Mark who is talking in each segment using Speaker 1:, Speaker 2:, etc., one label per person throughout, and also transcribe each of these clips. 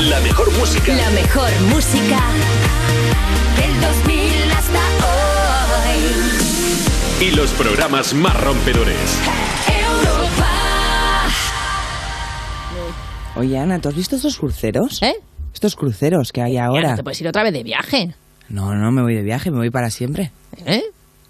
Speaker 1: La mejor música.
Speaker 2: La mejor música del 2000 hasta hoy.
Speaker 1: Y los programas más rompedores.
Speaker 2: Europa.
Speaker 3: Oye, Ana, ¿tú has visto estos cruceros?
Speaker 4: ¿Eh?
Speaker 3: Estos cruceros que hay
Speaker 4: Ya
Speaker 3: ahora.
Speaker 4: no te puedes ir otra vez de viaje.
Speaker 3: No, no, me voy de viaje, me voy para siempre.
Speaker 4: ¿Eh?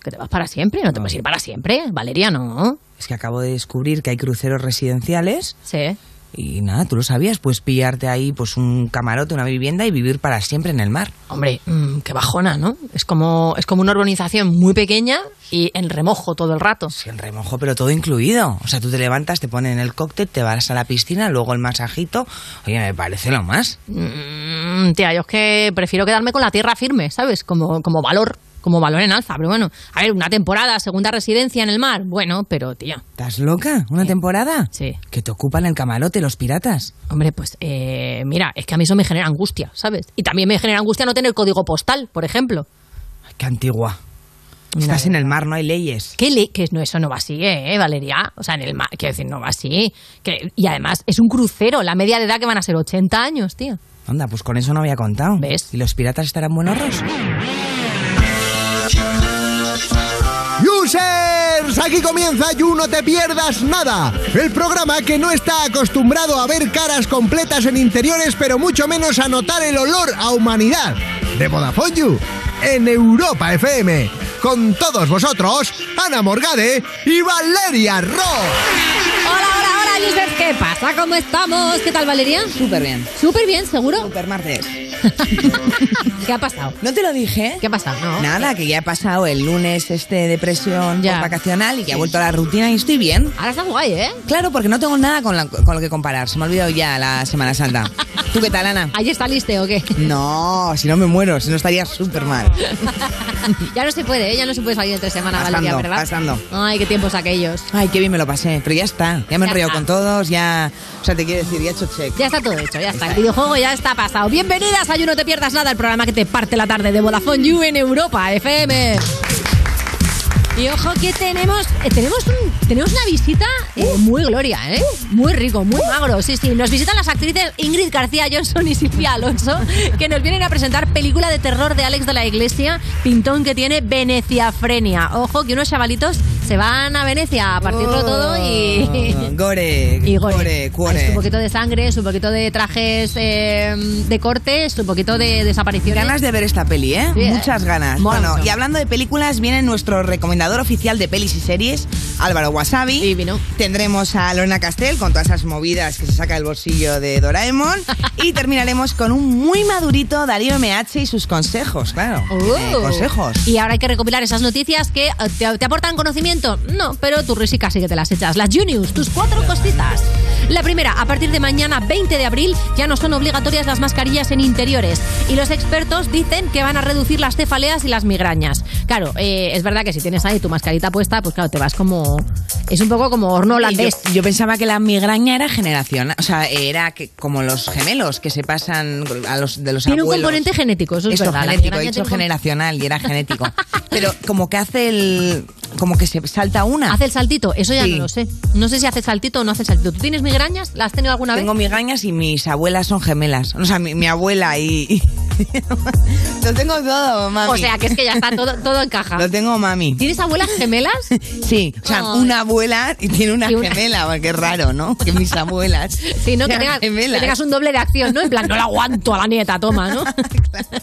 Speaker 4: Que te vas para siempre, no te puedes ir para siempre. Valeria, no.
Speaker 3: Es que acabo de descubrir que hay cruceros residenciales
Speaker 4: Sí.
Speaker 3: Y nada, tú lo sabías, puedes pillarte ahí pues un camarote, una vivienda y vivir para siempre en el mar.
Speaker 4: Hombre, mm, qué bajona, ¿no? Es como, es como una urbanización muy pequeña y en remojo todo el rato.
Speaker 3: Sí, en remojo, pero todo incluido. O sea, tú te levantas, te ponen el cóctel, te vas a la piscina, luego el masajito. Oye, me parece lo más.
Speaker 4: Mm, tía, yo es que prefiero quedarme con la tierra firme, ¿sabes? Como, como valor, como valor en alza. Pero bueno, a ver, una temporada, segunda residencia en el mar. Bueno, pero tía,
Speaker 3: ¿Estás loca? ¿Una temporada?
Speaker 4: Sí.
Speaker 3: Que te ocupan el camarote los piratas.
Speaker 4: hombre, pues eh, mira, es que a mí eso me genera angustia, ¿sabes? Y también me genera angustia no tener código postal, por ejemplo.
Speaker 3: Ay, qué antigua. Estás en el mar, no hay leyes.
Speaker 4: ¿Qué le que no, eso no va así, ¿eh, Valeria? O sea, en el mar, quiero decir, no va así. Que, y además, es un crucero, la media de edad que van a ser 80 años, tío.
Speaker 3: Anda, pues con eso no había contado.
Speaker 4: ¿Ves?
Speaker 3: ¿Y los piratas estarán buenorros?
Speaker 5: Aquí comienza You No Te Pierdas Nada, el programa que no está acostumbrado a ver caras completas en interiores, pero mucho menos a notar el olor a humanidad. De Vodafone en Europa FM. Con todos vosotros, Ana Morgade y Valeria Ross.
Speaker 4: Hola, hola, hola, users, ¿qué pasa? ¿Cómo estamos? ¿Qué tal, Valeria?
Speaker 3: Súper bien.
Speaker 4: Súper bien, ¿seguro?
Speaker 3: Super martes.
Speaker 4: ¿Qué ha pasado?
Speaker 3: ¿No te lo dije?
Speaker 4: ¿Qué ha pasado? No.
Speaker 3: Nada, que ya he pasado el lunes este de depresión
Speaker 4: Ya.
Speaker 3: vacacional y que ha vuelto a la rutina y estoy bien.
Speaker 4: Ahora está guay, ¿eh?
Speaker 3: Claro, porque no tengo nada con, la- con lo que comparar. Se me ha olvidado ya la Semana Santa. ¿Tú qué tal, Ana?
Speaker 4: ¿Ahí está liste o qué?
Speaker 3: No, si no me muero, si no estaría súper mal.
Speaker 4: ya no se puede, ¿eh? Ya no se puede salir entre semana,
Speaker 3: Pasando,
Speaker 4: Valeria, ¿verdad?
Speaker 3: pasando.
Speaker 4: Ay, qué tiempos aquellos.
Speaker 3: Ay, qué bien me lo pasé. Pero ya está. Ya me he
Speaker 4: está.
Speaker 3: con todos, ya... O sea, te quiero decir, ya he hecho check.
Speaker 4: Ya está todo hecho, ya está. El videojuego ya está pasado. Bienvenidas a You No Te Pierdas Nada, el programa que te parte la tarde de Vodafone You en Europa FM. Y ojo que tenemos eh, tenemos un- tenemos una visita eh, muy gloria, ¿eh? Muy rico, muy magro. Sí, sí. Nos visitan las actrices Ingrid García Johnson y Silvia Alonso, que nos vienen a presentar película de terror de Alex de la Iglesia, pintón que tiene Veneciafrenia. Ojo que unos chavalitos se van a Venecia a partirlo todo y...
Speaker 3: Oh, Gore,
Speaker 4: Y gore.
Speaker 3: gore, cuore.
Speaker 4: un poquito de sangre, es un poquito de trajes eh, de cortes, un poquito de desapariciones.
Speaker 3: Ganas de ver esta peli, ¿eh?
Speaker 4: Sí.
Speaker 3: Muchas ganas.
Speaker 4: Mola
Speaker 3: bueno,
Speaker 4: mucho.
Speaker 3: y hablando de películas, viene nuestro recomendador oficial de pelis y series, Álvaro Wasabi.
Speaker 4: Sí, vino.
Speaker 3: Tendremos a Lorena Castel con todas esas movidas que se saca del bolsillo de Doraemon. y terminaremos con un muy madurito Darío MH y sus consejos, claro.
Speaker 4: Oh.
Speaker 3: Eh, consejos.
Speaker 4: Y ahora hay que recopilar esas noticias que eh, te, te aportan conocimiento. No, pero tú risicas sí que te las echas. Las Juniors, tus cuatro cositas. La primera, a partir de mañana 20 de abril ya no son obligatorias las mascarillas en interiores y los expertos dicen que van a reducir las cefaleas y las migrañas. Claro, eh, es verdad que si tienes ahí tu mascarita puesta, pues claro, te vas como... Es un poco como horno
Speaker 3: Yo,
Speaker 4: holandés.
Speaker 3: yo pensaba que la migraña era generación, o sea, era que, como los gemelos que se pasan a los de los
Speaker 4: Tiene un componente genético, eso es
Speaker 3: Esto
Speaker 4: verdad.
Speaker 3: Genético, he dicho generacional y era genético. Pero como que hace el. como que se salta una.
Speaker 4: Hace el saltito, eso ya
Speaker 3: Sí.
Speaker 4: no lo sé. No sé si hace saltito o no hace saltito. ¿Tú tienes migrañas? ¿Las has tenido alguna
Speaker 3: Tengo
Speaker 4: vez?
Speaker 3: migrañas y mis abuelas son gemelas. O sea, mi, mi abuela y. lo tengo todo, mami.
Speaker 4: O sea, que es que ya está, todo, todo encaja.
Speaker 3: Lo tengo, mami.
Speaker 4: ¿Tienes abuelas gemelas?
Speaker 3: Sí, o sea,
Speaker 4: Ay.
Speaker 3: una abuela y tiene una
Speaker 4: Y una-
Speaker 3: gemela, porque es raro, ¿no? Que mis abuelas.
Speaker 4: Sí, ¿no? Que
Speaker 3: sean
Speaker 4: tengas, que
Speaker 3: gemelas.
Speaker 4: tengas un doble de acción, ¿no? En plan, no la aguanto a la nieta, toma, ¿no?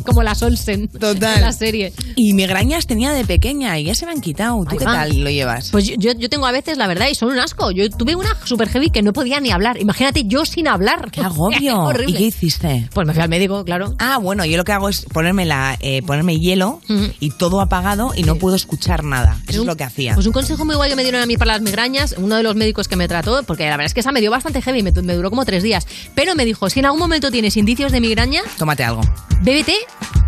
Speaker 4: Como las Olsen.
Speaker 3: Total.
Speaker 4: En la serie.
Speaker 3: Y migrañas tenía de pequeña y ya se me han quitado. ¿Tú
Speaker 4: Ahí
Speaker 3: qué
Speaker 4: va.
Speaker 3: tal lo llevas?
Speaker 4: Pues yo, yo, yo tengo a veces, la verdad, y son un asco. Yo tuve una super heavy que no podía ni hablar. Imagínate yo sin hablar.
Speaker 3: ¡Qué agobio! ¿Y qué hiciste?
Speaker 4: Pues me fui al médico, claro.
Speaker 3: Ah, bueno, yo lo que hago es ponerme, la, eh, ponerme hielo y todo apagado y no puedo escuchar nada. Eso es lo que hacía.
Speaker 4: Pues un consejo muy guay que me dieron a mí para las migrañas, uno de los médicos que me trató, porque la verdad es que esa me dio bastante heavy, me, me duró como tres días. Pero me dijo, si en algún momento tienes indicios de migraña,
Speaker 3: Tómate algo.
Speaker 4: bébete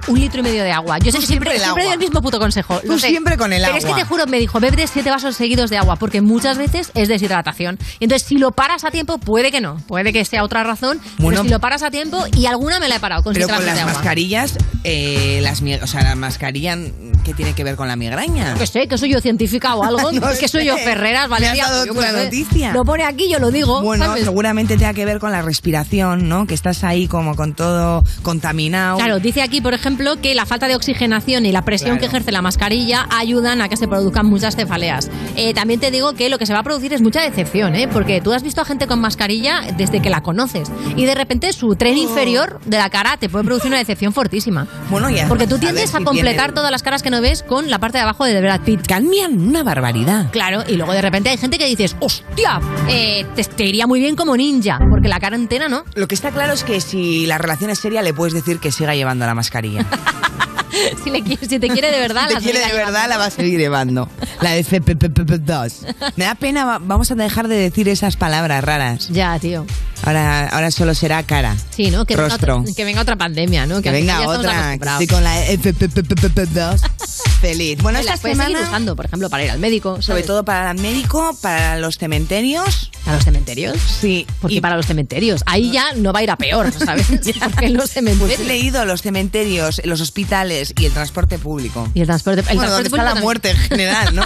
Speaker 4: un litro y medio de agua. Yo sé que siempre,
Speaker 3: siempre el
Speaker 4: siempre
Speaker 3: agua.
Speaker 4: doy el mismo puto consejo. lo
Speaker 3: Tú
Speaker 4: sé.
Speaker 3: siempre con el
Speaker 4: Pero es que
Speaker 3: agua.
Speaker 4: te juro, me dijo, bébete siete vasos seguidos de agua, porque muchas veces es deshidratación. Y entonces, si lo paras a tiempo, puede que no, puede que sea otra razón,
Speaker 3: Bueno.
Speaker 4: pero si lo paras a tiempo, y alguna me la he parado con
Speaker 3: Pero
Speaker 4: siete
Speaker 3: con
Speaker 4: vasos
Speaker 3: las
Speaker 4: de agua.
Speaker 3: mascarillas, eh, las, o sea, la mascarilla ¿Qué tiene que ver con la migraña?
Speaker 4: Que sé, que soy yo científica o algo.
Speaker 3: No
Speaker 4: que soy yo. Ferreras, Valeria.
Speaker 3: dado
Speaker 4: yo sé.
Speaker 3: noticia.
Speaker 4: Lo pone aquí, yo lo digo.
Speaker 3: Bueno,
Speaker 4: ¿sabes?
Speaker 3: seguramente tenga que ver con la respiración, ¿no? Que estás ahí como con todo contaminado.
Speaker 4: Claro, dice aquí, por ejemplo, que la falta de oxigenación y la presión
Speaker 3: Claro.
Speaker 4: que ejerce la mascarilla ayudan a que se produzcan muchas cefaleas. Eh, también te digo que lo que se va a producir es mucha decepción, ¿eh? Porque tú has visto a gente con mascarilla desde que la conoces y de repente su tren inferior de la cara te puede producir una decepción fortísima.
Speaker 3: Bueno, ya.
Speaker 4: Porque tú tiendes a
Speaker 3: si
Speaker 4: completar
Speaker 3: tiene-
Speaker 4: todas las caras que no ves con la parte de abajo de Brad Pitt.
Speaker 3: Cambian una barbaridad.
Speaker 4: Claro, y luego de repente hay gente que dices, hostia, eh, te, te iría muy bien como ninja, porque la cara entera, ¿no?
Speaker 3: Lo que está claro es que si la relación es seria, le puedes decir que siga llevando la mascarilla.
Speaker 4: Si, le si te quiere de verdad,
Speaker 3: Si
Speaker 4: la
Speaker 3: te quiere de verdad, la va a seguir llevando. La de FPPP2. Me da pena, va- vamos a dejar de decir esas palabras raras.
Speaker 4: Ya, tío.
Speaker 3: Ahora, ahora solo será cara.
Speaker 4: Sí, ¿no? Que venga,
Speaker 3: Rostro.
Speaker 4: otra, que venga otra pandemia, ¿no?
Speaker 3: Que
Speaker 4: final
Speaker 3: venga otra. que. Estoy con la FPPP2. Feliz. Bueno, esta
Speaker 4: seguir
Speaker 3: semana,
Speaker 4: usando, por ejemplo, para ir al médico.
Speaker 3: sobre
Speaker 4: ¿sabes?
Speaker 3: todo para el médico, para los cementerios.
Speaker 4: ¿Para los cementerios?
Speaker 3: Sí.
Speaker 4: Porque
Speaker 3: y
Speaker 4: para los cementerios. Ahí ya no va a ir a peor, ¿sabes? Porque los
Speaker 3: pues he
Speaker 4: cementerios.
Speaker 3: leído los cementerios, los hospitales y el transporte público.
Speaker 4: Y el transporte, el
Speaker 3: bueno,
Speaker 4: transporte
Speaker 3: donde está la
Speaker 4: público
Speaker 3: muerte en general, ¿no?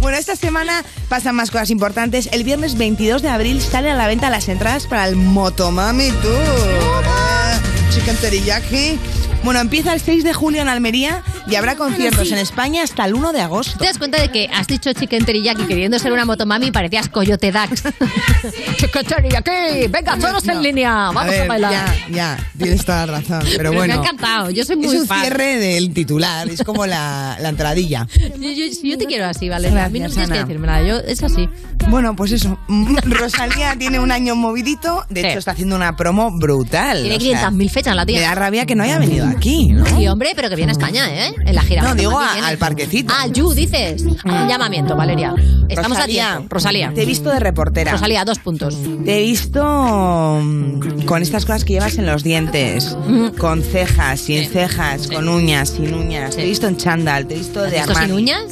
Speaker 3: bueno, esta semana pasan más cosas importantes. El viernes 22 de abril salen a la venta las entradas para el Motomami Tour. Eh, Chicken teriyaki. Bueno, empieza el 6 de julio en Almería y habrá conciertos en España hasta el 1 de agosto.
Speaker 4: ¿Te das cuenta de que has dicho chicken teriyaki queriendo ser una motomami y parecías Coyote Dax? chicken teriyaki, venga, todos en línea, vamos a,
Speaker 3: ver,
Speaker 4: bailar.
Speaker 3: Ya, ya, tienes toda la razón. Pero,
Speaker 4: Pero
Speaker 3: bueno.
Speaker 4: me ha encantado, yo soy muy
Speaker 3: es un
Speaker 4: fan.
Speaker 3: cierre del titular, es como la, la entradilla.
Speaker 4: Yo, yo- yo te quiero así, ¿vale? a mí no
Speaker 3: Gracias,
Speaker 4: tienes que decirme nada, yo es así.
Speaker 3: Bueno, pues eso. Rosalía tiene un año movidito. De
Speaker 4: Sí.
Speaker 3: hecho, está haciendo una promo brutal.
Speaker 4: Tiene
Speaker 3: o sea,
Speaker 4: 500.000 fechas la
Speaker 3: Me da
Speaker 4: tía.
Speaker 3: rabia que no haya venido aquí, ¿no?
Speaker 4: Sí, hombre, pero que viene a España, ¿eh? En la gira.
Speaker 3: No, digo a- al parquecito.
Speaker 4: Ah, You, dices. Un llamamiento, Valeria. Estamos
Speaker 3: Rosalía,
Speaker 4: a tiempo. Rosalía.
Speaker 3: Te he visto de reportera.
Speaker 4: Rosalía, dos puntos.
Speaker 3: Te he visto mm, con estas cosas que llevas en los dientes. Con cejas, sin
Speaker 4: Sí.
Speaker 3: cejas, con uñas, sin uñas. Te he visto en chándal, te he visto de
Speaker 4: ¿Esto
Speaker 3: Armani.
Speaker 4: sin uñas?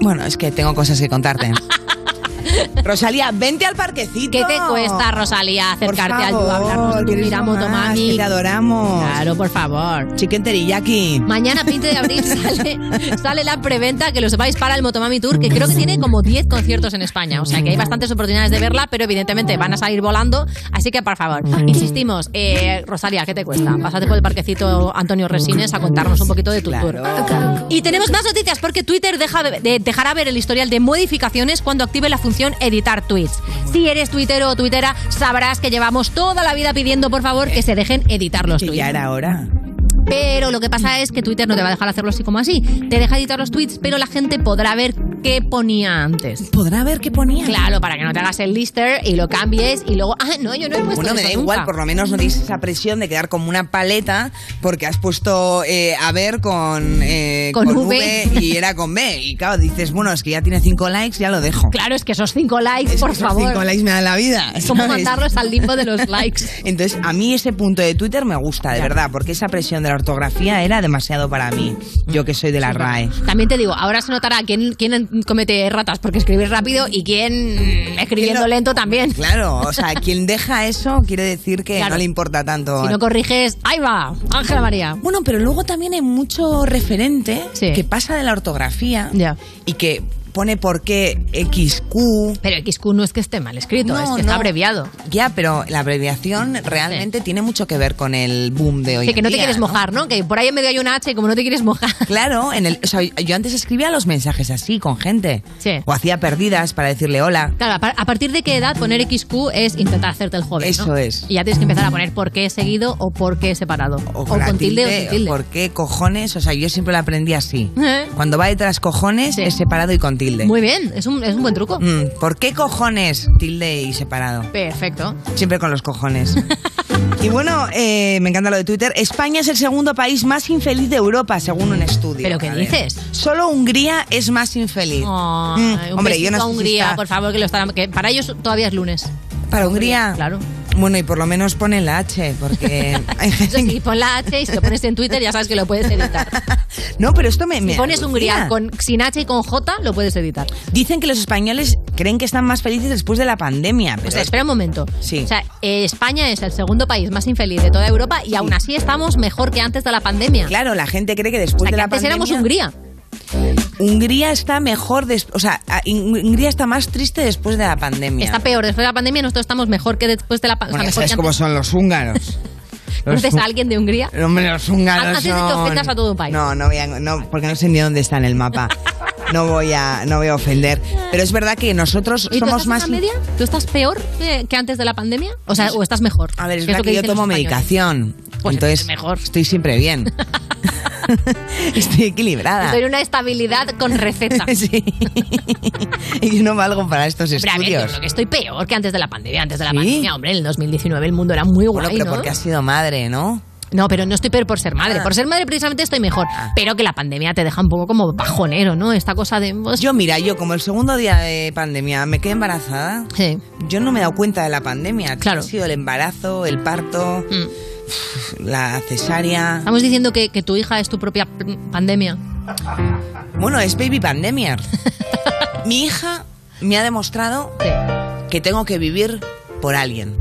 Speaker 3: Bueno, es que tengo cosas que contarte. Rosalía, vente al parquecito.
Speaker 4: ¿Qué te cuesta, Rosalía, acercarte a
Speaker 3: favor,
Speaker 4: hablarnos de tu
Speaker 3: eres
Speaker 4: Mira
Speaker 3: lo más,
Speaker 4: Motomami?
Speaker 3: que te adoramos.
Speaker 4: Claro, por favor.
Speaker 3: Chicken teriyaki.
Speaker 4: Mañana, 20 de abril, sale, sale la preventa, que lo sepáis, para el Motomami Tour, que creo que tiene como 10 conciertos en España. O sea que hay bastantes oportunidades de verla, pero evidentemente van a salir volando. Así que, por favor, insistimos. Eh, Rosalía, ¿qué te cuesta? Pásate por el parquecito Antonio Resines a contarnos un poquito de tu tour. Y tenemos más noticias porque Twitter deja de- dejará ver el historial de modificaciones cuando active la función editar tweets. Si eres tuitero o tuitera, sabrás que llevamos toda la vida pidiendo, por favor, que se dejen editar los
Speaker 3: Que
Speaker 4: tweets.
Speaker 3: ya era hora.
Speaker 4: Pero lo que pasa es que Twitter no te va a dejar hacerlo así como así. Te deja editar los tweets, pero la gente podrá ver qué ponía antes.
Speaker 3: ¿Podrá ver qué ponía?
Speaker 4: Claro, para que no te hagas el lister y lo cambies y luego, ah, no, yo no he puesto
Speaker 3: Bueno, me da
Speaker 4: nunca.
Speaker 3: igual, por lo menos no tienes esa presión de quedar como una paleta porque has puesto eh, a ver con, eh,
Speaker 4: Con
Speaker 3: con
Speaker 4: V.
Speaker 3: V y era con B. Y claro, dices, bueno, es que ya tiene cinco likes, ya lo dejo.
Speaker 4: Claro, es que esos cinco likes,
Speaker 3: Es
Speaker 4: por
Speaker 3: que esos
Speaker 4: favor.
Speaker 3: cinco likes me dan la vida.
Speaker 4: ¿Cómo
Speaker 3: ¿sabes?
Speaker 4: mandarlos al limbo de los likes?
Speaker 3: Entonces, a mí ese punto de Twitter me gusta, de
Speaker 4: Ya.
Speaker 3: verdad, porque esa presión de la ortografía era demasiado para mí. Yo que soy de la RAE.
Speaker 4: También te digo, ahora se notará quién, quién comete ratas porque escribir rápido y quién mm, escribiendo
Speaker 3: ¿Quién lo-
Speaker 4: lento también.
Speaker 3: Claro, o sea, quien deja eso quiere decir que
Speaker 4: Claro.
Speaker 3: no le importa tanto.
Speaker 4: Si no corriges, ahí va, Ángela María.
Speaker 3: Bueno, pero luego también hay mucho referente
Speaker 4: Sí.
Speaker 3: que pasa de la ortografía
Speaker 4: Ya.
Speaker 3: y que pone por qué XQ.
Speaker 4: Pero XQ no es que esté mal escrito,
Speaker 3: No,
Speaker 4: es que
Speaker 3: no.
Speaker 4: está abreviado.
Speaker 3: Ya, pero la abreviación realmente tiene mucho que ver con el boom de hoy.
Speaker 4: Sí, que no te quieres mojar, ¿no? Que por ahí en medio hay una H y como no te quieres mojar.
Speaker 3: Claro, en el, o sea, yo antes escribía los mensajes así, con gente.
Speaker 4: Sí.
Speaker 3: O hacía perdidas para decirle hola.
Speaker 4: Claro, a par- a partir de qué edad poner XQ es intentar hacerte el joven.
Speaker 3: Eso es.
Speaker 4: Y ya tienes que empezar a poner por qué seguido o por qué separado. O, con,
Speaker 3: la
Speaker 4: tilde, o sin tilde.
Speaker 3: ¿Por qué cojones? O sea, yo siempre lo aprendí así.
Speaker 4: ¿Eh?
Speaker 3: Cuando va detrás cojones,
Speaker 4: Sí.
Speaker 3: es separado y con tilde.
Speaker 4: Muy bien, es un, es un buen truco.
Speaker 3: Mm, ¿Por qué cojones? Tilde y separado.
Speaker 4: Perfecto.
Speaker 3: Siempre con los cojones. y bueno, eh, me encanta lo de Twitter. España es el segundo país más infeliz de Europa, según un estudio.
Speaker 4: ¿Pero qué dices?
Speaker 3: Solo Hungría es más infeliz. Mm,
Speaker 4: un
Speaker 3: hombre, yo no
Speaker 4: a
Speaker 3: si
Speaker 4: Hungría,
Speaker 3: está-
Speaker 4: por favor, que lo estarán. Que para ellos todavía es lunes.
Speaker 3: Para Hungría.
Speaker 4: Claro.
Speaker 3: Bueno, y por lo menos pone la H, porque hay gente
Speaker 4: sí, pon la H y si lo pones en Twitter ya sabes que lo puedes editar.
Speaker 3: No, pero esto me...
Speaker 4: Si
Speaker 3: me
Speaker 4: pones Hungría
Speaker 3: alucina.
Speaker 4: con, sin H y con J, lo puedes editar.
Speaker 3: Dicen que los españoles creen que están más felices después de la pandemia. Pero
Speaker 4: O sea, espera un momento.
Speaker 3: Sí.
Speaker 4: O sea, eh, España es el segundo país más infeliz de toda Europa y aún así estamos mejor que antes de la pandemia.
Speaker 3: Claro, la gente cree que después
Speaker 4: O sea,
Speaker 3: de
Speaker 4: que
Speaker 3: la
Speaker 4: antes
Speaker 3: pandemia...
Speaker 4: éramos Hungría.
Speaker 3: Hungría está mejor, des- o sea, Hungría está más triste después de la pandemia.
Speaker 4: Está peor. Después de la pandemia nosotros estamos mejor que después de la
Speaker 3: Bueno,
Speaker 4: pandemia.
Speaker 3: ya sabes cómo son los húngaros.
Speaker 4: ¿Conoces a alguien de Hungría?
Speaker 3: Hombre, los húngaros
Speaker 4: Antes de que
Speaker 3: son-
Speaker 4: ofendas a todo un país.
Speaker 3: No, no voy a, no, porque no sé ni dónde está en el mapa. No voy a, no voy a ofender. Pero es verdad que nosotros
Speaker 4: ¿Y tú
Speaker 3: somos
Speaker 4: estás
Speaker 3: más.
Speaker 4: en la media? ¿Tú estás peor que, que antes de la pandemia? O sea, ¿o estás mejor?
Speaker 3: A ver, es
Speaker 4: ¿Qué
Speaker 3: verdad
Speaker 4: lo
Speaker 3: que, yo
Speaker 4: dicen
Speaker 3: tomo medicación.
Speaker 4: Pues
Speaker 3: entonces
Speaker 4: mejor.
Speaker 3: estoy siempre bien. estoy equilibrada.
Speaker 4: Estoy en una estabilidad con receta.
Speaker 3: Sí. y yo no valgo para estos
Speaker 4: ver, yo
Speaker 3: estudios.
Speaker 4: creo que estoy peor que antes de la pandemia. Antes de la
Speaker 3: ¿Sí?
Speaker 4: pandemia, hombre, en el 2019 el mundo era muy
Speaker 3: Bueno,
Speaker 4: guay,
Speaker 3: pero
Speaker 4: ¿no?
Speaker 3: porque has sido madre, ¿no?
Speaker 4: No, pero no estoy peor por ser madre.
Speaker 3: Ah.
Speaker 4: Por ser madre precisamente estoy mejor. Pero que la pandemia te deja un poco como bajonero, ¿no? Esta cosa de... pues,
Speaker 3: Yo, mira, yo como el segundo día de pandemia me quedé embarazada,
Speaker 4: Sí.
Speaker 3: yo no me he dado cuenta de la pandemia.
Speaker 4: Claro.
Speaker 3: Ha sido el embarazo, el parto,
Speaker 4: Mm.
Speaker 3: La cesárea.
Speaker 4: Estamos diciendo que, que tu hija es tu propia pandemia.
Speaker 3: Bueno, es baby pandemia. Mi hija me ha demostrado
Speaker 4: Sí.
Speaker 3: que tengo que vivir por alguien.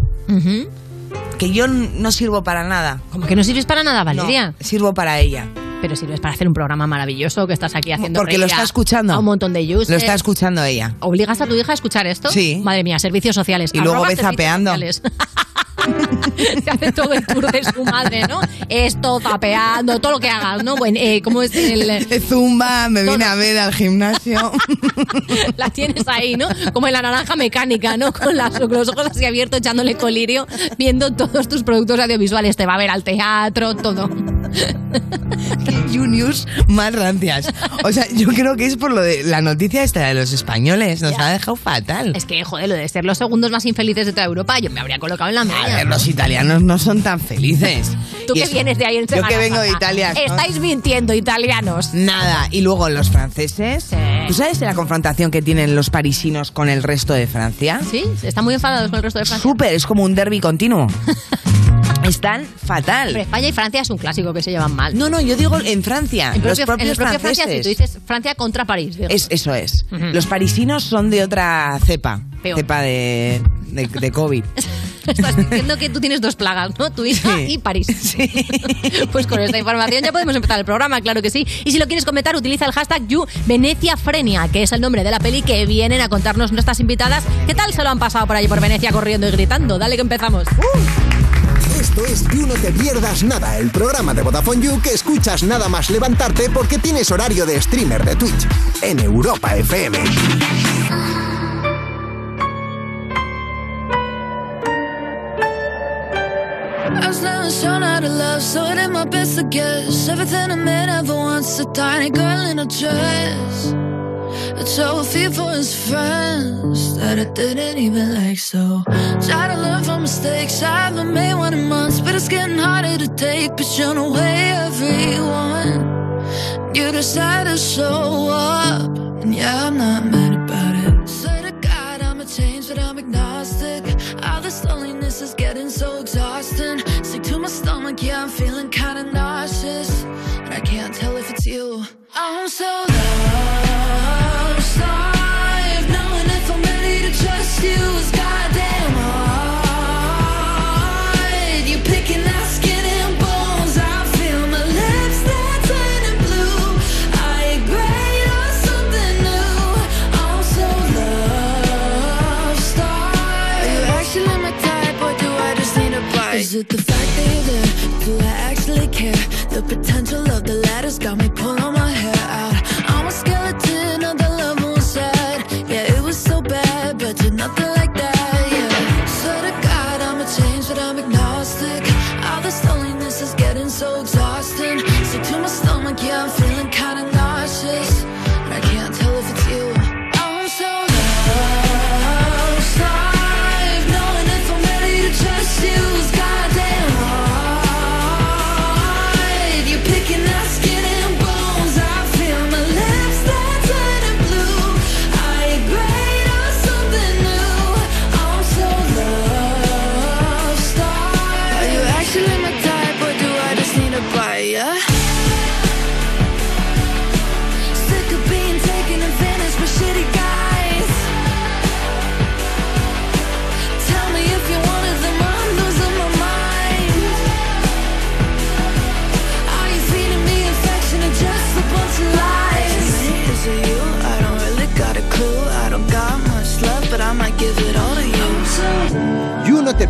Speaker 3: Que yo no sirvo para nada.
Speaker 4: Como que no sirves para nada, Valeria.
Speaker 3: No, sirvo para ella.
Speaker 4: Pero sirves para hacer un programa maravilloso que estás aquí haciendo
Speaker 3: Porque lo está escuchando.
Speaker 4: a un montón de users.
Speaker 3: Lo está escuchando ella.
Speaker 4: ¿Obligas a tu hija a escuchar esto?
Speaker 3: Sí.
Speaker 4: Madre mía, servicios sociales.
Speaker 3: Y luego ve zapeando.
Speaker 4: Se hace todo el tour de su madre, ¿no? Esto, zapeando, todo lo que hagas, ¿no? Bueno, eh, ¿cómo es el...?
Speaker 3: Zumba, me vine a ver al gimnasio.
Speaker 4: La tienes ahí, ¿no? Como en la naranja mecánica, ¿no? Con, las- con los ojos así abiertos, echándole colirio, viendo todos tus productos audiovisuales. Te va a ver al teatro, todo.
Speaker 3: Junius más rancias. O sea, yo creo que es por lo de la noticia esta de los españoles. Nos ha dejado fatal.
Speaker 4: Es que, joder, lo de ser los segundos más infelices de toda Europa, yo me habría colocado en la
Speaker 3: A ver, los italianos no son tan felices.
Speaker 4: Tú
Speaker 3: Y
Speaker 4: que
Speaker 3: eso-
Speaker 4: vienes de ahí en
Speaker 3: Yo que vengo de. Italia. ¿no?
Speaker 4: Estáis mintiendo, italianos.
Speaker 3: Nada. Y luego los franceses.
Speaker 4: Sí.
Speaker 3: ¿Tú sabes de la confrontación que tienen los parisinos con el resto de Francia?
Speaker 4: ¿Sí? ¿Están muy enfadados con el resto de Francia?
Speaker 3: Súper, es como un derby continuo. Están fatal.
Speaker 4: España y Francia es un clásico que se llevan mal.
Speaker 3: No, no, yo digo en Francia.
Speaker 4: en,
Speaker 3: los
Speaker 4: propio-
Speaker 3: propios
Speaker 4: en propio Francia,
Speaker 3: franceses.
Speaker 4: si tú dices Francia contra París.
Speaker 3: Es, eso es. Los parisinos son de otra cepa.
Speaker 4: Peor.
Speaker 3: Cepa de, de, de COVID.
Speaker 4: Estás diciendo que tú tienes dos plagas, ¿no? Tu hija
Speaker 3: Sí.
Speaker 4: y París.
Speaker 3: Sí.
Speaker 4: Pues con esta información ya podemos empezar el programa, claro que sí. Y si lo quieres comentar, utiliza el hashtag YouVeneciaFrenia, que es el nombre de la peli que vienen a contarnos nuestras invitadas. ¿Qué tal se lo han pasado por allí por Venecia corriendo y gritando? Dale que empezamos.
Speaker 5: Esto es You No Te Pierdas Nada, el programa de Vodafone You que escuchas nada más levantarte porque tienes horario de streamer de Twitch en Europa FM.
Speaker 6: I was never shown how to love, so I did my best to guess everything a man ever wants. A tiny girl in a dress. A trophy for his friends that I didn't even like. So try to learn from mistakes. I haven't made one in months, but it's getting harder to take. But you know, away everyone. You decided to show up, and yeah, I'm not mad about it. Stomach, yeah, I'm feeling kinda nauseous, and I can't tell if it's you. I'm so lost,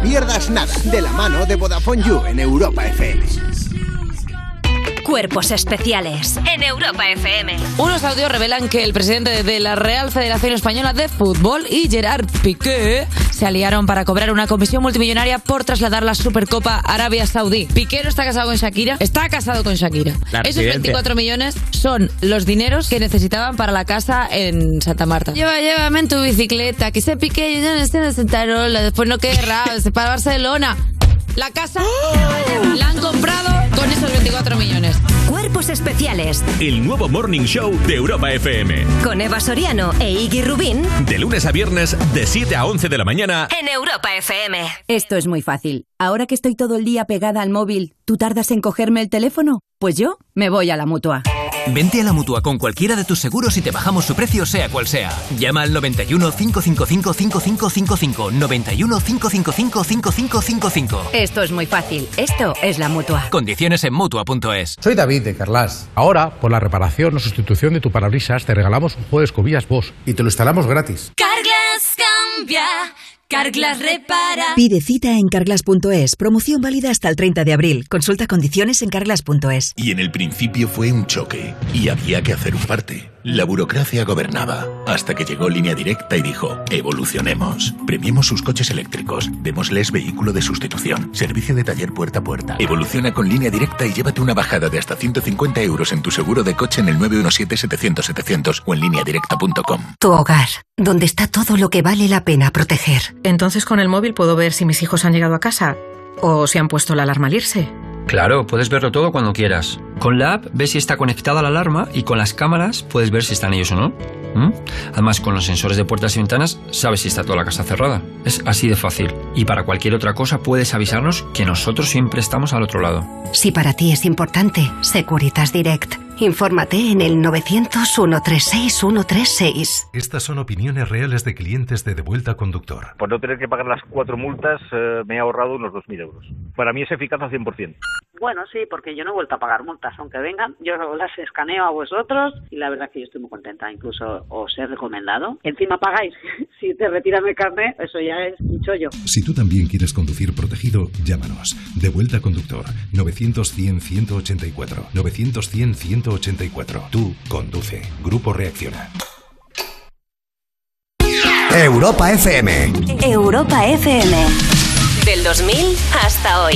Speaker 5: Pierdas Nada, de la mano de Vodafone You en Europa FM.
Speaker 2: Cuerpos especiales en Europa FM.
Speaker 7: Unos audios revelan que el presidente de la Real Federación Española de Fútbol y Gerard Piqué se aliaron para cobrar una comisión multimillonaria por trasladar la Supercopa a Arabia Saudí. Piqué no está casado con Shakira, está casado con Shakira.
Speaker 8: La
Speaker 7: Esos
Speaker 8: residente.
Speaker 7: 24 millones son los dineros que necesitaban para la casa en Santa Marta. Lleva, llévame en tu bicicleta, que se Piqué, yo no estoy en Sentarola, después no querrá, se para Barcelona. La casa la han comprado con esos 24 millones.
Speaker 2: Cuerpos especiales
Speaker 1: El nuevo Morning Show de Europa FM.
Speaker 2: con Eva Soriano e Iggy Rubín
Speaker 1: De lunes a viernes, de 7 a 11 de la mañana.
Speaker 2: en Europa FM.
Speaker 9: Esto es muy fácil. Ahora que estoy todo el día pegada al móvil, ¿tú tardas en cogerme el teléfono? Pues yo me voy a la mutua.
Speaker 10: Vente a la mutua con cualquiera de tus seguros y te bajamos su precio, sea cual sea. Llama al 91 555 5555. 91 555 5555.
Speaker 9: Esto es muy fácil. Esto es la mutua.
Speaker 10: Condiciones en mutua.es.
Speaker 11: Soy David de Carlas. Ahora, por la reparación o sustitución de tu parabrisas, te regalamos un juego de escobillas Bosch y te lo instalamos gratis.
Speaker 2: Carglass cambia, Carglass repara.
Speaker 12: Pide cita en carglass.es. Promoción válida hasta el 30 de abril. Consulta condiciones en carglass.es.
Speaker 13: Y en el principio fue un choque y había que hacer un parte. La burocracia gobernaba hasta que llegó Línea Directa y dijo, evolucionemos. Premiemos sus coches eléctricos, démosles vehículo de sustitución, servicio de taller puerta a puerta. Evoluciona con Línea Directa y llévate una bajada de hasta 150 euros en tu seguro de coche en el 917-700-700 o en lineadirecta.com.
Speaker 12: Tu hogar, donde está todo lo que vale la pena proteger.
Speaker 14: Entonces con el móvil puedo ver si mis hijos han llegado a casa o si han puesto la alarma al irse.
Speaker 15: Claro, puedes verlo todo cuando quieras. Con la app ves si está conectada la alarma y con las cámaras puedes ver si están ellos o no. ¿Mm? Además, con los sensores de puertas y ventanas sabes si está toda la casa cerrada. Es así de fácil. Y para cualquier otra cosa puedes avisarnos que nosotros siempre estamos al otro lado.
Speaker 12: Si para ti es importante, Securitas Direct. Infórmate en el 900-136-136.
Speaker 16: Estas son opiniones reales de clientes de Devuelta Conductor.
Speaker 17: Por no tener que pagar las cuatro multas, eh, me he ahorrado unos 2.000 euros. Para mí es eficaz al 100%.
Speaker 18: Bueno, sí, porque yo no he vuelto a pagar multas, aunque vengan, yo las escaneo a vosotros y la verdad que yo estoy muy contenta, incluso os he recomendado. Encima pagáis, si te retiran el carnet, eso ya es un chollo.
Speaker 16: Si tú también quieres conducir protegido, llámanos. Devuelta Conductor. 900-100-184. 900-100-184. Tú conduce. Grupo Reacciona.
Speaker 5: Europa FM.
Speaker 2: Europa FM. Del 2000 hasta hoy.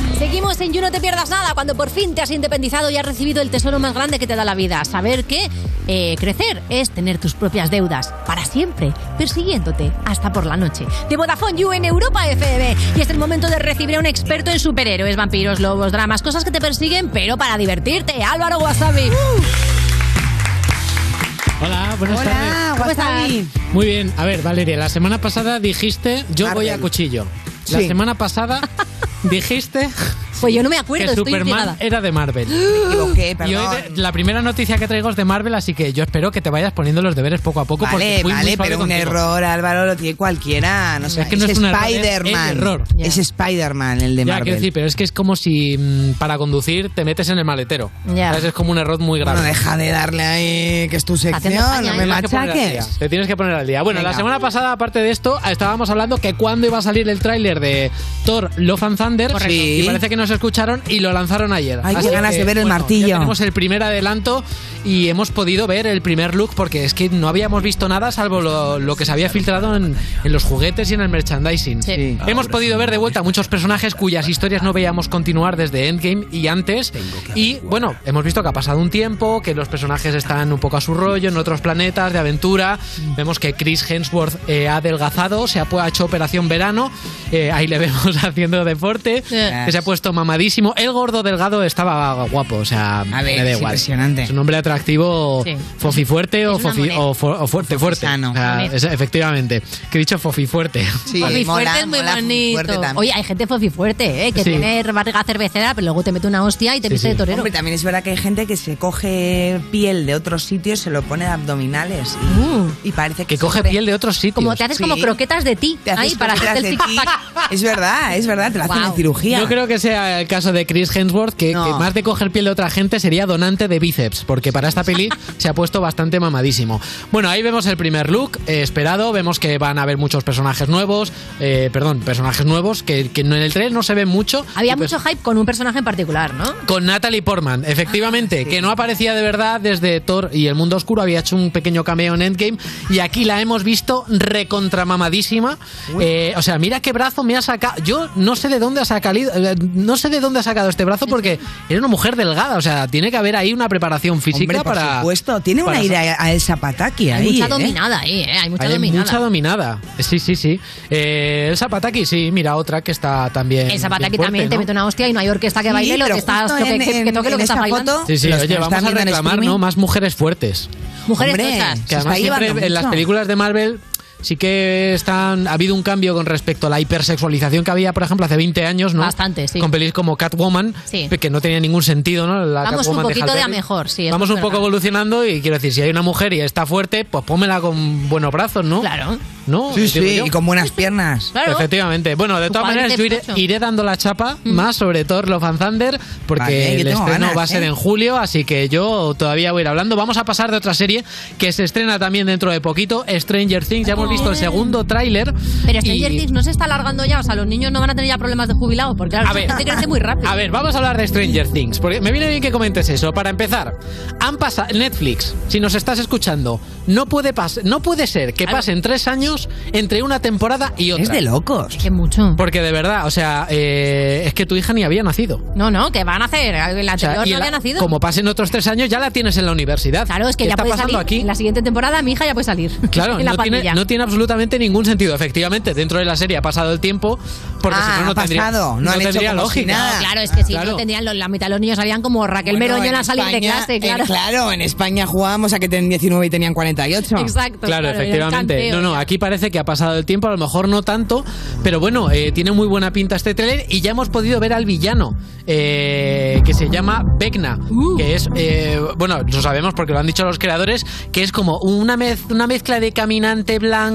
Speaker 4: Seguimos en You No Te Pierdas Nada, cuando por fin te has independizado y has recibido el tesoro más grande que te da la vida. Saber que eh, crecer es tener tus propias deudas para siempre, persiguiéndote hasta por la noche. De Vodafone You en Europa FM. Y es el momento de recibir a un experto en superhéroes, vampiros, lobos, dramas, cosas que te persiguen, pero para divertirte. Álvaro Wasabi.
Speaker 19: Hola, buenas
Speaker 3: Hola,
Speaker 19: tardes.
Speaker 3: ¿cómo estás?
Speaker 19: Muy bien. A ver, Valeria, la semana pasada dijiste yo voy a cuchillo. La
Speaker 3: Sí.
Speaker 19: semana pasada dijiste
Speaker 4: Pues yo no me acuerdo,
Speaker 19: que
Speaker 4: estoy
Speaker 19: Superman era de Marvel.
Speaker 3: Me equivoqué,
Speaker 19: Y hoy
Speaker 3: perdón.
Speaker 19: de- la primera noticia que traigo es de Marvel, así que yo espero que te vayas poniendo los deberes poco a poco. porque
Speaker 3: Vale,
Speaker 19: fui muy
Speaker 3: vale,
Speaker 19: suave
Speaker 3: pero un
Speaker 19: contigo.
Speaker 3: error, Álvaro, lo tiene cualquiera. No sé,
Speaker 19: Es que no es un error, es el
Speaker 3: Spider-Man.
Speaker 19: error.
Speaker 3: Es Spider-Man el de
Speaker 19: Ya,
Speaker 3: Marvel.
Speaker 19: quiero decir, pero es que es como si mm, para conducir te metes en el maletero.
Speaker 3: Ya.
Speaker 19: ¿Sabes? Es como un error muy grave.
Speaker 3: Bueno, deja de darle ahí que es tu sección,
Speaker 19: Haciendo
Speaker 3: no me.
Speaker 19: Tienes que poner al día.
Speaker 3: machaques.
Speaker 19: Te tienes que poner al día. Bueno, la
Speaker 3: Venga.
Speaker 19: semana pasada, aparte de esto, estábamos hablando que cuándo iba a salir el tráiler de Thor Love and Thunder.
Speaker 3: Correcto. Sí.
Speaker 19: Y parece que nos escucharon y lo lanzaron ayer.
Speaker 3: Ay, qué ganas
Speaker 19: que,
Speaker 3: de ver el
Speaker 19: bueno,
Speaker 3: martillo.
Speaker 19: Ya tenemos el primer adelanto y hemos podido ver el primer look porque es que no habíamos visto nada salvo lo, lo que se había filtrado en, en los juguetes y en el merchandising.
Speaker 3: Sí.
Speaker 19: Hemos podido ver de vuelta muchos personajes cuyas historias no veíamos continuar desde Endgame y antes. Y bueno, hemos visto que ha pasado un tiempo, que los personajes están un poco a su rollo en otros planetas de aventura. Vemos que Chris Hemsworth eh, ha adelgazado, se ha hecho operación verano. eh, ahí le vemos haciendo deporte, que se ha puesto mamadísimo. El gordo delgado estaba guapo, o sea,
Speaker 3: ver,
Speaker 19: me da
Speaker 3: es
Speaker 19: igual.
Speaker 3: impresionante.
Speaker 19: Es un hombre atractivo,
Speaker 3: Sí.
Speaker 19: fofi fuerte o, fofi- o, fu- o fuerte, fuerte. O sea,
Speaker 4: Bonito.
Speaker 19: es- efectivamente. Que he dicho fofi fuerte.
Speaker 4: Fofi fuerte es muy bonito. Oye, hay gente fofi fuerte, ¿eh? que
Speaker 3: Sí.
Speaker 4: tiene barriga cervecera, pero luego te mete una hostia y te viste de torero.
Speaker 3: Hombre, también es verdad que hay gente que se coge piel de otros sitios, se lo pone de abdominales y, y parece que,
Speaker 19: Que coge piel de otros sitios.
Speaker 4: Como te haces como
Speaker 3: Sí.
Speaker 4: croquetas de ti.
Speaker 3: Te haces
Speaker 4: Ahí para hacerte el.
Speaker 3: Es verdad, es verdad, te lo hacen en cirugía.
Speaker 19: Yo creo que sea el caso de Chris Hemsworth, que, que más de coger piel de otra gente sería donante de bíceps, porque para esta peli se ha puesto bastante mamadísimo. Bueno, ahí vemos el primer look eh, esperado, vemos que van a haber muchos personajes nuevos, eh, perdón, personajes nuevos, que, que en el trailer no se ven mucho.
Speaker 4: Había
Speaker 19: Y pues-
Speaker 4: mucho hype con un personaje en particular, ¿no?
Speaker 19: Con Natalie Portman, efectivamente, que no aparecía de verdad desde Thor y el Mundo Oscuro, había hecho un pequeño cameo en Endgame y aquí la hemos visto recontramamadísima. Eh, o sea, mira qué brazo me ha sacado. Yo no sé de dónde ha sacado, eh, no sé de dónde ha sacado este brazo porque era una mujer delgada, o sea, tiene que haber ahí una preparación física
Speaker 3: Hombre, por
Speaker 19: para.
Speaker 3: supuesto, tiene un
Speaker 19: para-
Speaker 3: aire a, a Elsa Pataki ahí.
Speaker 4: Hay mucha
Speaker 3: ¿eh?
Speaker 4: dominada ahí, ¿eh? Hay mucha
Speaker 19: Hay
Speaker 4: dominada.
Speaker 19: mucha dominada. Sí, sí, sí. Eh, el Zapataki, sí, mira, otra que está también.
Speaker 4: El zapataki
Speaker 19: fuerte,
Speaker 4: también te mete una hostia y no hay orquesta que
Speaker 3: Sí,
Speaker 4: baile lo que, está, que,
Speaker 3: en-
Speaker 4: que- que toque
Speaker 3: en
Speaker 4: lo que está bailando.
Speaker 3: foto-
Speaker 19: Sí, sí, oye, vamos a reclamar. ¿no? Más mujeres fuertes.
Speaker 4: Mujeres
Speaker 3: Hombre,
Speaker 4: tochas.
Speaker 3: se
Speaker 19: Que
Speaker 3: está
Speaker 19: además siempre
Speaker 3: llevando
Speaker 19: en las películas de Marvel sí que están ha habido un cambio con respecto a la hipersexualización que había, por ejemplo, hace 20 años, ¿no?
Speaker 4: Bastante, sí.
Speaker 19: Con pelis como Catwoman,
Speaker 4: Sí.
Speaker 19: que no tenía ningún sentido, ¿no? La
Speaker 4: Vamos un
Speaker 19: Catwoman
Speaker 4: poquito de a mejor, sí.
Speaker 19: Vamos un poco
Speaker 4: verdad.
Speaker 19: evolucionando y quiero decir, si hay una mujer y está fuerte, pues pómela con buenos brazos, ¿no?
Speaker 4: Claro.
Speaker 19: ¿No?
Speaker 3: Sí, sí,
Speaker 19: yo.
Speaker 3: y con buenas piernas.
Speaker 4: Claro.
Speaker 19: Efectivamente. Bueno, de todas maneras, yo iré, dando la chapa más sobre Thor Love and Thunder porque
Speaker 3: Vale,
Speaker 19: el estreno
Speaker 3: ganas,
Speaker 19: va a ser
Speaker 3: ¿eh?
Speaker 19: en julio, así que yo todavía voy a ir hablando. Vamos a pasar de otra serie que se estrena también dentro de poquito, Stranger Things. Ya hemos visto el segundo tráiler.
Speaker 4: Pero
Speaker 19: y-
Speaker 4: Stranger Things no se está alargando ya, o sea, los niños no van a tener ya problemas de jubilado, porque claro,
Speaker 19: A ver.
Speaker 4: la gente crece muy rápido.
Speaker 19: A ver, vamos a hablar de Stranger Things, porque me viene bien que comentes eso. Para empezar, han pasado Netflix, si nos estás escuchando, no puede pas no puede ser que pasen tres años entre una temporada y otra.
Speaker 3: Es de locos.
Speaker 4: Que mucho.
Speaker 19: Porque de verdad, o sea, eh, es que tu hija ni había nacido.
Speaker 4: No, no, que van a hacer. El
Speaker 19: O sea,
Speaker 4: anterior no
Speaker 19: la-
Speaker 4: había nacido.
Speaker 19: Como pasen otros tres años, ya la tienes en la universidad.
Speaker 4: Claro, es que
Speaker 19: ¿Qué
Speaker 4: ya
Speaker 19: está
Speaker 4: puede
Speaker 19: pasando
Speaker 4: salir.
Speaker 19: aquí?
Speaker 4: En la siguiente temporada mi hija ya puede salir.
Speaker 19: Claro,
Speaker 4: en la
Speaker 19: no tiene, no tiene absolutamente ningún sentido. Efectivamente, dentro de la serie ha pasado el tiempo, porque
Speaker 3: Ah,
Speaker 19: si no, no
Speaker 3: ha
Speaker 19: tendría,
Speaker 3: pasado, no han hecho
Speaker 19: tendría lógica.
Speaker 3: nada.
Speaker 4: No, claro, es que si
Speaker 19: Claro.
Speaker 4: no tendrían la mitad de los niños salían como Raquel
Speaker 3: Bueno,
Speaker 4: Meroño en la salida de
Speaker 3: España-
Speaker 4: clase, claro.
Speaker 3: en- claro, en España jugábamos a que tenían 19 y tenían 48.
Speaker 4: Exacto.
Speaker 19: Claro,
Speaker 4: el
Speaker 19: efectivamente. No, no, aquí parece que ha pasado el tiempo, a lo mejor no tanto, pero bueno, eh, tiene muy buena pinta este trailer y ya hemos podido ver al villano, eh, que se llama Vecna,
Speaker 4: Uh.
Speaker 19: que es, eh, bueno, lo sabemos porque lo han dicho los creadores, que es como una, mez- una mezcla de caminante blanco,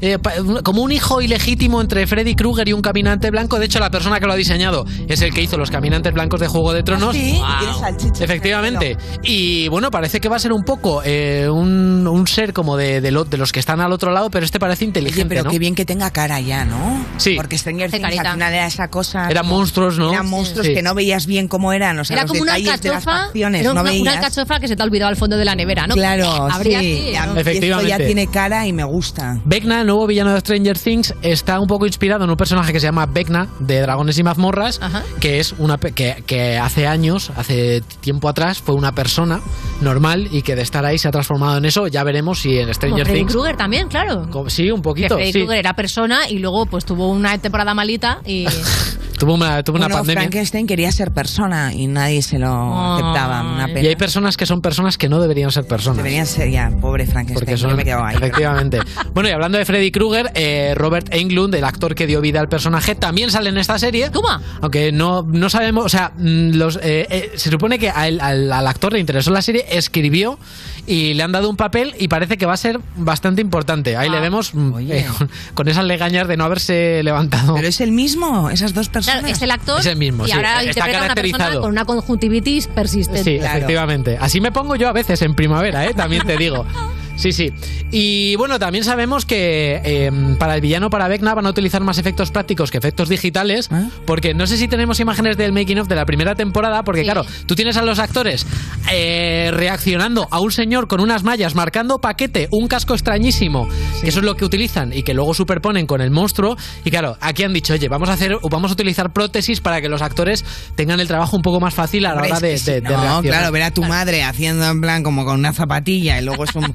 Speaker 19: eh, pa- como un hijo ilegítimo entre Freddy Krueger y un caminante blanco. De hecho, la persona que lo ha diseñado es el que hizo los caminantes blancos de Juego de Tronos.
Speaker 3: Sí, tiene salchichas
Speaker 19: Efectivamente. Y bueno, parece que va a ser un poco eh, un, un ser como de, de lo- de los que están al otro lado, pero este parece
Speaker 3: Oye,
Speaker 19: inteligente,
Speaker 3: pero
Speaker 19: ¿no?
Speaker 3: qué bien que tenga cara ya, ¿no?
Speaker 19: Sí.
Speaker 3: Porque Stranger Things al final era esa cosa.
Speaker 19: Eran
Speaker 3: como-
Speaker 19: monstruos, ¿no?
Speaker 3: Eran monstruos
Speaker 19: Sí.
Speaker 3: que no veías bien cómo eran, o sea,
Speaker 4: Era
Speaker 3: los
Speaker 4: como una alcachofa, era
Speaker 3: no
Speaker 4: una, una alcachofa que se te ha olvidado al fondo de la nevera, ¿no?
Speaker 3: Claro,
Speaker 4: Habría
Speaker 3: sí.
Speaker 4: así, ¿no?
Speaker 3: y Esto
Speaker 19: Efectivamente.
Speaker 3: ya tiene cara y me gusta.
Speaker 19: Vecna, el nuevo villano de Stranger Things, está un poco inspirado en un personaje que se llama Vecna de Dragones y Mazmorras,
Speaker 4: Ajá.
Speaker 19: que es una que, que hace años, hace tiempo atrás, fue una persona normal y que de estar ahí se ha transformado en eso. Ya veremos si en
Speaker 4: Como
Speaker 19: Stranger
Speaker 4: Freddy
Speaker 19: Things.
Speaker 4: Krueger también, claro.
Speaker 19: Sí, un
Speaker 4: Que
Speaker 19: poquito.
Speaker 4: Freddy
Speaker 19: sí.
Speaker 4: Krueger era persona y luego pues tuvo una temporada malita y...
Speaker 19: tuvo una, tuvo una
Speaker 3: Bueno,
Speaker 19: pandemia.
Speaker 3: Frankenstein quería ser persona y nadie se lo aceptaba. Una pena.
Speaker 19: Y hay personas que son personas que no deberían ser personas.
Speaker 3: Deberían ser ya, pobre Frankenstein.
Speaker 19: Porque
Speaker 3: yo
Speaker 19: son,
Speaker 3: me quedo ahí.
Speaker 19: efectivamente. Bueno, y hablando de Freddy Krueger, eh, Robert Englund, el actor que dio vida al personaje, también sale en esta serie.
Speaker 4: Toma.
Speaker 19: Aunque no, no sabemos, o sea, mm, los, eh, eh, se supone que al, al- al actor le interesó la serie, escribió y le han dado un papel y parece que va a ser bastante importante. Ahí le vemos mm, eh, con, con esas legañas de no haberse levantado.
Speaker 3: Pero es el mismo, esas dos personas.
Speaker 4: Claro, es el actor
Speaker 19: Es el mismo,
Speaker 4: y
Speaker 19: sí.
Speaker 4: ahora
Speaker 19: Está
Speaker 4: a una persona
Speaker 19: caracterizado.
Speaker 4: con una conjuntivitis persistente.
Speaker 19: Sí, efectivamente. Así me pongo yo a veces en primavera, ¿eh? también te digo. Sí, sí. Y bueno, también sabemos que eh, para el villano, para Vecna, van a utilizar más efectos prácticos que efectos digitales, porque no sé si tenemos imágenes del making of de la primera temporada, porque claro, tú tienes a los actores eh, reaccionando a un señor con unas mallas marcando paquete, un casco extrañísimo, que eso es lo que utilizan y que luego superponen con el monstruo. Y claro, aquí han dicho, oye, vamos a hacer, vamos a utilizar prótesis para que los actores tengan el trabajo un poco más fácil a la hora de,
Speaker 3: sí,
Speaker 19: de- de
Speaker 3: no, claro, ver a tu madre haciendo en plan como con una zapatilla y luego es un,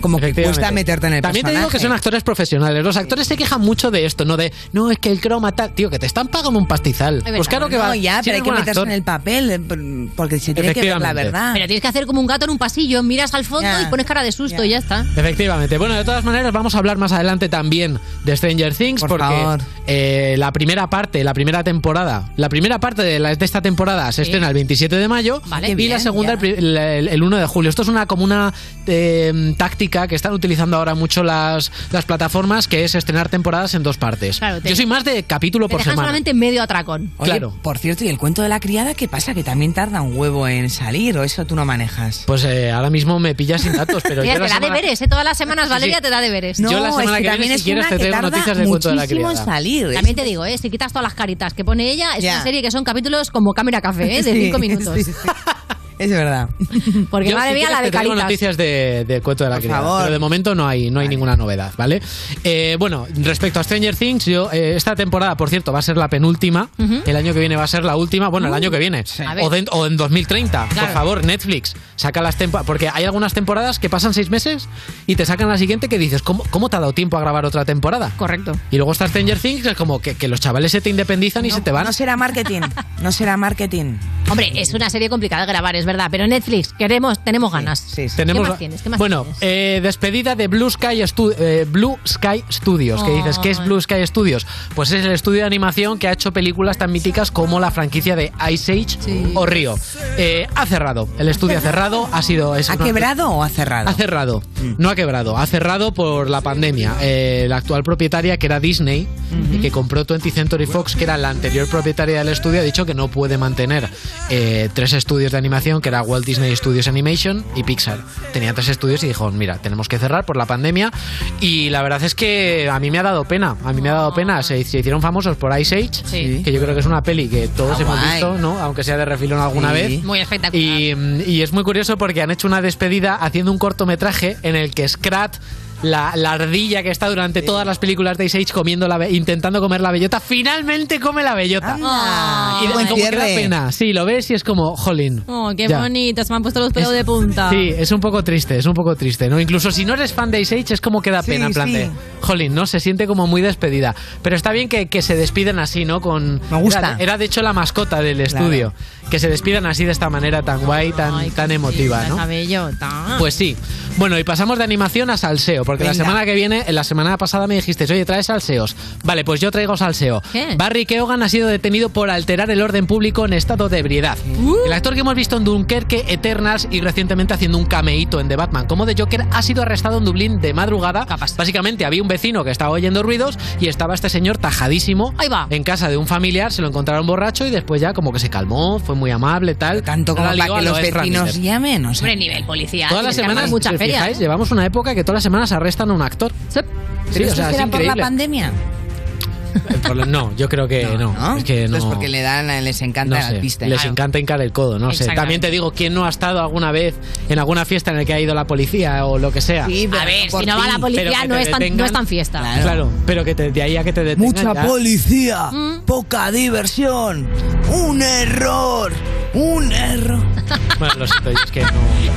Speaker 3: como que cuesta meterte en el
Speaker 19: También te
Speaker 3: personaje.
Speaker 19: digo que son actores profesionales. Los actores se quejan mucho de esto, no de, no, es que el croma tal. Tío, que te están pagando un pastizal. Pues claro que
Speaker 3: no,
Speaker 19: va.
Speaker 3: ya,
Speaker 19: si
Speaker 3: pero hay que meterse
Speaker 19: actor.
Speaker 3: en el papel eh, porque se tiene que ver la verdad.
Speaker 4: Pero tienes que hacer como un gato en un pasillo, miras al fondo y pones cara de susto y ya está.
Speaker 19: Efectivamente. Bueno, de todas maneras, vamos a hablar más adelante también de Stranger Things,
Speaker 3: Por
Speaker 19: porque
Speaker 3: favor.
Speaker 19: Eh, la primera parte, la primera temporada, la primera parte de, la- de esta temporada se
Speaker 4: Sí.
Speaker 19: estrena el 27 de mayo
Speaker 4: Vale,
Speaker 19: y
Speaker 4: bien,
Speaker 19: la segunda el, el- el- el 1 de julio. Esto es una como una eh, táctica que están utilizando ahora mucho las, las plataformas, que es estrenar temporadas en dos partes.
Speaker 4: Claro, te-
Speaker 19: Yo soy más de capítulo
Speaker 4: Te
Speaker 19: por
Speaker 4: dejan
Speaker 19: semana.
Speaker 4: solamente medio atracón.
Speaker 3: Oye,
Speaker 19: claro.
Speaker 3: por cierto, ¿y el cuento de la criada qué pasa? Que también tarda un huevo en salir o eso tú no manejas.
Speaker 19: Pues eh, ahora mismo me pillas sin datos, pero
Speaker 4: Mira,
Speaker 19: yo la
Speaker 4: te da
Speaker 19: semana-
Speaker 4: deberes, ¿eh? Todas las semanas Valeria
Speaker 19: sí.
Speaker 4: te da deberes.
Speaker 19: Yo la semana que viene, si quieres, te traigo noticias del cuento de la
Speaker 3: en
Speaker 19: criada.
Speaker 4: También te digo, ¿eh? si quitas todas las caritas que pone ella, es
Speaker 3: Ya.
Speaker 4: una serie que son capítulos como cámara café, ¿eh? de
Speaker 3: Sí,
Speaker 4: cinco minutos.
Speaker 3: sí, sí. Es verdad.
Speaker 4: Porque
Speaker 19: Yo,
Speaker 4: madre
Speaker 19: si
Speaker 4: mía,
Speaker 19: quieres,
Speaker 4: la de
Speaker 19: te traigo noticias de- del cuento de la
Speaker 3: Por
Speaker 19: criada,
Speaker 3: favor.
Speaker 19: pero de momento no hay, no hay ninguna novedad, ¿vale? Eh, bueno, respecto a Stranger Things, yo eh, esta temporada, por cierto, va a ser la penúltima. El año que viene va a ser la última. Bueno, el
Speaker 4: Uh,
Speaker 19: año que viene. O, de- o en 2030. Por favor, Netflix, saca las temporadas. Porque hay algunas temporadas que pasan seis meses y te sacan la siguiente que dices, ¿cómo, cómo te ha dado tiempo a grabar otra temporada?
Speaker 4: Correcto.
Speaker 19: Y luego está Stranger Things, que es como que, que los chavales se te independizan y se te van.
Speaker 3: No será marketing. No será marketing.
Speaker 4: Hombre, es una serie complicada de grabar, es verdad, pero Netflix, queremos, tenemos ganas.
Speaker 19: Tenemos,
Speaker 4: ¿Qué más tienes? ¿Qué más
Speaker 19: bueno,
Speaker 4: tienes?
Speaker 19: eh, despedida de Blue Sky, Stu- eh, Blue Sky Studios. Que dices, ¿qué es Blue Sky Studios? Pues es el estudio de animación que ha hecho películas tan míticas como la franquicia de Ice Age o Río. Eh, ha cerrado. El estudio ha cerrado. Ha sido. es
Speaker 3: ¿Ha
Speaker 19: una-
Speaker 3: quebrado o ha cerrado?
Speaker 19: Ha cerrado. No ha quebrado. Ha cerrado por la pandemia. Eh, la actual propietaria, que era Disney, y que compró 20th Century Fox, que era la anterior propietaria del estudio, ha dicho que no puede mantener eh, tres estudios de animación, que era Walt Disney Studios Animation y Pixar. Tenía tres estudios y dijo, mira, tenemos que cerrar por la pandemia. Y la verdad es que a mí me ha dado pena. A mí me ha dado pena. Se, se hicieron famosos por Ice Age,
Speaker 4: Sí.
Speaker 19: que yo creo que es una peli que todos
Speaker 3: Ah,
Speaker 19: hemos
Speaker 3: guay.
Speaker 19: visto, ¿no? Aunque sea de refilón alguna
Speaker 3: Sí.
Speaker 19: vez.
Speaker 4: Muy espectacular.
Speaker 19: Y, y es muy curioso porque han hecho una despedida haciendo un cortometraje en el que Scrat, la, la ardilla que está durante todas las películas de Ice Age comiendo la, intentando comer la bellota, finalmente come la bellota.
Speaker 4: Ah,
Speaker 19: y como que da pena. Sí, lo ves y es como, jolín.
Speaker 4: Oh, qué
Speaker 19: Ya.
Speaker 4: bonito, se me han puesto los pelos de punta.
Speaker 19: Sí, es un poco triste, es un poco triste, ¿no? Incluso si no eres fan de Ice Age es como que da
Speaker 3: Sí,
Speaker 19: pena, en plan
Speaker 3: sí.
Speaker 19: de, jolín, ¿no? Se siente como muy despedida. Pero está bien que, que se despiden así, ¿no? Con,
Speaker 3: Me gusta.
Speaker 19: Era, era, de hecho la mascota del estudio. Que se despidan así de esta manera tan guay, tan,
Speaker 4: Ay,
Speaker 19: tan
Speaker 4: qué
Speaker 19: emotiva, ¿no?
Speaker 4: bellota.
Speaker 19: Pues sí. Bueno, y pasamos de animación a salseo, porque la semana que viene, en la semana pasada me dijiste, oye, traes salseos. Vale, pues yo traigo salseo.
Speaker 4: ¿Qué?
Speaker 19: Barry Keoghan ha sido detenido por alterar el orden público en estado de ebriedad.
Speaker 4: Uh.
Speaker 19: El actor que hemos visto en Dunkerque, Eternals y recientemente haciendo un cameíto en The Batman como de Joker ha sido arrestado en Dublín de madrugada. Básicamente había un vecino que estaba oyendo ruidos y estaba este señor tajadísimo
Speaker 4: Ahí va.
Speaker 19: en casa de un familiar, se lo encontraron borracho y después ya como que se calmó, fue muy amable, tal.
Speaker 3: Tanto como para que los vecinos llamen. O sea,
Speaker 4: Hombre, nivel policial.
Speaker 19: Todas las semanas,
Speaker 4: mucha
Speaker 19: si
Speaker 4: feria.
Speaker 19: fijáis,
Speaker 4: ¿eh?
Speaker 19: llevamos una época que todas las semanas arrestan a un actor.
Speaker 4: Sí.
Speaker 19: Sí,
Speaker 3: ¿Pero
Speaker 19: o sea, es
Speaker 3: será por la pandemia?
Speaker 19: No, yo creo que no.
Speaker 3: ¿No?
Speaker 19: Es que
Speaker 3: Esto es
Speaker 19: no.
Speaker 3: porque le dan, les encanta
Speaker 19: no
Speaker 3: el
Speaker 19: sé,
Speaker 3: piste.
Speaker 19: les encanta hincar el codo, no sé. También te digo, ¿quién no ha estado alguna vez en alguna fiesta en la que ha ido la policía o lo que sea?
Speaker 3: Sí,
Speaker 4: A ver, si no va la policía, no es, tan, no es tan fiesta.
Speaker 3: Claro.
Speaker 19: Claro, pero que te, de ahí a que te detengan
Speaker 3: Mucha
Speaker 19: ya.
Speaker 3: policía,
Speaker 4: Mm.
Speaker 3: poca diversión, un error, un error.
Speaker 19: Bueno, lo siento, yo es que no.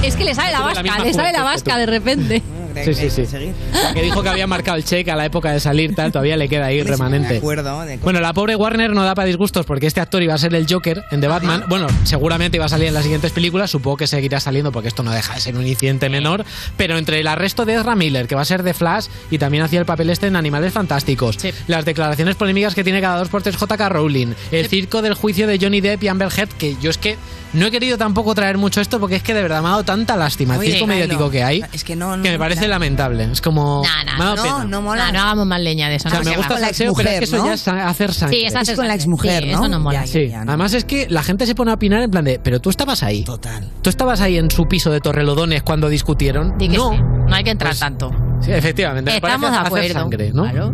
Speaker 4: Es que le sale la
Speaker 19: la
Speaker 4: vasca,
Speaker 19: misma
Speaker 4: le sale la vasca de repente.
Speaker 19: Sí, sí, sí.
Speaker 3: seguir.
Speaker 19: La que dijo que había marcado el cheque a la época de salir, tal, todavía le queda ahí remanente.
Speaker 3: me acuerdo de
Speaker 19: Bueno, la pobre Warner no da para disgustos porque este actor iba a ser el Joker en The Batman. Bueno, seguramente iba a salir en las siguientes películas, supongo que seguirá saliendo porque esto no deja de ser un incidente menor. Pero entre el arresto de Ezra Miller, que va a ser de Flash y también hacía el papel este en Animales Fantásticos, las declaraciones polémicas que tiene cada dos por tres JK Rowling, el circo del juicio de Johnny Depp y Amber Heard, que yo es que no he querido tampoco traer mucho esto porque es que de verdad me ha dado tanta lástima el
Speaker 3: Oye,
Speaker 19: circo
Speaker 3: Milo,
Speaker 19: mediático que hay
Speaker 3: Es que no, no,
Speaker 19: que me parece
Speaker 3: claro.
Speaker 19: lamentable. Es como.
Speaker 4: Nah, nah,
Speaker 3: no,
Speaker 19: pena.
Speaker 3: no mola.
Speaker 4: No, no hagamos más leña de eso.
Speaker 19: O sea,
Speaker 4: no
Speaker 19: me
Speaker 4: se
Speaker 19: gusta el salseo, pero es que eso
Speaker 3: ¿no?
Speaker 19: ya es hacer sangre.
Speaker 4: Sí, esa
Speaker 3: Es con la exmujer,
Speaker 4: sí,
Speaker 3: ¿no?
Speaker 4: Eso no mola.
Speaker 19: Sí, además es que la gente se pone a opinar en plan de, pero tú estabas ahí.
Speaker 3: Total.
Speaker 19: Tú estabas ahí en su piso de Torrelodones cuando discutieron.
Speaker 4: Di que
Speaker 19: no.
Speaker 4: sí, no hay que entrar
Speaker 19: Pues-
Speaker 4: tanto.
Speaker 19: Sí, efectivamente. me
Speaker 4: Estamos
Speaker 19: parece
Speaker 4: de
Speaker 19: hacer
Speaker 4: acuerdo.
Speaker 19: sangre, ¿no?
Speaker 4: Claro.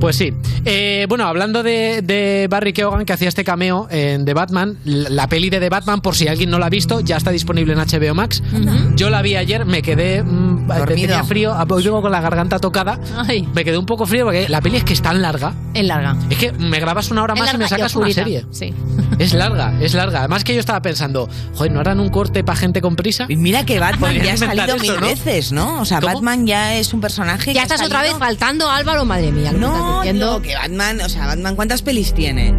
Speaker 19: Pues sí. Eh, bueno, hablando de, de Barry Keoghan, que hacía este cameo en The Batman, la, peli de The Batman, por si alguien no la ha visto, ya está disponible en HBO Max. Yo la vi ayer, me quedé. mm, tenía frío, hoy vengo con la garganta tocada.
Speaker 4: Ay.
Speaker 19: Me quedé un poco frío porque la peli es que es tan larga.
Speaker 4: Es larga.
Speaker 19: Es que me grabas una hora más y me sacas una serie.
Speaker 4: Sí.
Speaker 19: Es larga, es larga. Además que yo estaba pensando, joder, ¿no harán un corte para gente con prisa?
Speaker 3: Y mira que Batman ya ha salido
Speaker 19: eso,
Speaker 3: mil
Speaker 19: ¿no?
Speaker 3: veces, ¿no? O sea,
Speaker 19: ¿Cómo?
Speaker 3: Batman ya es un personaje
Speaker 4: Ya estás otra vez faltando, Álvaro, madre mía. lo que
Speaker 3: No,
Speaker 4: estás diciendo.
Speaker 3: digo que Batman, o sea, Batman, ¿cuántas pelis tiene?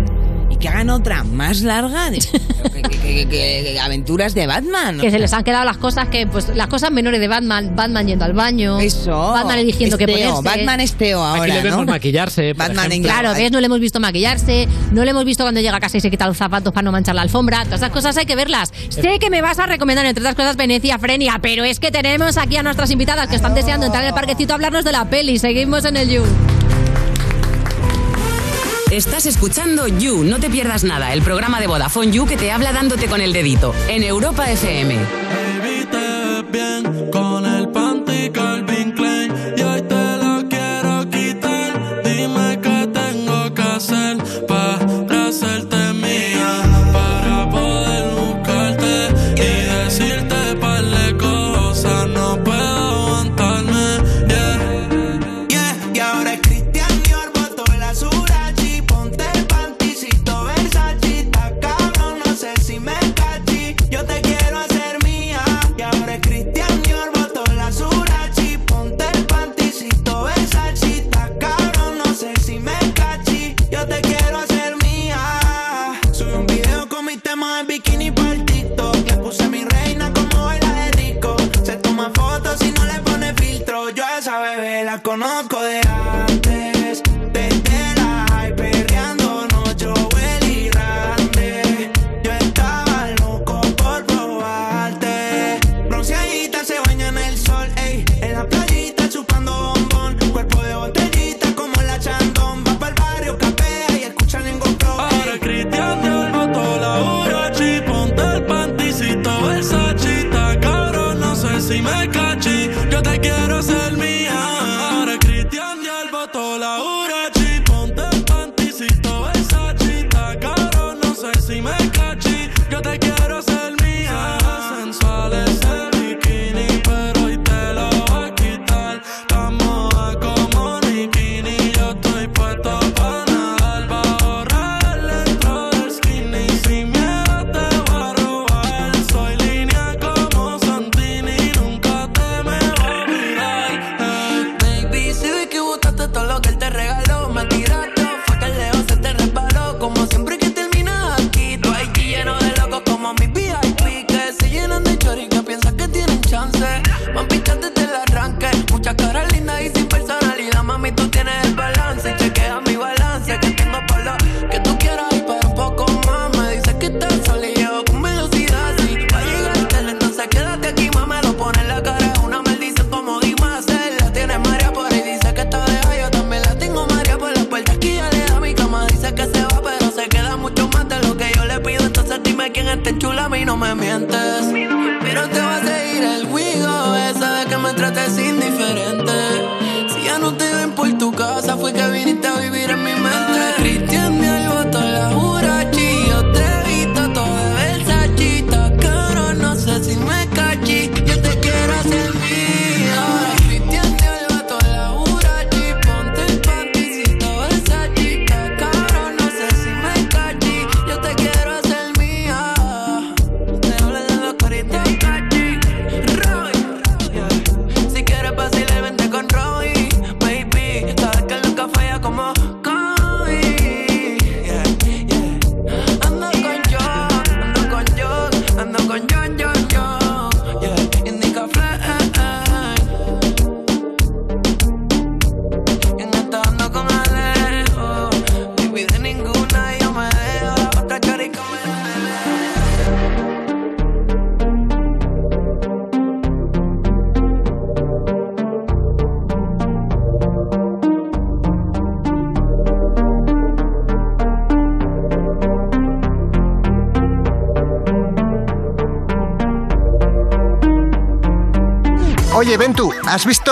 Speaker 3: Y que hagan otra más larga de que, que- que- que- que aventuras de Batman.
Speaker 4: Que se les han quedado las cosas que, pues, las cosas menores de Batman, Batman yendo al baño,
Speaker 3: Eso.
Speaker 4: Batman eligiendo
Speaker 3: Es
Speaker 4: qué ponerse.
Speaker 3: Batman es Teo ahora,
Speaker 19: Aquí le vemos
Speaker 3: ¿no?
Speaker 19: maquillarse. por
Speaker 3: Batman en.
Speaker 4: Claro, ¿ves? No le hemos visto maquillarse, no le hemos visto cuando llega a casa y se quita los zapatos para no manchar la alfombra. Todas esas cosas hay que verlas. Sé que me vas a recomendar, entre otras cosas, Venecia Frenia, pero es que tenemos aquí a nuestras invitadas que están deseando entrar en el parquecito a hablarnos de la peli. Seguimos en el You.
Speaker 20: Estás escuchando You, no te pierdas nada, el programa de Vodafone You que te habla dándote con el dedito en Europa FM.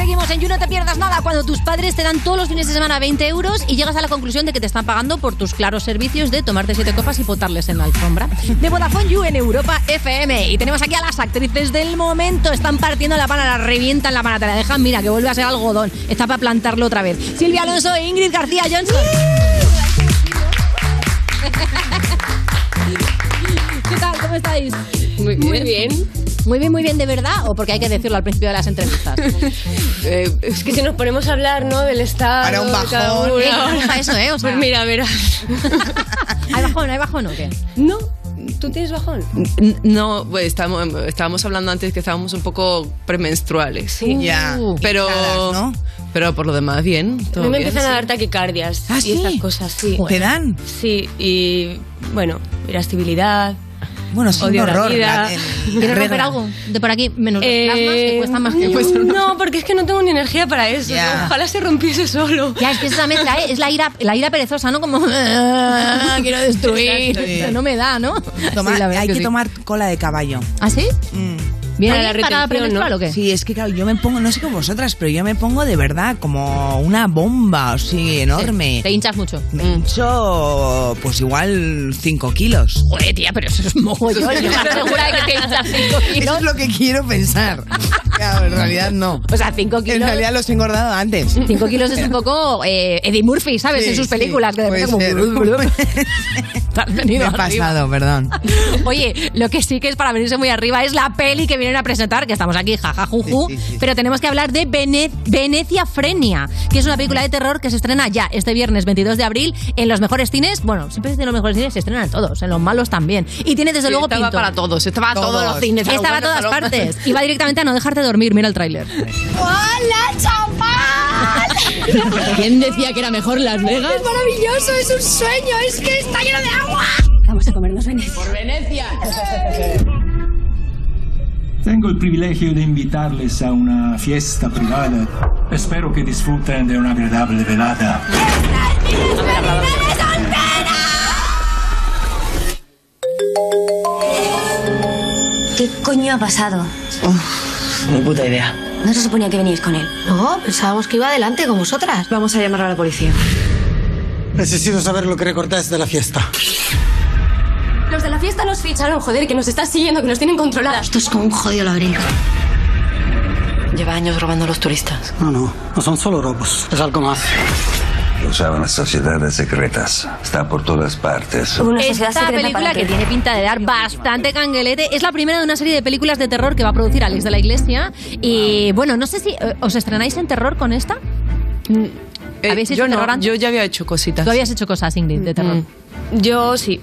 Speaker 4: Seguimos en You No Te Pierdas Nada cuando tus padres te dan todos los fines de semana 20 euros y llegas a la conclusión de que te están pagando por tus claros servicios de tomarte siete copas y botarles en la alfombra. De Vodafone You en Europa FM. Y tenemos aquí a las actrices del momento. Están partiendo la pana, la revientan la pana, te la dejan, mira, que vuelve a ser algodón. Está para plantarlo otra vez. Silvia Alonso e Ingrid García Johnson. ¿Qué tal? ¿Cómo estáis?
Speaker 21: Muy, muy bien.
Speaker 4: Muy bien, muy bien, ¿de verdad? ¿O porque hay que decirlo al principio de las entrevistas?
Speaker 21: Eh, es que si nos ponemos a hablar, ¿no? Del estado.
Speaker 3: Ahora un bajón.
Speaker 21: uno.
Speaker 4: Eh, deja eso, ¿eh? O sea-
Speaker 21: Pues mira, verás.
Speaker 4: ¿Hay bajón, hay bajón o qué?
Speaker 21: No, ¿tú tienes bajón?
Speaker 22: No, pues estábamos, estábamos hablando antes que estábamos un poco premenstruales.
Speaker 21: Sí.
Speaker 3: Ya.
Speaker 22: Pero,
Speaker 3: Picadas, ¿no?
Speaker 22: pero por lo demás, bien.
Speaker 21: A
Speaker 22: todo
Speaker 21: mí me
Speaker 22: bien,
Speaker 21: empiezan a
Speaker 22: sí.
Speaker 21: dar taquicardias
Speaker 3: ¿Ah,
Speaker 21: y
Speaker 3: sí?
Speaker 21: estas cosas, sí.
Speaker 3: ¿Te dan?
Speaker 21: Sí, y bueno, irascibilidad.
Speaker 3: Bueno, sí, un horror.
Speaker 21: vida.
Speaker 3: la- el-
Speaker 4: ¿Quieres
Speaker 3: regla.
Speaker 4: romper algo de por aquí? Menos los
Speaker 21: Eh,
Speaker 4: plasmas, que cuestan más que yo.
Speaker 21: No, porque es que no tengo ni energía para eso. Ojalá se rompiese solo.
Speaker 4: Ya, es que esa mezcla ¿eh? es la ira, la ira perezosa, ¿no? Como "Ah, quiero destruir.
Speaker 3: Exacto.
Speaker 4: No me da, ¿no?
Speaker 3: Toma-
Speaker 4: Sí,
Speaker 3: hay que,
Speaker 4: sí.
Speaker 3: tomar cola de caballo.
Speaker 4: ¿Ah, sí?
Speaker 3: Mm.
Speaker 4: ¿Viene
Speaker 21: la
Speaker 4: premenstrual
Speaker 21: ¿no?
Speaker 4: o qué?
Speaker 3: Sí, es que claro, yo me pongo, no sé con vosotras, pero yo me pongo de verdad como una bomba, así, enorme.
Speaker 4: Te hinchas mucho.
Speaker 3: Me hincho, pues igual 5 kilos.
Speaker 4: Joder, tía, pero eso es mogollón. Yo estoy segura de que te hinchas 5
Speaker 3: Eso
Speaker 4: kilos.
Speaker 3: es lo que quiero pensar. Claro, en realidad no.
Speaker 4: O sea, 5 kilos.
Speaker 3: En realidad los he engordado antes.
Speaker 4: 5 kilos es un poco eh, Eddie Murphy, ¿sabes?
Speaker 3: Sí,
Speaker 4: en sus
Speaker 3: sí,
Speaker 4: películas. que de como... Te has
Speaker 3: Me he pasado, perdón.
Speaker 4: Oye, lo que sí que es para venirse muy arriba es la peli que vienen a presentar, que estamos aquí, jaja, juju,
Speaker 3: Sí, sí, sí, sí.
Speaker 4: pero tenemos que hablar de Vene- Venecia Frenia, que es una película de terror que se estrena ya este viernes 22 de abril en los mejores cines. Bueno, siempre en los mejores cines se estrenan en todos, en los malos también. Y tiene desde
Speaker 22: Sí,
Speaker 4: luego
Speaker 22: estaba
Speaker 4: pinto.
Speaker 22: para todos, estaba a todos los cines.
Speaker 4: Estaba a
Speaker 22: bueno,
Speaker 4: todas partes. Y va directamente a no dejarte dormir. Mira el tráiler.
Speaker 23: ¡Hola, chaval!
Speaker 4: ¿Quién decía que era mejor Las Vegas?
Speaker 23: Es maravilloso, es un sueño, es que está lleno de agua. Vamos a comernos Venecia. Por Venecia.
Speaker 24: Tengo el privilegio de invitarles a una fiesta privada. Espero que disfruten de una agradable velada.
Speaker 23: ¿Qué coño ha pasado?
Speaker 25: Ni puta idea.
Speaker 23: No se suponía que veníais con él. No, pensábamos que iba adelante con vosotras.
Speaker 25: Vamos a llamar a la policía. Necesito saber lo que recordáis de la fiesta.
Speaker 23: Los de la fiesta nos ficharon, joder, que nos están siguiendo, que nos tienen controladas. Esto es como un jodido laberinto.
Speaker 25: Lleva años robando a los turistas. No, no. No son solo robos. Es algo más.
Speaker 26: Usaban las sociedades secretas. Está por todas partes.
Speaker 4: Esta película que tiene pinta de dar bastante canguelete es la primera de una serie de películas de terror que va a producir Alex de la Iglesia. Y bueno, no sé si eh, os estrenáis en terror con esta.
Speaker 22: Eh,
Speaker 4: ¿Habéis hecho
Speaker 22: yo no,
Speaker 4: terror antes?
Speaker 22: yo ya había hecho cositas.
Speaker 4: Tú habías hecho cosas, Ingrid, de terror.
Speaker 21: Yo sí.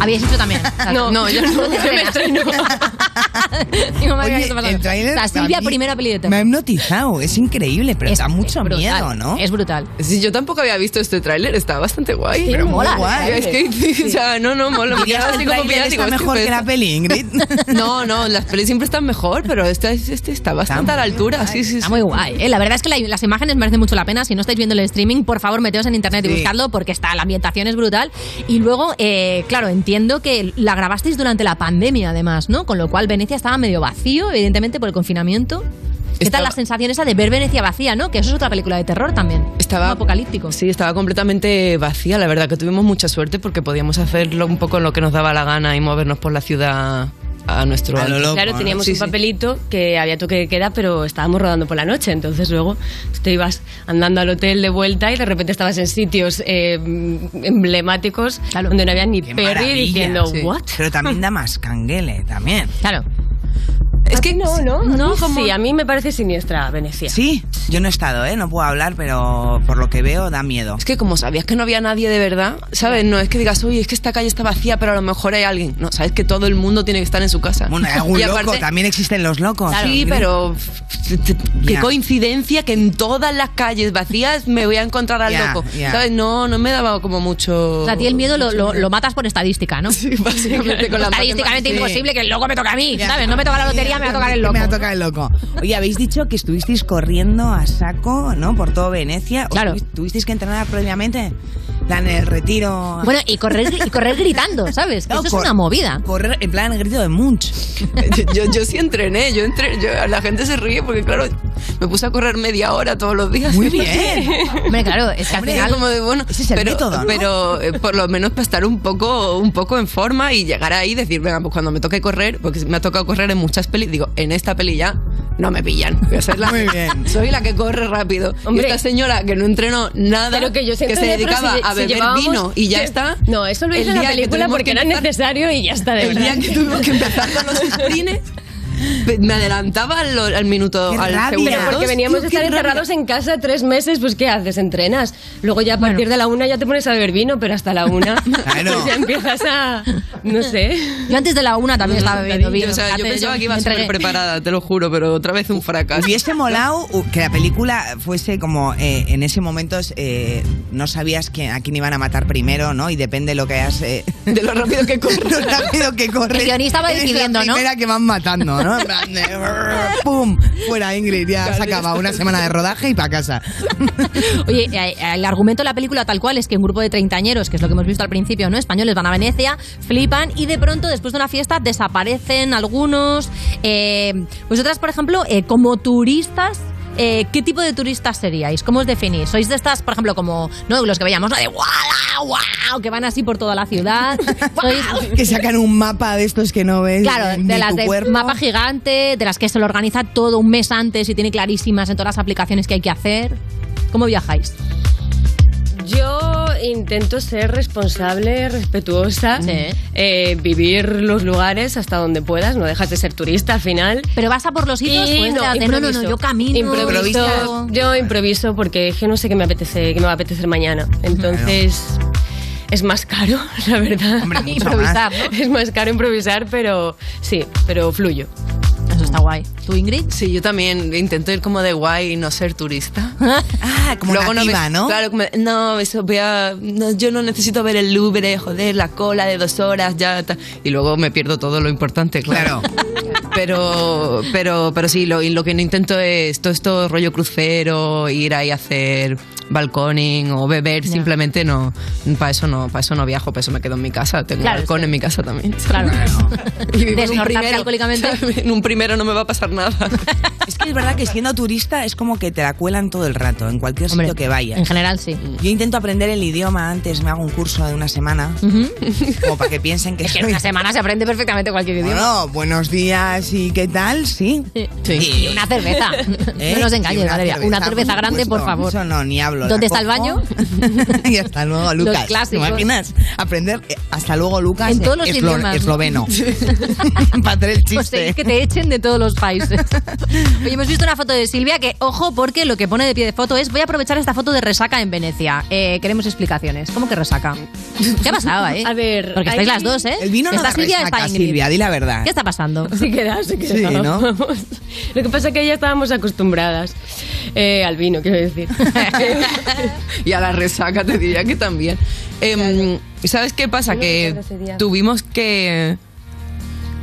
Speaker 4: Habíais hecho también.
Speaker 21: No,
Speaker 4: no, yo no
Speaker 21: yo me
Speaker 4: estreno. Digo, madre
Speaker 3: Oye,
Speaker 4: ¿qué está pasando?
Speaker 3: el tráiler
Speaker 4: O sea,
Speaker 3: para
Speaker 4: Silvia,
Speaker 3: mí
Speaker 4: primera peli de
Speaker 3: Me
Speaker 4: terror.
Speaker 3: ha hipnotizado, es increíble, pero da mucho
Speaker 4: brutal,
Speaker 3: miedo, ¿no?
Speaker 4: Es brutal.
Speaker 22: Sí, yo tampoco había visto este tráiler, está bastante guay.
Speaker 3: Sí, Pero mola, guay.
Speaker 22: Es que, o sea, no, no, mola. Me
Speaker 3: ¿Dirías
Speaker 22: quedaba
Speaker 3: que
Speaker 22: así
Speaker 3: el
Speaker 22: como
Speaker 3: tráiler
Speaker 22: pillada,
Speaker 3: está
Speaker 22: hostia,
Speaker 3: mejor que la peli, Ingrid?
Speaker 22: No, no, las pelis siempre están mejor, pero este, este está bastante a la altura, sí, sí,
Speaker 4: Está
Speaker 22: sí.
Speaker 4: muy guay. ¿eh? La verdad es que la- las imágenes merecen mucho la pena. Si no estáis viendo el streaming, por favor, meteos en internet y
Speaker 22: Sí.
Speaker 4: buscadlo porque está, la ambientación es brutal. Y luego, eh, claro, entiendo que la grabasteis durante la pandemia, además, ¿no? Con lo cual Venecia estaba medio vacío, evidentemente, por el confinamiento. ¿Qué tal la sensación esa de ver Venecia vacía, no? Que eso es otra película de terror también.
Speaker 22: Estaba
Speaker 4: apocalíptico.
Speaker 22: Sí, estaba completamente vacía. La verdad que tuvimos mucha suerte porque podíamos hacerlo un poco lo que nos daba la gana y movernos por la ciudad a nuestro ancho.
Speaker 21: claro, teníamos
Speaker 22: Sí,
Speaker 21: un
Speaker 22: sí.
Speaker 21: papelito que había toque de queda, pero estábamos rodando por la noche. Entonces luego tú te ibas andando al hotel de vuelta y de repente estabas en sitios eh, emblemáticos donde no había ni
Speaker 3: Qué
Speaker 21: Perry diciendo,
Speaker 3: Sí.
Speaker 21: ¿what?
Speaker 3: Pero también da más canguele, también.
Speaker 4: Claro.
Speaker 21: Es que no, ¿no?
Speaker 3: No, como-
Speaker 21: Sí, a mí me parece siniestra Venecia.
Speaker 3: Sí, yo no he estado, ¿eh? No puedo hablar, pero por lo que veo da miedo.
Speaker 22: Es que como sabías que no había nadie de verdad, ¿sabes? No es que digas, uy, es que esta calle está vacía, pero a lo mejor hay alguien. No, sabes que todo el mundo tiene que estar en su casa.
Speaker 3: Bueno, hay algún
Speaker 22: Y
Speaker 3: loco,
Speaker 22: aparte-
Speaker 3: también existen los locos.
Speaker 22: Sí, pero qué coincidencia que en todas las calles vacías me voy a encontrar al loco. ¿Sabes? No, no me daba como mucho.
Speaker 4: O sea, a ti el miedo lo, lo- lo matas por estadística, ¿no? Sí,
Speaker 22: básicamente con la
Speaker 4: Estadísticamente
Speaker 3: Sí.
Speaker 4: imposible que el loco me toque a mí, ¿sabes? No me toca la lotería, me va a tocar el loco.
Speaker 3: Me va a tocar el loco. Oye, habéis dicho que estuvisteis corriendo a saco, ¿no? Por todo Venecia. Claro. ¿Tuvisteis que entrenar previamente? Dan el retiro.
Speaker 4: Bueno, y correr, y correr gritando, ¿sabes? Que
Speaker 3: No,
Speaker 4: eso
Speaker 3: cor-
Speaker 4: es una movida.
Speaker 3: Correr en plan grito de Munch.
Speaker 22: yo, yo, yo sí entrené, yo entre, yo, la gente se ríe porque claro, me puse a correr media hora todos los días.
Speaker 3: Muy bien.
Speaker 4: Hombre, claro, es que al
Speaker 22: Hombre,
Speaker 4: final-
Speaker 22: como de, bueno,
Speaker 3: Ese es el
Speaker 22: pero,
Speaker 3: método, ¿no?
Speaker 22: pero eh, por lo menos para estar un poco, un poco en forma y llegar ahí y decir, venga, pues cuando me toque correr, porque me ha tocado correr en muchas digo, en esta peli ya no me pillan. Ser la,
Speaker 3: Muy bien.
Speaker 22: Soy la que corre rápido.
Speaker 21: Hombre.
Speaker 22: y esta señora que no entrenó nada,
Speaker 21: Pero que yo siempre
Speaker 22: se dedicaba
Speaker 21: si-
Speaker 22: a
Speaker 21: si
Speaker 22: beber
Speaker 21: llevábamos-
Speaker 22: vino y ya
Speaker 21: que-
Speaker 22: está.
Speaker 21: No, eso lo hice en la
Speaker 22: que
Speaker 21: película porque
Speaker 22: que
Speaker 21: era necesario y ya está, de
Speaker 22: el
Speaker 21: verdad.
Speaker 22: día que tuvimos que empezar con los sprints, me adelantaba al, al minuto,
Speaker 21: Qué
Speaker 22: al
Speaker 21: rabia.
Speaker 22: segundo
Speaker 21: Pero porque veníamos
Speaker 22: qué
Speaker 21: estar
Speaker 22: rabia.
Speaker 21: encerrados en casa tres meses, pues ¿qué haces? Entrenas. Luego ya a partir de la una ya te pones a beber vino, pero hasta la una pues ya empiezas a... no sé.
Speaker 4: Yo antes de la una también estaba bebiendo vino.
Speaker 22: O sea, yo pensaba que iba súper preparada, te lo juro, pero otra vez un fracaso.
Speaker 3: Hubiese molado que la película fuese como eh, en ese momento eh, no sabías que, a quién iban a matar primero, ¿no? Y depende de lo que hayas. eh,
Speaker 22: de lo rápido que corre.
Speaker 3: lo rápido que corre.
Speaker 4: El guionista va
Speaker 3: Es la
Speaker 4: decidiendo, ¿no?
Speaker 3: primera que van matando, ¿no? ¡Pum! Fuera Ingrid, ya se acaba una semana de rodaje y para casa.
Speaker 4: Oye, eh, el argumento de la película tal cual es que un grupo de treintañeros, que es lo que hemos visto al principio, ¿no? Españoles van a Venecia, flipan y de pronto, después de una fiesta, desaparecen algunos. Eh, vosotras, por ejemplo, eh, como turistas. Eh, ¿Qué tipo de turistas seríais? ¿Cómo os definís? ¿Sois de estas, por ejemplo, como ¿no? los que veíamos, ¿no? de wow, wow, que van así por toda la ciudad? ¿Sois,
Speaker 3: Que sacan un mapa de estos que no ves.
Speaker 4: Claro, de las
Speaker 3: tu
Speaker 4: de
Speaker 3: cuerpo.
Speaker 4: mapa gigante, de las que se lo organiza todo un mes antes y tiene clarísimas en todas las aplicaciones que hay que hacer. ¿Cómo viajáis?
Speaker 21: Yo intento ser responsable, respetuosa, eh, vivir los lugares hasta donde puedas, no dejas de ser turista al final.
Speaker 4: Pero vas a por los sitios
Speaker 21: Y
Speaker 4: de no, no, no,
Speaker 21: improviso.
Speaker 4: yo camino.
Speaker 21: Improviso. Yo improviso porque es que no sé qué me apetece, qué me va a apetecer mañana. Entonces es más caro, la verdad.
Speaker 4: Improvisar, ¿no?
Speaker 21: Es más caro improvisar, pero sí, pero fluyo.
Speaker 4: Eso está guay. ¿Tú, Ingrid?
Speaker 22: Sí, yo también intento ir como de guay y no ser turista.
Speaker 3: Ah, como nativa,
Speaker 22: me-
Speaker 3: ¿no?
Speaker 22: Claro, me- no, eso voy a, no, yo no necesito ver el Louvre, joder, la cola de dos horas, ya. ta- Y luego me pierdo todo lo importante, claro. Pero, pero, pero sí, lo, y lo que no intento es todo esto rollo crucero, ir ahí a hacer balconing o beber,
Speaker 4: Ya.
Speaker 22: simplemente no, para eso no, para eso no viajo, para eso me quedo en mi casa, tengo
Speaker 4: Claro,
Speaker 22: balcón
Speaker 4: sí.
Speaker 22: en mi casa también.
Speaker 4: Claro.
Speaker 22: Y vivo en un primero.
Speaker 4: alcohólicamente.
Speaker 22: En un primero no me va a pasar nada.
Speaker 3: Es que es verdad que siendo turista es como que te la cuelan todo el rato, en cualquier
Speaker 4: Hombre,
Speaker 3: sitio que vayas.
Speaker 4: En general, sí.
Speaker 3: Yo intento aprender el idioma antes, me hago un curso de una semana, como para que piensen que
Speaker 4: Es que en
Speaker 3: soy...
Speaker 4: una semana se aprende perfectamente cualquier idioma.
Speaker 3: Bueno, buenos días y qué tal, sí.
Speaker 4: Y una cerveza.
Speaker 3: ¿Eh?
Speaker 4: No nos engañes,
Speaker 3: una
Speaker 4: madre mía.
Speaker 3: cerveza,
Speaker 4: Una cerveza
Speaker 3: por
Speaker 4: grande, por favor.
Speaker 3: Eso no, ni hablo.
Speaker 4: ¿Dónde está el baño?
Speaker 3: y hasta luego,
Speaker 4: Los
Speaker 3: Lucas. ¿Te
Speaker 4: clásicos.
Speaker 3: imaginas? Aprender eh, hasta luego, Lucas.
Speaker 4: En todos los
Speaker 3: eslo-
Speaker 4: idiomas.
Speaker 3: Esloveno. para hacer el
Speaker 4: Pues
Speaker 3: chiste.
Speaker 4: es que te echen de todos los países. Oye, hemos visto una foto de Silvia que, ojo, porque lo que pone de pie de foto es voy a aprovechar esta foto de resaca en Venecia. Eh, queremos explicaciones. ¿Cómo que resaca? ¿Qué ha pasado, eh?
Speaker 21: A ver,
Speaker 4: Porque estáis las dos, ¿eh?
Speaker 3: El vino no
Speaker 4: Está
Speaker 3: da
Speaker 4: Silvia,
Speaker 3: resaca,
Speaker 4: está.
Speaker 3: Silvia, di la verdad.
Speaker 4: ¿Qué está pasando?
Speaker 21: Sí queda, sí queda.
Speaker 3: Sí, ¿no?
Speaker 21: Lo que pasa es que ya estábamos acostumbradas eh, al vino, quiero decir.
Speaker 22: y a la resaca te diría que también. Em, ¿Sabes qué pasa? Que tuvimos que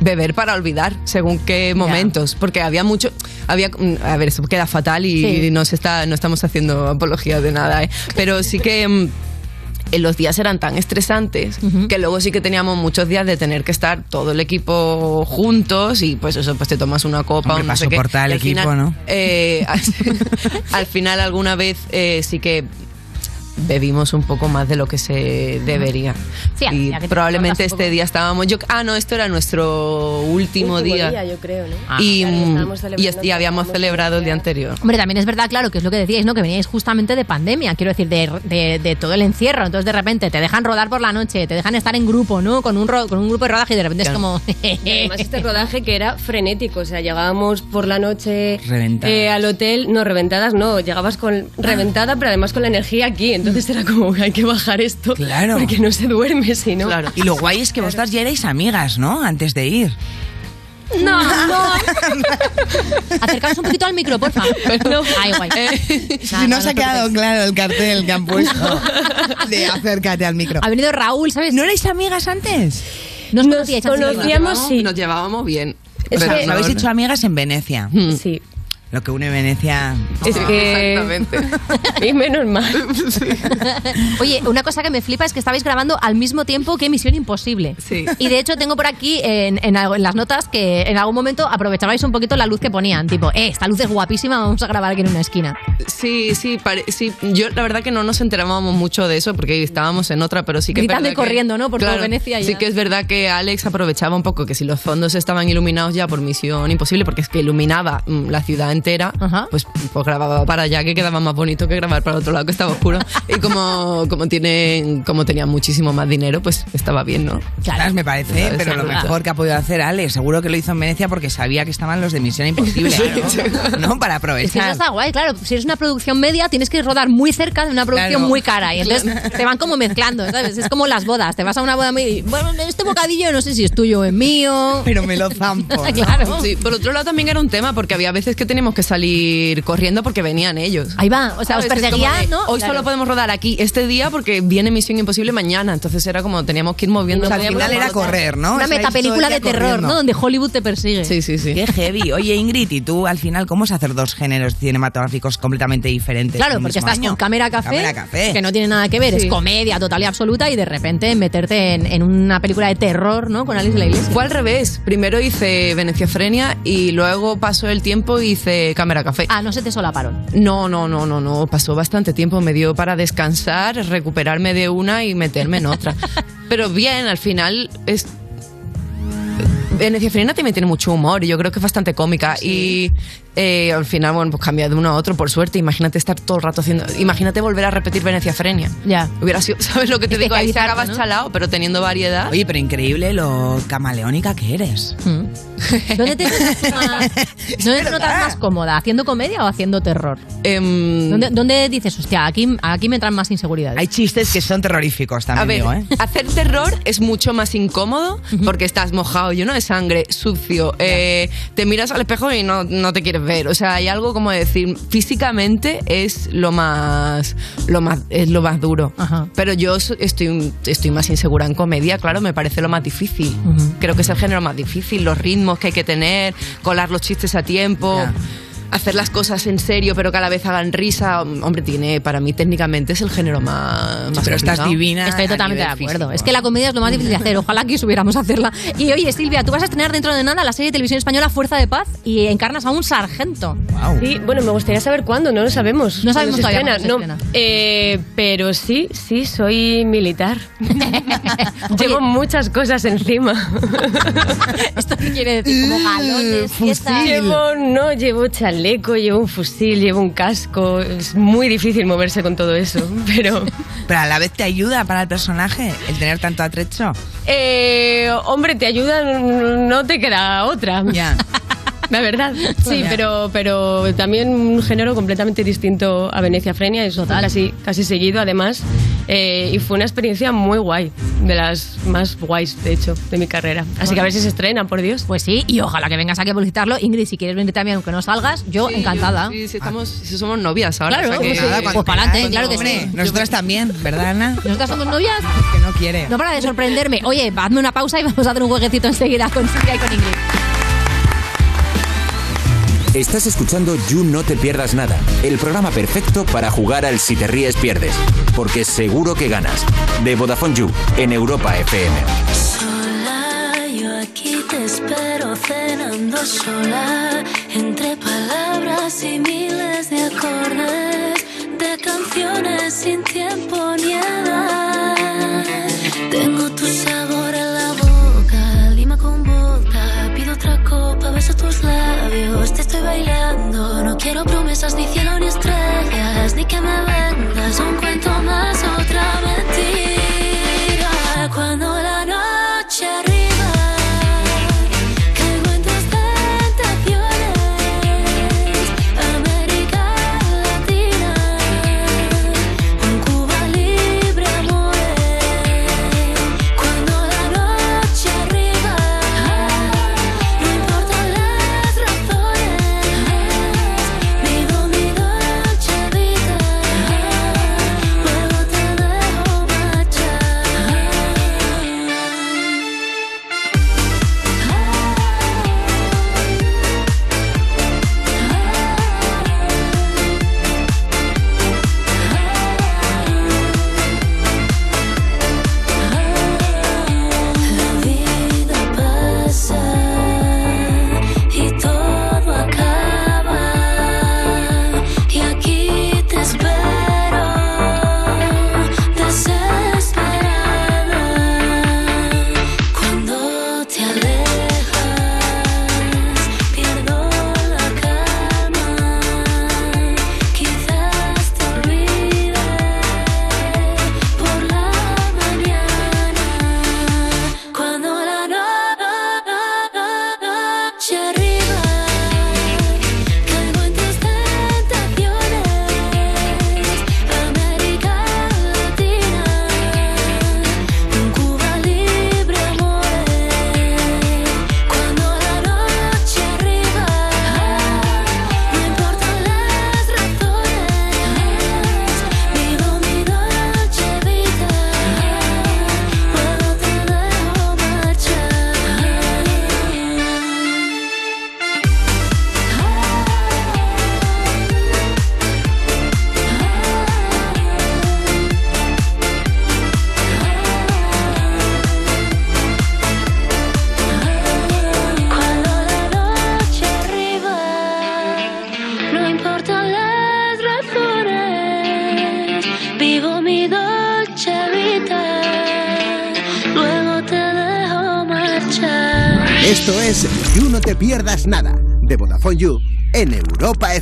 Speaker 22: beber para olvidar según qué momentos porque había mucho había mm, a ver eso queda fatal y
Speaker 4: Sí.
Speaker 22: no se está no estamos haciendo apología de nada ¿eh? pero sí que mm, eh, los días eran tan estresantes que luego sí que teníamos muchos días de tener que estar todo el equipo juntos y pues eso, pues te tomas una copa.
Speaker 3: Hombre,
Speaker 22: un no sé qué.
Speaker 3: al equipo,
Speaker 22: final,
Speaker 3: ¿no?
Speaker 22: eh, al, al final alguna vez eh, sí que bebimos un poco más de lo que se debería.
Speaker 4: Sí,
Speaker 22: y probablemente este día estábamos yo ah no esto era nuestro último,
Speaker 21: Último
Speaker 22: día,
Speaker 21: día, yo creo, ¿no?
Speaker 22: y,
Speaker 21: Claro,
Speaker 22: mm,
Speaker 21: estábamos
Speaker 22: y,
Speaker 21: celebrando
Speaker 22: y habíamos celebrado el día anterior
Speaker 4: Hombre, también es verdad, claro, que es lo que decíais, ¿no? Que veníais justamente de pandemia, quiero decir, de, de- de todo el encierro. Entonces, de repente, te dejan rodar por la noche, te dejan estar en grupo, ¿no? Con un, ro- con un grupo de rodaje y de repente es como...
Speaker 21: Además este rodaje que era frenético, o sea, llegábamos por la noche
Speaker 3: Reventadas.
Speaker 21: eh, al hotel, no, reventadas no, llegabas con reventada, pero además con la energía aquí, entonces era como que hay que bajar esto,
Speaker 3: Claro.
Speaker 21: porque no se duerme si no.
Speaker 3: Y lo guay es que vosotras ya erais amigas, ¿no? Antes de ir.
Speaker 21: No, no.
Speaker 4: Acercaos un poquito al micro, porfa. No. Ay, guay.
Speaker 3: Si no se ha quedado claro el cartel que han puesto de acércate al micro.
Speaker 4: Ha venido Raúl, ¿sabes?
Speaker 3: ¿No erais amigas antes?
Speaker 4: Nos venir.
Speaker 21: conocíamos, sí.
Speaker 22: nos llevábamos bien
Speaker 3: O sea, habéis hecho amigas en Venecia.
Speaker 21: Sí.
Speaker 3: Lo que une Venecia.
Speaker 21: Es que...
Speaker 22: Exactamente.
Speaker 21: Y menos mal.
Speaker 4: Oye, una cosa que me flipa es que estabais grabando al mismo tiempo que Misión Imposible.
Speaker 22: Sí.
Speaker 4: Y de hecho tengo por aquí en, en algo- en las notas que en algún momento aprovechabais un poquito la luz que ponían. Tipo, eh, esta luz es guapísima, vamos a grabar aquí en una esquina.
Speaker 22: Sí, sí, pare- sí. Yo la verdad que no nos enterábamos mucho de eso porque estábamos en otra, pero sí que es
Speaker 4: Gritando y corriendo, ¿no? Por todo
Speaker 22: claro,
Speaker 4: Venecia ya.
Speaker 22: Sí que es verdad que Alex aprovechaba un poco que si los fondos estaban iluminados ya por Misión Imposible, porque es que iluminaba mm, la ciudad entera, pues, pues grababa para allá que quedaba más bonito que grabar para el otro lado que estaba oscuro. y como, como tienen, como tenían muchísimo más dinero, pues estaba bien, ¿no?
Speaker 3: Claro, me parece, pero lo mejor que ha podido hacer Ale, seguro que lo hizo en Venecia porque sabía que estaban los de Misión Imposible, ¿no? ¿no? Para
Speaker 4: Es que eso
Speaker 3: aprovechar.
Speaker 4: está guay, claro. Si eres una producción media, tienes que rodar muy cerca de una producción
Speaker 3: Claro.
Speaker 4: muy cara. Y entonces te van como mezclando, ¿sabes? Es como las bodas. Te vas a una boda muy. Bueno, este bocadillo no sé si es tuyo o es mío.
Speaker 3: Pero me lo zampo. ¿no?
Speaker 4: claro.
Speaker 22: Sí, por otro lado también era un tema porque había veces que teníamos que salir corriendo porque venían ellos.
Speaker 4: Ahí va, o sea, os perseguían, ¿no?
Speaker 22: Hoy
Speaker 4: Claro.
Speaker 22: solo podemos rodar aquí este día porque viene Misión Imposible mañana. Entonces era como teníamos que ir moviendo.
Speaker 3: O sea, al final era correr, ¿no?
Speaker 4: Una metapelícula de terror,
Speaker 3: corriendo.
Speaker 4: ¿no? Donde Hollywood te persigue.
Speaker 22: Sí, sí, sí.
Speaker 3: Qué heavy. Oye, Ingrid, ¿y tú al final cómo es hacer dos géneros cinematográficos completamente diferentes?
Speaker 4: Claro, porque estás
Speaker 3: año?
Speaker 4: con cámara café,
Speaker 3: Cámara café.
Speaker 4: que no tiene nada que ver, es comedia total y absoluta, y de repente meterte en, en una película de terror, ¿no? Con Alice la Iglesia.
Speaker 22: Fue al revés. Primero hice Veneciafrenia y luego pasó el tiempo y hice Cámara Café.
Speaker 4: Ah, no se te solaparon.
Speaker 22: No, no, no, no, no. Pasó bastante tiempo. Me dio para descansar, recuperarme de una y meterme en otra. Pero bien, al final es. Venecia Frena también tiene mucho humor y yo creo que es bastante cómica. Y eh, al final, bueno, pues cambia de uno a otro, por suerte. Imagínate estar todo el rato haciendo. Imagínate volver a repetir Venecia Frenia.
Speaker 4: Ya.
Speaker 22: Hubiera sido, ¿sabes lo que te
Speaker 4: Es
Speaker 22: digo? Ahí te
Speaker 4: especializarte,
Speaker 22: acabas
Speaker 4: ¿no?
Speaker 22: chalado, pero teniendo variedad.
Speaker 3: Oye, pero increíble lo camaleónica que eres.
Speaker 4: ¿Dónde te notas más, ¿dónde te notas más cómoda? ¿Haciendo comedia o haciendo terror?
Speaker 22: Em,
Speaker 4: ¿Dónde, dónde dices, hostia, aquí, aquí me entran más inseguridades?
Speaker 3: Hay chistes que son terroríficos
Speaker 22: A
Speaker 3: también,
Speaker 22: ver,
Speaker 3: digo, ¿eh?
Speaker 22: hacer terror es mucho más incómodo porque estás mojado, lleno de sangre, sucio. eh, te miras al espejo y no, no te quieres ver. O sea, hay algo como decir, físicamente es lo más, lo más, es lo más duro. Pero yo estoy, estoy más insegura en comedia, claro, me parece lo más difícil. Creo que es el género más difícil, los ritmos que hay que tener, colar los chistes a tiempo. Hacer las cosas en serio, pero que a la vez hagan risa. Hombre, tiene, para mí técnicamente es el género más. más
Speaker 3: pero estás divina
Speaker 4: Estoy
Speaker 3: a
Speaker 4: totalmente de acuerdo.
Speaker 3: físico.
Speaker 4: Es que la comedia es lo más difícil de hacer. Ojalá que supiéramos hacerla. Y oye, Silvia, tú vas a estrenar dentro de nada la serie de televisión española Fuerza de Paz y encarnas a un sargento.
Speaker 21: Sí, bueno, me gustaría saber cuándo, no lo sabemos.
Speaker 4: No sabemos
Speaker 21: ¿Cuándo se
Speaker 4: todavía
Speaker 21: estrena? eh, pero sí, sí, soy militar. Llevo muchas cosas encima.
Speaker 4: ¿Esto qué quiere decir? Como galones, fiestas.
Speaker 21: Llevo, no, llevo chaleco, llevo un fusil, llevo un casco. Es muy difícil moverse con todo eso, pero...
Speaker 3: Pero a la vez te ayuda para el personaje el tener tanto atrecho.
Speaker 21: Eh, hombre, te ayuda, no te queda otra.
Speaker 3: Ya.
Speaker 21: La verdad, sí, pero, pero también un género completamente distinto a Venecia Frenia, eso casi, casi seguido además, eh, y fue una experiencia muy guay, de las más guays, de hecho, de mi carrera. Así que a ver si se estrena, por Dios.
Speaker 4: Pues sí, y ojalá que vengas aquí a publicitarlo. Ingrid, si quieres venir también, aunque no salgas, yo
Speaker 22: Sí,
Speaker 4: encantada.
Speaker 22: yo- sí, sí, estamos, si somos novias ahora.
Speaker 4: Claro,
Speaker 22: o sea que-
Speaker 4: pues nada,
Speaker 3: cuando
Speaker 4: pues pa'lante,
Speaker 3: queráis,
Speaker 4: claro que
Speaker 3: hombre.
Speaker 4: sí.
Speaker 3: Nosotras también, ¿verdad, Ana?
Speaker 4: ¿Nosotras somos novias?
Speaker 3: Que no quiere.
Speaker 4: No para de sorprenderme. Oye, hazme una pausa y vamos a hacer un jueguecito enseguida con Silvia y con Ingrid.
Speaker 27: Estás escuchando You No Te Pierdas Nada, el programa perfecto para jugar al Si Te Ríes Pierdes, porque seguro que ganas. De Vodafone You, en Europa FM.
Speaker 6: Sola, yo aquí te espero cenando sola, entre palabras y miles de acordes, de canciones sin tiempo ni edad. Tengo tu sabor en la boca, lima con vodka, pido otra copa, beso tus labios, bailando, no quiero promesas ni cielo ni estrellas, ni que me vendas un cuento más, otra mentira.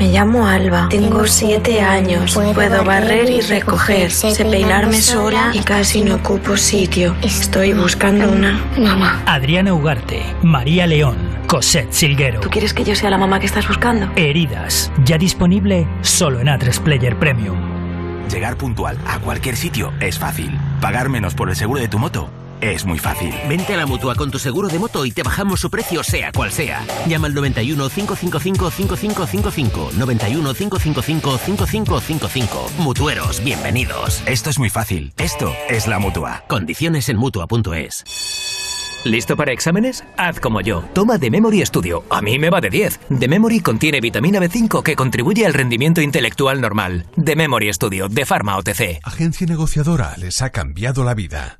Speaker 28: Me llamo Alba, tengo siete años, puedo barrer y recoger, sé peinarme sola y casi no ocupo sitio. Estoy buscando una mamá.
Speaker 29: Adriana Ugarte, María León, Cosette Silguero.
Speaker 28: ¿Tú quieres que yo sea la mamá que estás buscando?
Speaker 29: Heridas, ya disponible solo en A3 Player Premium.
Speaker 30: Llegar puntual a cualquier sitio es fácil. Pagar menos por el seguro de tu moto es muy fácil.
Speaker 31: Vente a la mutua con tu seguro de moto y te bajamos su precio, sea cual sea. Llama al 91 555 5555. 91 555 5555. Mutueros, bienvenidos.
Speaker 30: Esto es muy fácil. Esto es la mutua.
Speaker 31: Condiciones en mutua.es.
Speaker 32: ¿Listo para exámenes? Haz como yo. Toma The Memory Studio. A mí me va de 10. The Memory contiene vitamina B5 que contribuye al rendimiento intelectual normal. The Memory Studio, de Pharma OTC.
Speaker 16: Agencia negociadora les ha cambiado la vida.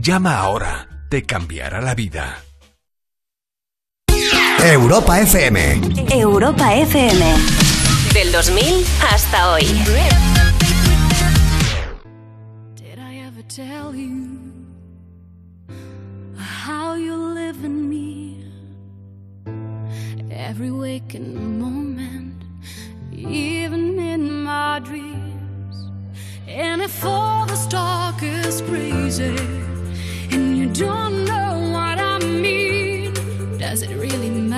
Speaker 16: Llama ahora, te cambiará la vida.
Speaker 5: Europa FM.
Speaker 2: Europa FM. Del 2000 hasta hoy.
Speaker 6: Did I ever tell you how you live in me? Every waking moment, even in my dreams. And if all the dark is crazy. Don't know what I mean, does it really matter?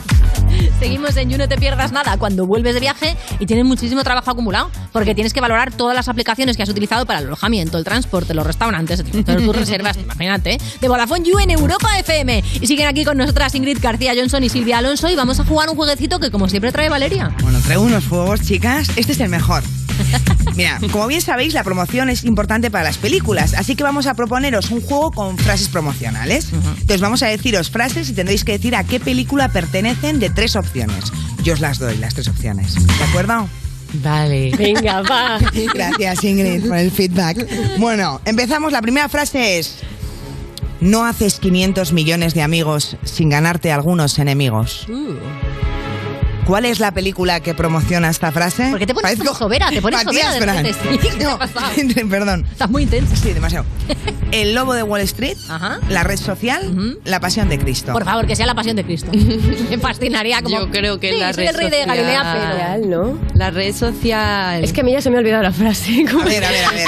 Speaker 4: Seguimos en You No Te Pierdas Nada cuando vuelves de viaje y tienes muchísimo trabajo acumulado porque tienes que valorar todas las aplicaciones que has utilizado para el alojamiento, el transporte, los restaurantes, todas tus reservas, imagínate, ¿eh? de Vodafone You en Europa FM. Y siguen aquí con nosotras Ingrid García Johnson y Silvia Alonso y vamos a jugar un jueguecito que como siempre trae Valeria.
Speaker 3: Bueno, traigo unos juegos, chicas. Este es el mejor. Mira, como bien sabéis, la promoción es importante para las películas, así que vamos a proponeros un juego con frases promocionales. Entonces vamos a deciros frases y tendréis que decir a qué película pertenecen de tres opciones. Yo os las doy, las tres opciones. ¿De acuerdo?
Speaker 22: Vale.
Speaker 21: Venga, va.
Speaker 3: Gracias, Ingrid, por el feedback. Bueno, empezamos. La primera frase es... No haces 500 millones de amigos sin ganarte algunos enemigos. ¿Cuál es la película que promociona esta frase?
Speaker 4: ¿Por qué te pones como sobera? Te pones
Speaker 3: Matías
Speaker 4: sobera de. Sí, ¿qué te ha pasado?
Speaker 3: Perdón.
Speaker 4: Estás muy intenso.
Speaker 3: Sí, demasiado. El Lobo de Wall Street, La Red Social, La Pasión de Cristo.
Speaker 4: Por favor, que sea la pasión de Cristo. Me fascinaría como...
Speaker 22: Yo creo que
Speaker 4: Sí,
Speaker 22: la
Speaker 4: soy
Speaker 22: red
Speaker 4: el rey de
Speaker 22: social-
Speaker 4: Galilea, pero...
Speaker 21: ¿no?
Speaker 22: La red social.
Speaker 21: Es que a mí ya se me ha olvidado la frase.
Speaker 3: A ver, a ver, a ver.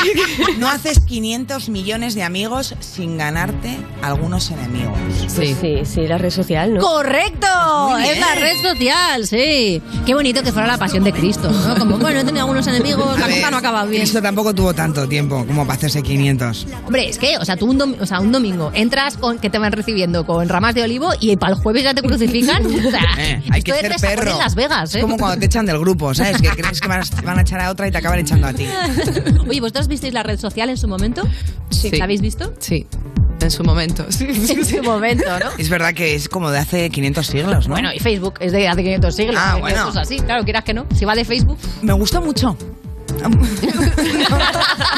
Speaker 3: No haces 500 millones de amigos sin ganarte algunos enemigos.
Speaker 21: Pues sí, sí, la red social, ¿no?
Speaker 4: ¡Correcto!
Speaker 3: Bien.
Speaker 4: Es la red social, sí. Qué bonito que fuera la pasión de Cristo, ¿no? Como, bueno, he tenido algunos enemigos, la cosa no ha acabado bien.
Speaker 3: Cristo tampoco tuvo tanto tiempo como para hacerse 500.
Speaker 4: Hombre, es que, o sea, tú un, dom- o sea, un domingo entras con que te van recibiendo con ramas de olivo y para el jueves ya te crucifican. O sea,
Speaker 3: Eh, hay que ser perro.
Speaker 4: en Las Vegas, ¿eh?
Speaker 3: Es como cuando te echan del grupo, ¿sabes? Que crees que van a, van a echar a otra y te acaban echando a ti.
Speaker 4: Oye, ¿vosotros visteis la red social en su momento?
Speaker 22: Sí.
Speaker 4: ¿La habéis visto?
Speaker 22: Sí. En su momento. Sí, sí,
Speaker 4: En
Speaker 22: sí.
Speaker 4: su momento, ¿no?
Speaker 3: Es verdad que es como de hace 500 siglos, ¿no?
Speaker 4: Bueno, y Facebook es de hace 500 siglos.
Speaker 3: Ah,
Speaker 4: ¿eh?
Speaker 3: bueno.
Speaker 4: Es así, claro, quieras que no. Si va de Facebook.
Speaker 3: Me gustó mucho.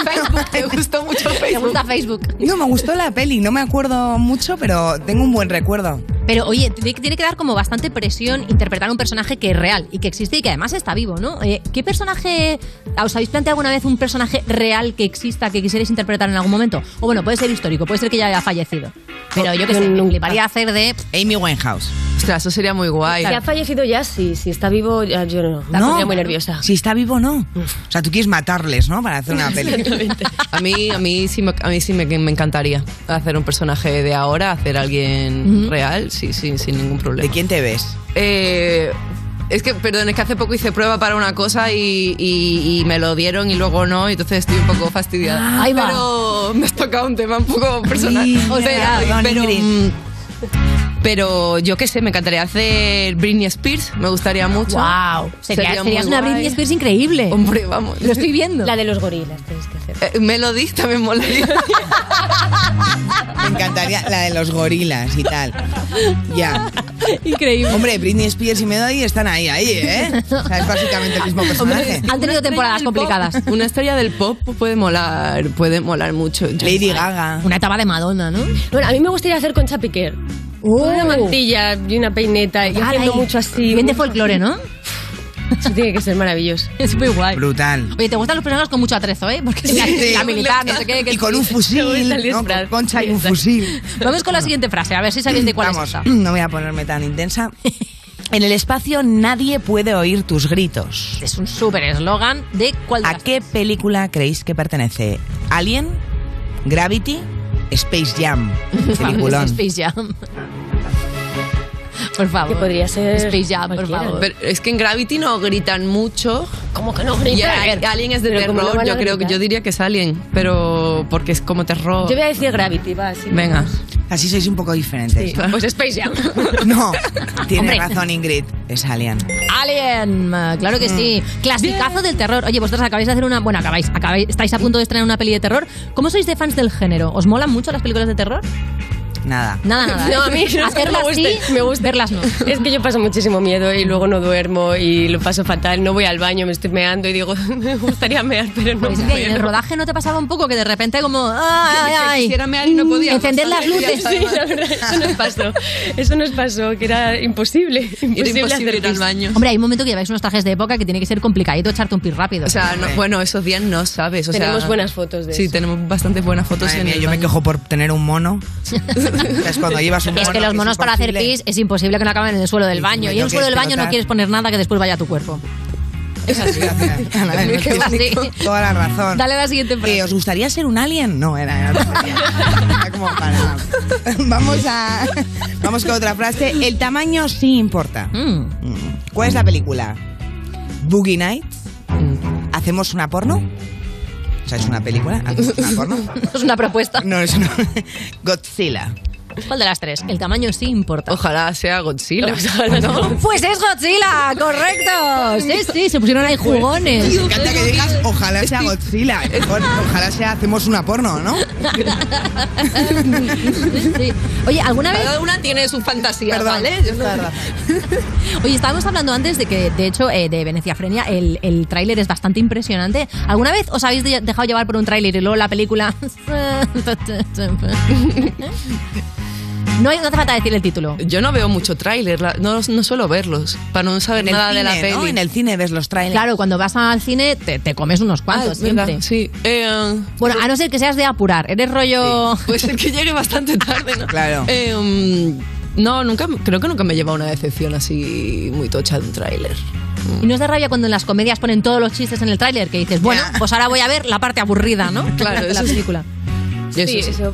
Speaker 22: Facebook, te gustó mucho
Speaker 4: Me
Speaker 22: Facebook.
Speaker 4: gusta Facebook.
Speaker 3: No, me gustó la peli. No me acuerdo mucho, pero tengo un buen recuerdo.
Speaker 4: Pero oye, tiene que dar como bastante presión interpretar a un personaje que es real y que existe y que además está vivo, ¿no? Eh, ¿Qué personaje, os habéis planteado alguna vez un personaje real que exista que quisierais interpretar en algún momento? O bueno, puede ser histórico, puede ser que ya haya fallecido. Pero yo que sé, me fliparía hacer de...
Speaker 3: Amy Winehouse.
Speaker 22: Ostras, eso sería muy guay.
Speaker 21: Si ha fallecido ya, sí. Si está vivo, ya yo no. La pondría muy nerviosa.
Speaker 3: Si está vivo, no. O sea, tú quieres matarles, ¿no? Para hacer una peli.
Speaker 22: A mí, a mí sí, me, a mí sí me, me encantaría hacer un personaje de ahora, hacer alguien real, sí, sí, sin ningún problema.
Speaker 3: ¿De quién te ves?
Speaker 22: Eh, es que, perdón, es que hace poco hice prueba para una cosa y, y- y me lo dieron y luego no, y entonces estoy un poco fastidiada.
Speaker 4: Ahí va.
Speaker 22: Pero me has tocado un tema un poco personal.
Speaker 3: Sí,
Speaker 22: O sea,
Speaker 3: perdón,
Speaker 22: pero, pero yo qué sé, me encantaría hacer Britney Spears, me gustaría mucho.
Speaker 4: ¡Wow! Sería,
Speaker 22: Sería
Speaker 4: una
Speaker 22: guay.
Speaker 4: Britney Spears increíble.
Speaker 22: Hombre, vamos.
Speaker 4: Lo estoy viendo.
Speaker 21: La de los gorilas tenéis que hacer.
Speaker 22: Eh, Melody también molaría.
Speaker 3: Me encantaría la de los gorilas y tal. Ya.
Speaker 4: Increíble.
Speaker 3: Hombre, Britney Spears y Melody están ahí, ahí, ¿eh? O sea, es básicamente el mismo personaje.
Speaker 4: Han tenido temporadas complicadas.
Speaker 22: Una estrella del pop puede molar, puede molar mucho.
Speaker 3: Lady Gaga.
Speaker 4: Una etapa de Madonna, ¿no?
Speaker 21: Bueno, a mí me gustaría hacer con Piquer. Una mantilla y una peineta y haciendo
Speaker 4: ahí.
Speaker 21: mucho así.
Speaker 4: Bien de folclore, ¿no?
Speaker 21: Eso tiene que ser maravilloso.
Speaker 4: Es muy guay.
Speaker 3: Brutal.
Speaker 4: Oye, ¿te gustan los personajes con mucho atrezo, eh? Porque la,
Speaker 3: Sí.
Speaker 4: la militar, no sé qué. que
Speaker 3: Y con un
Speaker 4: sí.
Speaker 3: fusil, ¿no? Con concha y un fusil.
Speaker 4: Vamos con la siguiente frase, a ver si sabéis de cuál
Speaker 3: Vamos,
Speaker 4: es
Speaker 3: no voy a ponerme tan intensa. En el espacio nadie puede oír tus gritos.
Speaker 4: Es un súper eslogan de cuál
Speaker 3: ¿A qué película creéis que pertenece? ¿Alien? ¿Gravity? ¿Space Jam? Peliculón.
Speaker 4: Space Jam. Por favor.
Speaker 21: Que podría ser
Speaker 4: Space Jam, por
Speaker 21: cualquiera.
Speaker 4: favor.
Speaker 22: Pero es que en Gravity no gritan mucho.
Speaker 21: ¿Cómo que no
Speaker 22: Y
Speaker 21: gritan?
Speaker 22: a- Alien es de
Speaker 21: Pero ¿cómo no
Speaker 22: terror. Yo creo que yo diría que es Alien, pero porque es como terror.
Speaker 21: Yo voy a decir Gravity, va, sí.
Speaker 22: Venga.
Speaker 3: Así sois un poco diferentes.
Speaker 21: Sí. Pues Space Jam.
Speaker 3: No, tiene
Speaker 4: Hombre.
Speaker 3: razón Ingrid, es Alien.
Speaker 4: Alien, claro que sí.
Speaker 21: Mm.
Speaker 4: Clasicazo del terror. Oye, vosotros acabáis de hacer una. Bueno, acabáis, acabáis. Estáis a punto de estrenar una peli de terror. ¿Cómo sois de fans del género? ¿Os molan mucho las películas de terror?
Speaker 3: Nada.
Speaker 4: Nada, nada.
Speaker 21: No, a mí no,
Speaker 4: Hacerlas
Speaker 21: me
Speaker 4: sí,
Speaker 21: me gusta.
Speaker 4: verlas no.
Speaker 21: Es que yo paso muchísimo miedo y luego no duermo y lo paso fatal. No voy al baño, me estoy meando y digo, me gustaría mear, pero no
Speaker 4: Pues es que en el
Speaker 21: puedo.
Speaker 4: rodaje no te pasaba un poco que de repente como ay, ay, ay,
Speaker 22: Quisiera mear y no podía.
Speaker 4: encender las luces.
Speaker 21: Sí, la verdad, eso nos pasó. Eso nos pasó, que era imposible. Imposible,
Speaker 22: Era imposible ir al baño.
Speaker 4: Hombre, hay un momento que lleváis unos trajes de época que tiene que ser complicadito echarte un pis rápido.
Speaker 22: O sea, no- bueno, esos días no sabes. O
Speaker 21: Tenemos
Speaker 22: sea,
Speaker 21: buenas fotos de
Speaker 22: Sí,
Speaker 21: eso.
Speaker 22: tenemos bastantes buenas fotos
Speaker 3: Madre
Speaker 22: en
Speaker 3: mía,
Speaker 22: el
Speaker 3: yo me quejo por tener un mono. es cuando llevas un
Speaker 4: es
Speaker 3: mono.
Speaker 4: que los monos para hacer pis es imposible que no acaben en el suelo del baño. Y en el suelo del baño no quieres poner nada que después vaya a tu cuerpo.
Speaker 3: Es así. Toda la razón.
Speaker 4: Dale la siguiente frase.
Speaker 3: Eh, ¿Os gustaría ser un alien? No, era, era, como para- Vamos a vamos con otra frase. El tamaño sí importa.
Speaker 4: Mm.
Speaker 3: ¿Cuál es la película? Boogie Nights. ¿Hacemos una porno? O sea, es una película. ¿Hacemos una porno?
Speaker 4: es una propuesta.
Speaker 3: No, es una. Godzilla.
Speaker 4: ¿Cuál de las tres? El tamaño sí importa.
Speaker 22: Ojalá sea Godzilla.
Speaker 4: ¿No? Pues es Godzilla, correcto. Sí, sí, se pusieron ahí jugones.
Speaker 3: Me encanta que digas ojalá sea Godzilla. Ojalá sea hacemos una porno, ¿no?
Speaker 4: Sí. Oye, ¿alguna vez?
Speaker 22: Cada una tiene su fantasía,
Speaker 3: Perdón,
Speaker 22: ¿vale?
Speaker 3: Perdón.
Speaker 4: Oye, estábamos hablando antes de que, de hecho, eh, de Venecia Frenia, el, el tráiler es bastante impresionante. ¿Alguna vez os habéis de- dejado llevar por un tráiler y luego la película... No, hay- no hace falta decir el título.
Speaker 22: Yo no veo mucho tráiler, no, no suelo verlos, para no saber
Speaker 3: En el
Speaker 22: nada de la
Speaker 3: cine, ¿no?
Speaker 22: peli.
Speaker 3: En el cine ves los trailers.
Speaker 4: Claro, cuando vas al cine te, te comes unos
Speaker 22: Ah,
Speaker 4: cuantos
Speaker 22: verdad,
Speaker 4: siempre.
Speaker 22: sí. Eh,
Speaker 4: Bueno, a no ser que seas de apurar, eres rollo...
Speaker 22: Puede ser que llegue bastante tarde, ¿no?
Speaker 3: Claro.
Speaker 22: Eh, um, no, nunca, creo que nunca me he llevado una decepción así muy tocha de un tráiler.
Speaker 4: Y no es de rabia cuando en las comedias ponen todos los chistes en el tráiler, que dices, bueno, pues ahora voy a ver la parte aburrida, ¿no?
Speaker 22: Claro,
Speaker 4: de la
Speaker 22: sí.
Speaker 4: película.
Speaker 22: Eso
Speaker 21: Sí,
Speaker 22: sí.
Speaker 21: eso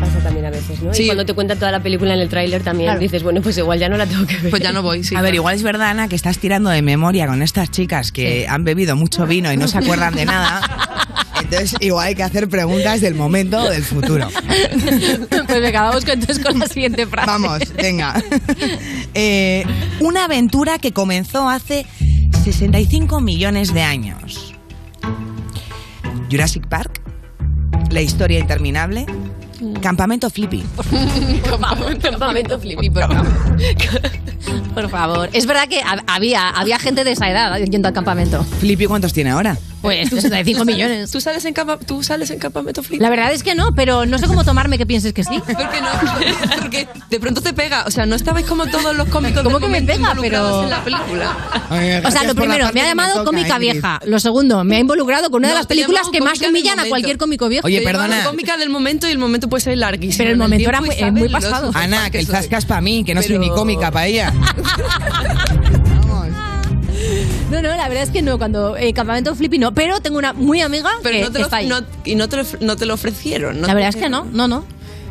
Speaker 21: pasa también a veces, ¿no?
Speaker 22: Sí.
Speaker 21: Y cuando te cuentan toda la película en el tráiler también
Speaker 4: Claro.
Speaker 21: dices, bueno, pues igual ya no la tengo que ver.
Speaker 22: Pues ya no voy, sí.
Speaker 3: A ver, igual es verdad, Ana, que estás tirando de memoria con estas chicas que han bebido mucho vino y no se acuerdan de nada. Entonces, igual hay que hacer preguntas del momento o del futuro.
Speaker 4: pues venga, vamos con, entonces con la siguiente frase.
Speaker 3: Vamos, venga. Eh, una aventura que comenzó hace 65 millones de años. Jurassic Park, La historia interminable, Campamento Flippy.
Speaker 21: Campamento flippy, por favor.
Speaker 4: Por favor. Es verdad que hab- había, había gente de esa edad yendo al campamento.
Speaker 3: ¿Flippy cuántos tiene ahora?
Speaker 4: Pues 65 millones.
Speaker 22: ¿Tú sales en, campa- ¿Tú sales en campamento flip?
Speaker 4: La verdad es que no, pero no sé cómo tomarme que pienses que sí.
Speaker 22: ¿Por qué no? Porque de pronto te pega. O sea, no estabais como todos los cómicos
Speaker 4: ¿Cómo que me pega? Pero-
Speaker 22: en la película.
Speaker 4: O sea, lo primero, me ha llamado cómica vieja. Lo segundo, me ha involucrado con una de las películas que más humillan a cualquier cómico viejo.
Speaker 3: Oye, perdona.
Speaker 22: cómica del momento y el momento puede ser larguísimo.
Speaker 4: Pero el
Speaker 22: En
Speaker 4: momento era muy- pasado.
Speaker 3: Ana, que el zasca es para mí, que no soy ni cómica para ella.
Speaker 4: No, no, la verdad es que no, cuando eh, Campamento Flippy no, pero tengo una muy amiga
Speaker 22: Pero
Speaker 4: que
Speaker 22: no te lo,
Speaker 4: está ahí.
Speaker 22: no- y no te, lo, no te lo ofrecieron. ¿no?
Speaker 4: la verdad es que no, no, no.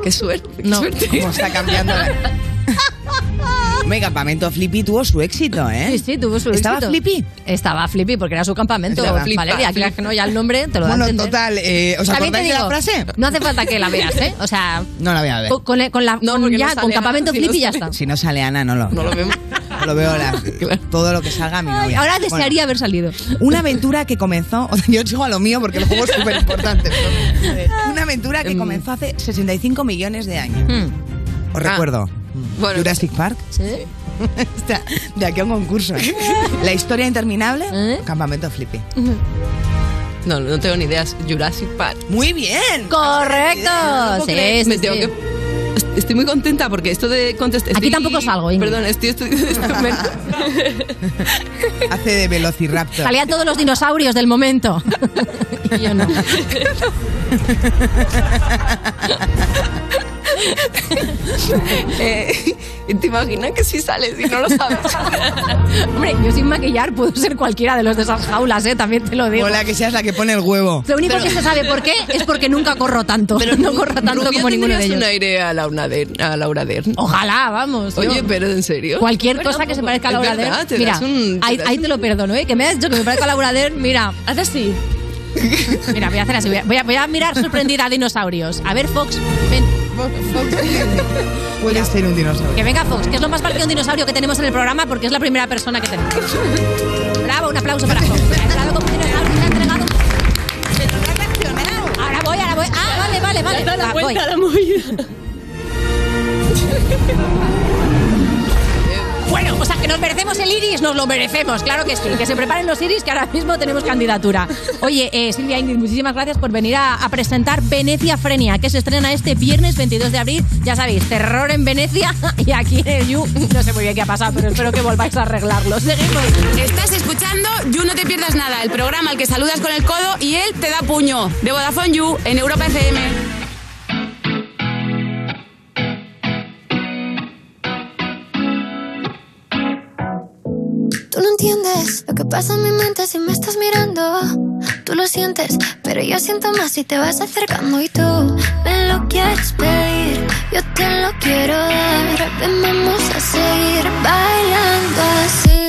Speaker 22: Qué suerte. Qué
Speaker 4: No.
Speaker 22: suerte.
Speaker 3: ¿Cómo está cambiando la... Hombre, Campamento Flippy tuvo su éxito, ¿eh?
Speaker 4: Sí, sí, tuvo su
Speaker 3: ¿Estaba
Speaker 4: éxito.
Speaker 3: Flippy?
Speaker 4: Estaba Flippy porque era su campamento.
Speaker 3: Estaba
Speaker 4: Valeria,
Speaker 22: Flipa,
Speaker 4: claro que no, ya el nombre te lo da
Speaker 3: Bueno,
Speaker 4: entender.
Speaker 3: total, eh, ¿os
Speaker 4: También te
Speaker 3: acordáis de la
Speaker 4: digo,
Speaker 3: frase?
Speaker 4: No hace falta que la veas, ¿eh? O sea,
Speaker 3: No la voy a ver.
Speaker 4: con, con- con la,
Speaker 22: No,
Speaker 4: con
Speaker 22: no
Speaker 4: ya, con
Speaker 22: Ana,
Speaker 4: Campamento
Speaker 22: si no
Speaker 4: Flippy ya está.
Speaker 3: Si no sale Ana, no lo,
Speaker 22: No lo vemos.
Speaker 3: no lo veo. la- todo lo que salga a mi novia.
Speaker 4: ahora
Speaker 3: Bueno,
Speaker 4: desearía haber salido.
Speaker 3: Una aventura que comenzó. o sea, yo sigo a lo mío porque el juego es súper importante. Una aventura que comenzó hace 65 millones de años.
Speaker 4: Hmm.
Speaker 3: Os
Speaker 22: Ah.
Speaker 3: recuerdo.
Speaker 22: Bueno.
Speaker 3: Jurassic Park.
Speaker 4: ¿Sí?
Speaker 3: De aquí a un concurso. La historia interminable.
Speaker 4: ¿Eh?
Speaker 3: Campamento Flippy.
Speaker 22: No, no tengo ni ideas. Jurassic Park.
Speaker 3: Muy bien.
Speaker 4: Correcto.
Speaker 22: No
Speaker 4: Sí, sí,
Speaker 22: tengo que- Estoy muy contenta porque esto de contestar.
Speaker 4: Aquí tampoco salgo, Ingrid.
Speaker 22: Perdón, estoy. estoy-
Speaker 3: Hace de Velociraptor.
Speaker 4: Salían todos los dinosaurios del momento. y yo no.
Speaker 22: Eh, ¿Te imaginas que si sales y no lo sabes?
Speaker 4: Hombre, yo sin maquillar puedo ser cualquiera de los de esas jaulas, ¿eh? También te lo digo.
Speaker 3: O la que seas la que pone el huevo.
Speaker 4: Lo único que se sabe por qué es porque nunca corro tanto. Pero no corro tanto
Speaker 22: Rubia
Speaker 4: como ninguno de ellos.
Speaker 22: un aire a Laura Dern. A Laura Dern.
Speaker 4: Ojalá, vamos.
Speaker 22: Oye,
Speaker 4: yo-
Speaker 22: pero en serio.
Speaker 4: Cualquier
Speaker 22: Bueno,
Speaker 4: cosa que se parezca a Laura
Speaker 22: verdad,
Speaker 4: Dern.
Speaker 22: te
Speaker 4: Mira,
Speaker 22: das un- te
Speaker 4: ahí,
Speaker 22: das
Speaker 4: ahí
Speaker 22: un-
Speaker 4: te lo perdono, ¿eh? Que me has dicho que me parezca a Laura Dern. Mira, haz así. Mira, voy a hacer así. Voy a, voy a- voy a mirar sorprendida a dinosaurios. A ver, Fox, ven.
Speaker 3: Puede ser un dinosaurio.
Speaker 4: Que venga Fox, que es lo más parecido a un dinosaurio que tenemos en el programa porque es la primera persona que tenemos. Bravo, un aplauso para Fox. Ha entrado como un dinosaurio y ha entregado. Ahora voy, ahora voy. Ah, vale, vale, vale.
Speaker 21: Dado la vuelta a la movida.
Speaker 4: Bueno, o sea, que nos merecemos el iris, nos lo merecemos, claro que sí. Que se preparen los iris, que ahora mismo tenemos candidatura. Oye, eh, Silvia Ingrid, muchísimas gracias por venir a, a presentar Venecia Frenia, que se estrena este viernes 22 de abril. Ya sabéis, terror en Venecia y aquí en el You. No sé muy bien qué ha pasado, pero espero que volváis a arreglarlo. Seguimos.
Speaker 7: Estás escuchando You No Te Pierdas Nada, el programa al que saludas con el codo y él te da puño. De Vodafone You en Europa FM.
Speaker 33: Entiendes lo que pasa en mi mente si me estás mirando. Tú lo sientes, pero yo siento más si te vas acercando y tú me lo quieres pedir. Yo te lo quiero dar. Ven, vamos a seguir bailando así.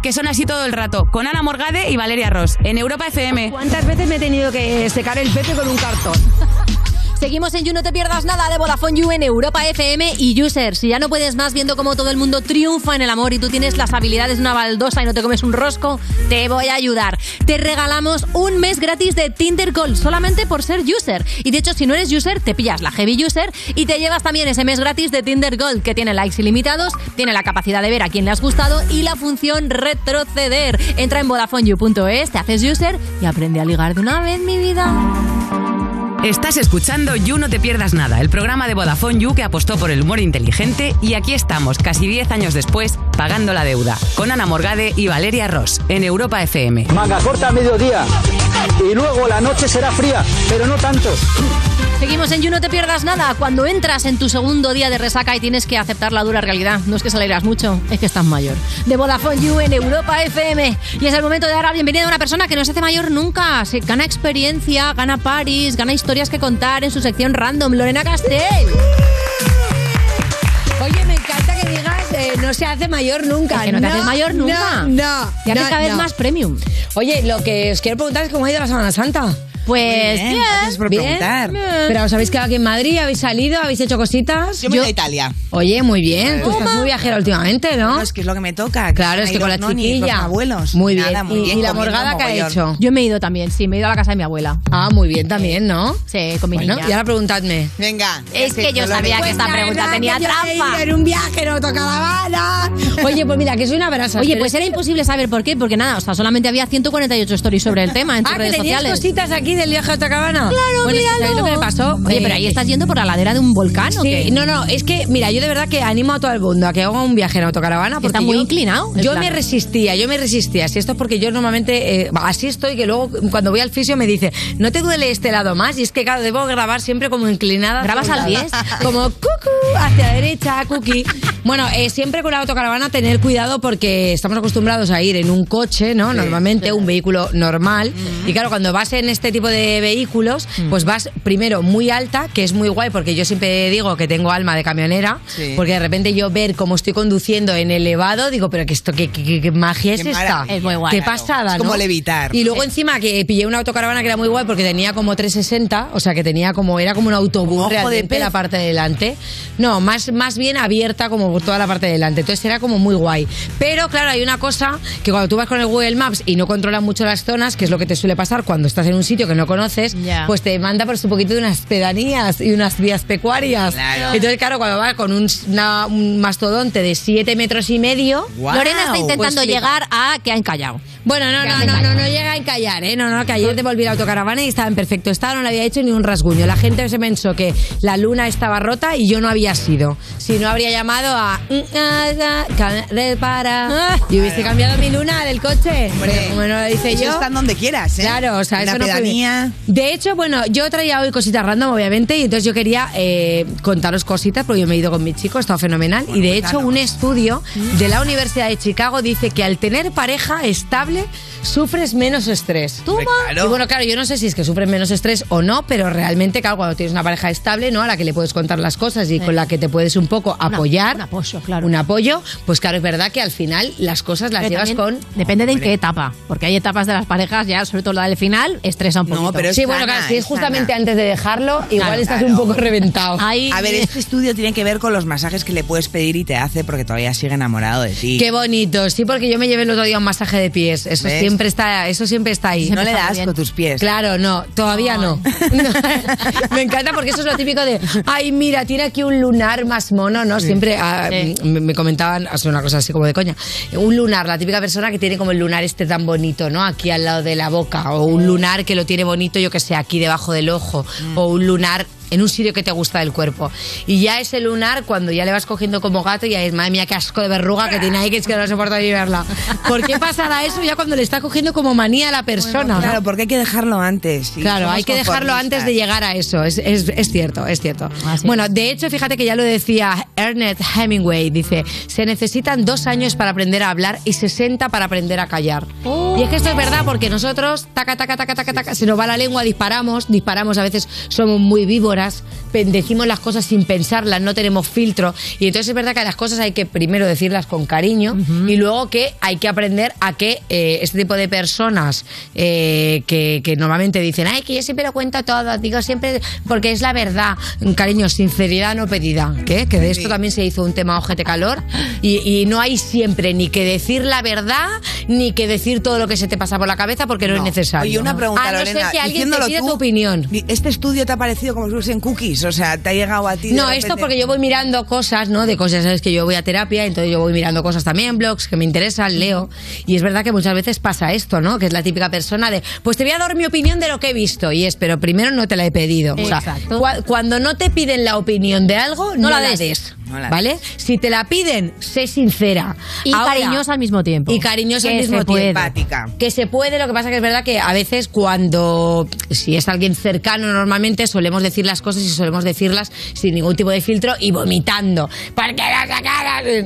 Speaker 7: Porque son así todo el rato, con Ana Morgade y Valeria Ross, en Europa FM.
Speaker 4: ¿Cuántas veces me he tenido que secar el pepe con un cartón? Seguimos en You No Te Pierdas Nada de Vodafone You en Europa FM y User. Si ya no puedes más viendo cómo todo el mundo triunfa en el amor y tú tienes las habilidades de una baldosa y no te comes un rosco, te voy a ayudar. Te regalamos un mes gratis de Tinder Gold solamente por ser User. Y de hecho, si no eres User, te pillas la Heavy User y te llevas también ese mes gratis de Tinder Gold que tiene likes ilimitados, tiene la capacidad de ver a quién le has gustado y la función retroceder. Entra en VodafoneYou.es, te haces User y aprende a ligar de una vez, mi vida.
Speaker 7: Estás escuchando You No Te Pierdas Nada, el programa de Vodafone You que apostó por el humor inteligente y aquí estamos, casi 10 años después, pagando la deuda, con Ana Morgade y Valeria Ross, en Europa FM.
Speaker 24: Manga corta a mediodía. Y luego la noche será fría, pero no tanto.
Speaker 4: Seguimos en You No Te Pierdas Nada. Cuando entras en tu segundo día de resaca y tienes que aceptar la dura realidad, no es que salirás mucho, es que estás mayor. De Vodafone You en Europa FM. Y es el momento de dar la bienvenida a una persona que no se hace mayor nunca. Se gana experiencia, gana Paris, gana historias que contar en su sección random. Lorena Castell.
Speaker 34: Oye, me encanta que digas eh, no se hace mayor nunca.
Speaker 4: Es que no te haces mayor nunca.
Speaker 34: No, no.
Speaker 4: Ya
Speaker 34: no,
Speaker 4: cada vez
Speaker 34: no.
Speaker 4: más premium.
Speaker 34: Oye, lo que os quiero preguntar es cómo ha ido la Semana Santa.
Speaker 4: Pues
Speaker 3: bien,
Speaker 4: bien,
Speaker 3: gracias por
Speaker 4: bien,
Speaker 3: preguntar.
Speaker 4: bien.
Speaker 34: Pero os habéis quedado aquí en Madrid, habéis salido, habéis hecho cositas.
Speaker 3: Yo me voy a Italia.
Speaker 34: Oye, muy bien. Tú estás muy viajera últimamente, ¿no?
Speaker 3: No, es que es lo que me toca.
Speaker 34: Claro, es que con la chiquilla.
Speaker 3: Los abuelos.
Speaker 34: Muy bien.
Speaker 3: Nada, muy
Speaker 34: ¿Y-
Speaker 3: bien.
Speaker 34: y la morgada qué ha hecho?
Speaker 4: Yo me he ido también, sí, me he ido a la casa de mi abuela.
Speaker 34: Ah, muy bien también, ¿no?
Speaker 4: Sí, con mi
Speaker 34: Bueno,
Speaker 4: niña.
Speaker 34: y ahora preguntadme.
Speaker 3: Venga.
Speaker 4: Es que yo sabía que esta pregunta tenía trampa.
Speaker 34: En un viaje en autocaravana. Oye, pues mira, que soy una brasa.
Speaker 4: Oye, pues era imposible saber por qué, porque nada, o sea, solamente había 148 stories sobre el tema en tus
Speaker 34: Ah, que
Speaker 4: redes sociales.
Speaker 34: cositas aquí del viaje a autocaravana.
Speaker 4: Claro,
Speaker 34: bueno, es que ¿sabéis lo que me pasó?
Speaker 4: Oye,
Speaker 34: Eh,
Speaker 4: pero ahí estás yendo por la ladera de un volcán, ¿o
Speaker 34: Sí,
Speaker 4: qué?
Speaker 34: no, no, es que, mira, yo de verdad que animo a todo el mundo a que haga un viaje en autocaravana. Porque
Speaker 4: Está muy
Speaker 34: yo-
Speaker 4: inclinado
Speaker 34: Yo
Speaker 4: plano.
Speaker 34: me resistía, yo me resistía. Si esto es porque yo normalmente eh, así estoy, que luego cuando voy al fisio me dice, ¿no te duele este lado más? Y es que, claro, debo grabar siempre como inclinada.
Speaker 4: ¿Grabas al
Speaker 34: un
Speaker 4: diez?
Speaker 34: lado. Como cucu, hacia la derecha, cookie. Bueno, eh, siempre con la autocaravana tener cuidado porque estamos acostumbrados a ir en un coche, ¿no? Normalmente un vehículo normal. Y claro, cuando vas en este tipo de vehículos, pues vas primero muy alta, que es muy guay porque yo siempre digo que tengo alma de camionera,
Speaker 3: Sí.
Speaker 34: porque de repente yo ver cómo estoy conduciendo en elevado, digo, pero que esto, qué, qué- qué- qué magia es
Speaker 3: Qué
Speaker 34: esta.
Speaker 4: Es muy guay.
Speaker 34: Qué
Speaker 3: Claro.
Speaker 34: pasada,
Speaker 3: Es como
Speaker 34: ¿no?
Speaker 3: levitar.
Speaker 34: Y luego encima que pillé una autocaravana que era muy guay porque tenía como 360, o sea que tenía como, era como un autobús
Speaker 3: ojo de
Speaker 34: realmente
Speaker 3: pez.
Speaker 34: la parte de delante. No, más, más bien abierta como por toda la parte de delante. Entonces era como muy guay. Pero claro, hay una cosa que cuando tú vas con el Google Maps y no controlas mucho las zonas, que es lo que te suele pasar cuando estás en un sitio que no conoces, pues te manda por su poquito de unas pedanías y unas vías pecuarias.
Speaker 3: Claro.
Speaker 34: Entonces, claro, cuando vas con un, una- un mastodonte de 7 metros y medio,
Speaker 3: Guau.
Speaker 4: Lorena está intentando
Speaker 34: Pues
Speaker 4: llegar a que ha encallado.
Speaker 34: Bueno, no, no, no, no, no llega a encallar, ¿eh? No, no, que ayer devolví la autocaravana y estaba en perfecto estado, no le había hecho ni un rasguño. La gente se pensó que la luna estaba rota y yo no había sido. Si no, habría llamado a... Repara. Y hubiese cambiado mi luna del coche.
Speaker 3: Hombre,
Speaker 34: como no lo
Speaker 3: eso
Speaker 34: yo.
Speaker 3: está donde quieras, ¿eh?
Speaker 34: Claro, o sea, eso no. De hecho, bueno, yo traía hoy cositas random, obviamente, y entonces yo quería eh, contaros cositas, porque yo me he ido con mi chico, ha estado fenomenal. y de hecho, un estudio de la Universidad de Chicago dice que al tener pareja estable, sufres menos estrés.
Speaker 3: Hombre, claro.
Speaker 34: Y bueno, claro, yo no sé si es que sufres menos estrés o no, pero realmente, claro, cuando tienes una pareja estable, ¿no? A la que le puedes contar las cosas y con la que te puedes un poco apoyar.
Speaker 4: un apoyo, claro.
Speaker 34: Un apoyo, pues claro, es verdad que al final las cosas las
Speaker 4: Pero
Speaker 34: llevas con.
Speaker 4: Depende de en qué etapa. Porque hay etapas de las parejas, ya, sobre todo la del final, estresa un poquito.
Speaker 3: pero es
Speaker 34: Sí, bueno, claro, si es
Speaker 3: es
Speaker 34: justamente
Speaker 3: sana.
Speaker 34: antes de dejarlo, igual
Speaker 4: Claro,
Speaker 34: estás
Speaker 3: claro.
Speaker 34: un poco reventado.
Speaker 4: Ahí-
Speaker 3: A ver, este estudio tiene que ver con los masajes que le puedes pedir y te hace porque todavía sigue enamorado de ti.
Speaker 34: Qué bonito, sí, porque yo me llevé el otro día un masaje de pies. Eso
Speaker 3: ¿Ves?
Speaker 34: siempre está, eso siempre está ahí.
Speaker 3: no le das con tus pies.
Speaker 34: Claro, no, todavía no. me encanta porque eso es lo típico de, ay, mira, tiene aquí un lunar más mono, ¿no? Siempre ah,
Speaker 4: Sí.
Speaker 34: me, me comentaban, es una cosa así como de coña, un lunar, la típica persona que tiene como el lunar este tan bonito, ¿no? Aquí al lado de la boca, o un lunar que lo tiene bonito, yo que sé, aquí debajo del ojo, o un lunar en un sitio que te gusta del cuerpo. Y ya ese lunar, cuando ya le vas cogiendo como gato, ya es, madre mía, qué asco de verruga que tiene ahí, que es que no soporto ni verla. ¿Por qué pasará eso ya cuando le está cogiendo como manía a la persona? ¿no?
Speaker 3: Claro, porque hay que dejarlo antes.
Speaker 34: Claro, hay que dejarlo antes de llegar a eso, es, es- es cierto, es cierto. Bueno, de hecho, fíjate que ya lo decía Ernest Hemingway, dice, se necesitan dos años para aprender a hablar y 60 para aprender a callar. Y es que esto es verdad porque nosotros, taca, taca, taca, taca, taca, se nos va la lengua, disparamos, disparamos, a veces somos muy víboras, pen- decimos las cosas sin pensarlas, no tenemos filtro. Y entonces es verdad que las cosas hay que primero decirlas con cariño y luego que hay que aprender a que eh, este tipo de personas eh, que, que normalmente dicen, ay, que yo siempre lo cuento todo, digo siempre, porque es la verdad. Cariño, sinceridad no pedida. ¿Qué? Que de esto también se hizo un tema ojete calor y, y no hay siempre ni que decir la verdad ni que decir todo lo que se te pasa por la cabeza porque no, es necesario.
Speaker 3: Oye, una pregunta,
Speaker 34: A no
Speaker 3: Lorena.
Speaker 34: ser que alguien te pida tu opinión.
Speaker 3: ¿Este estudio te ha parecido como si fuesen cookies? O sea, ¿te ha llegado a ti?
Speaker 34: No,
Speaker 3: repente?
Speaker 34: esto porque yo voy mirando cosas, ¿no? De cosas, sabes que yo voy a terapia, entonces yo voy mirando cosas también, blogs que me interesan, leo. Y es verdad que muchas veces pasa esto, ¿no? Que es la típica persona de, pues te voy a dar mi opinión de lo que he visto. Y es, pero primero no te la he pedido. O sea,
Speaker 4: Exacto.
Speaker 34: cua- cuando no te piden la opinión de algo, no,
Speaker 4: No la
Speaker 34: la
Speaker 4: des.
Speaker 34: des.
Speaker 3: No la
Speaker 34: ¿Vale? Si te la piden, sé sincera.
Speaker 4: Y
Speaker 34: Ahora-
Speaker 4: cariñosa al mismo tiempo.
Speaker 34: Y cariñosa al
Speaker 4: Que
Speaker 34: mismo
Speaker 4: se puede.
Speaker 34: tiempo.
Speaker 3: Empática.
Speaker 34: Que se puede, lo que pasa que es verdad que a veces cuando, si es alguien cercano normalmente, solemos decir las cosas y solemos decirlas sin ningún tipo de filtro y vomitando. Porque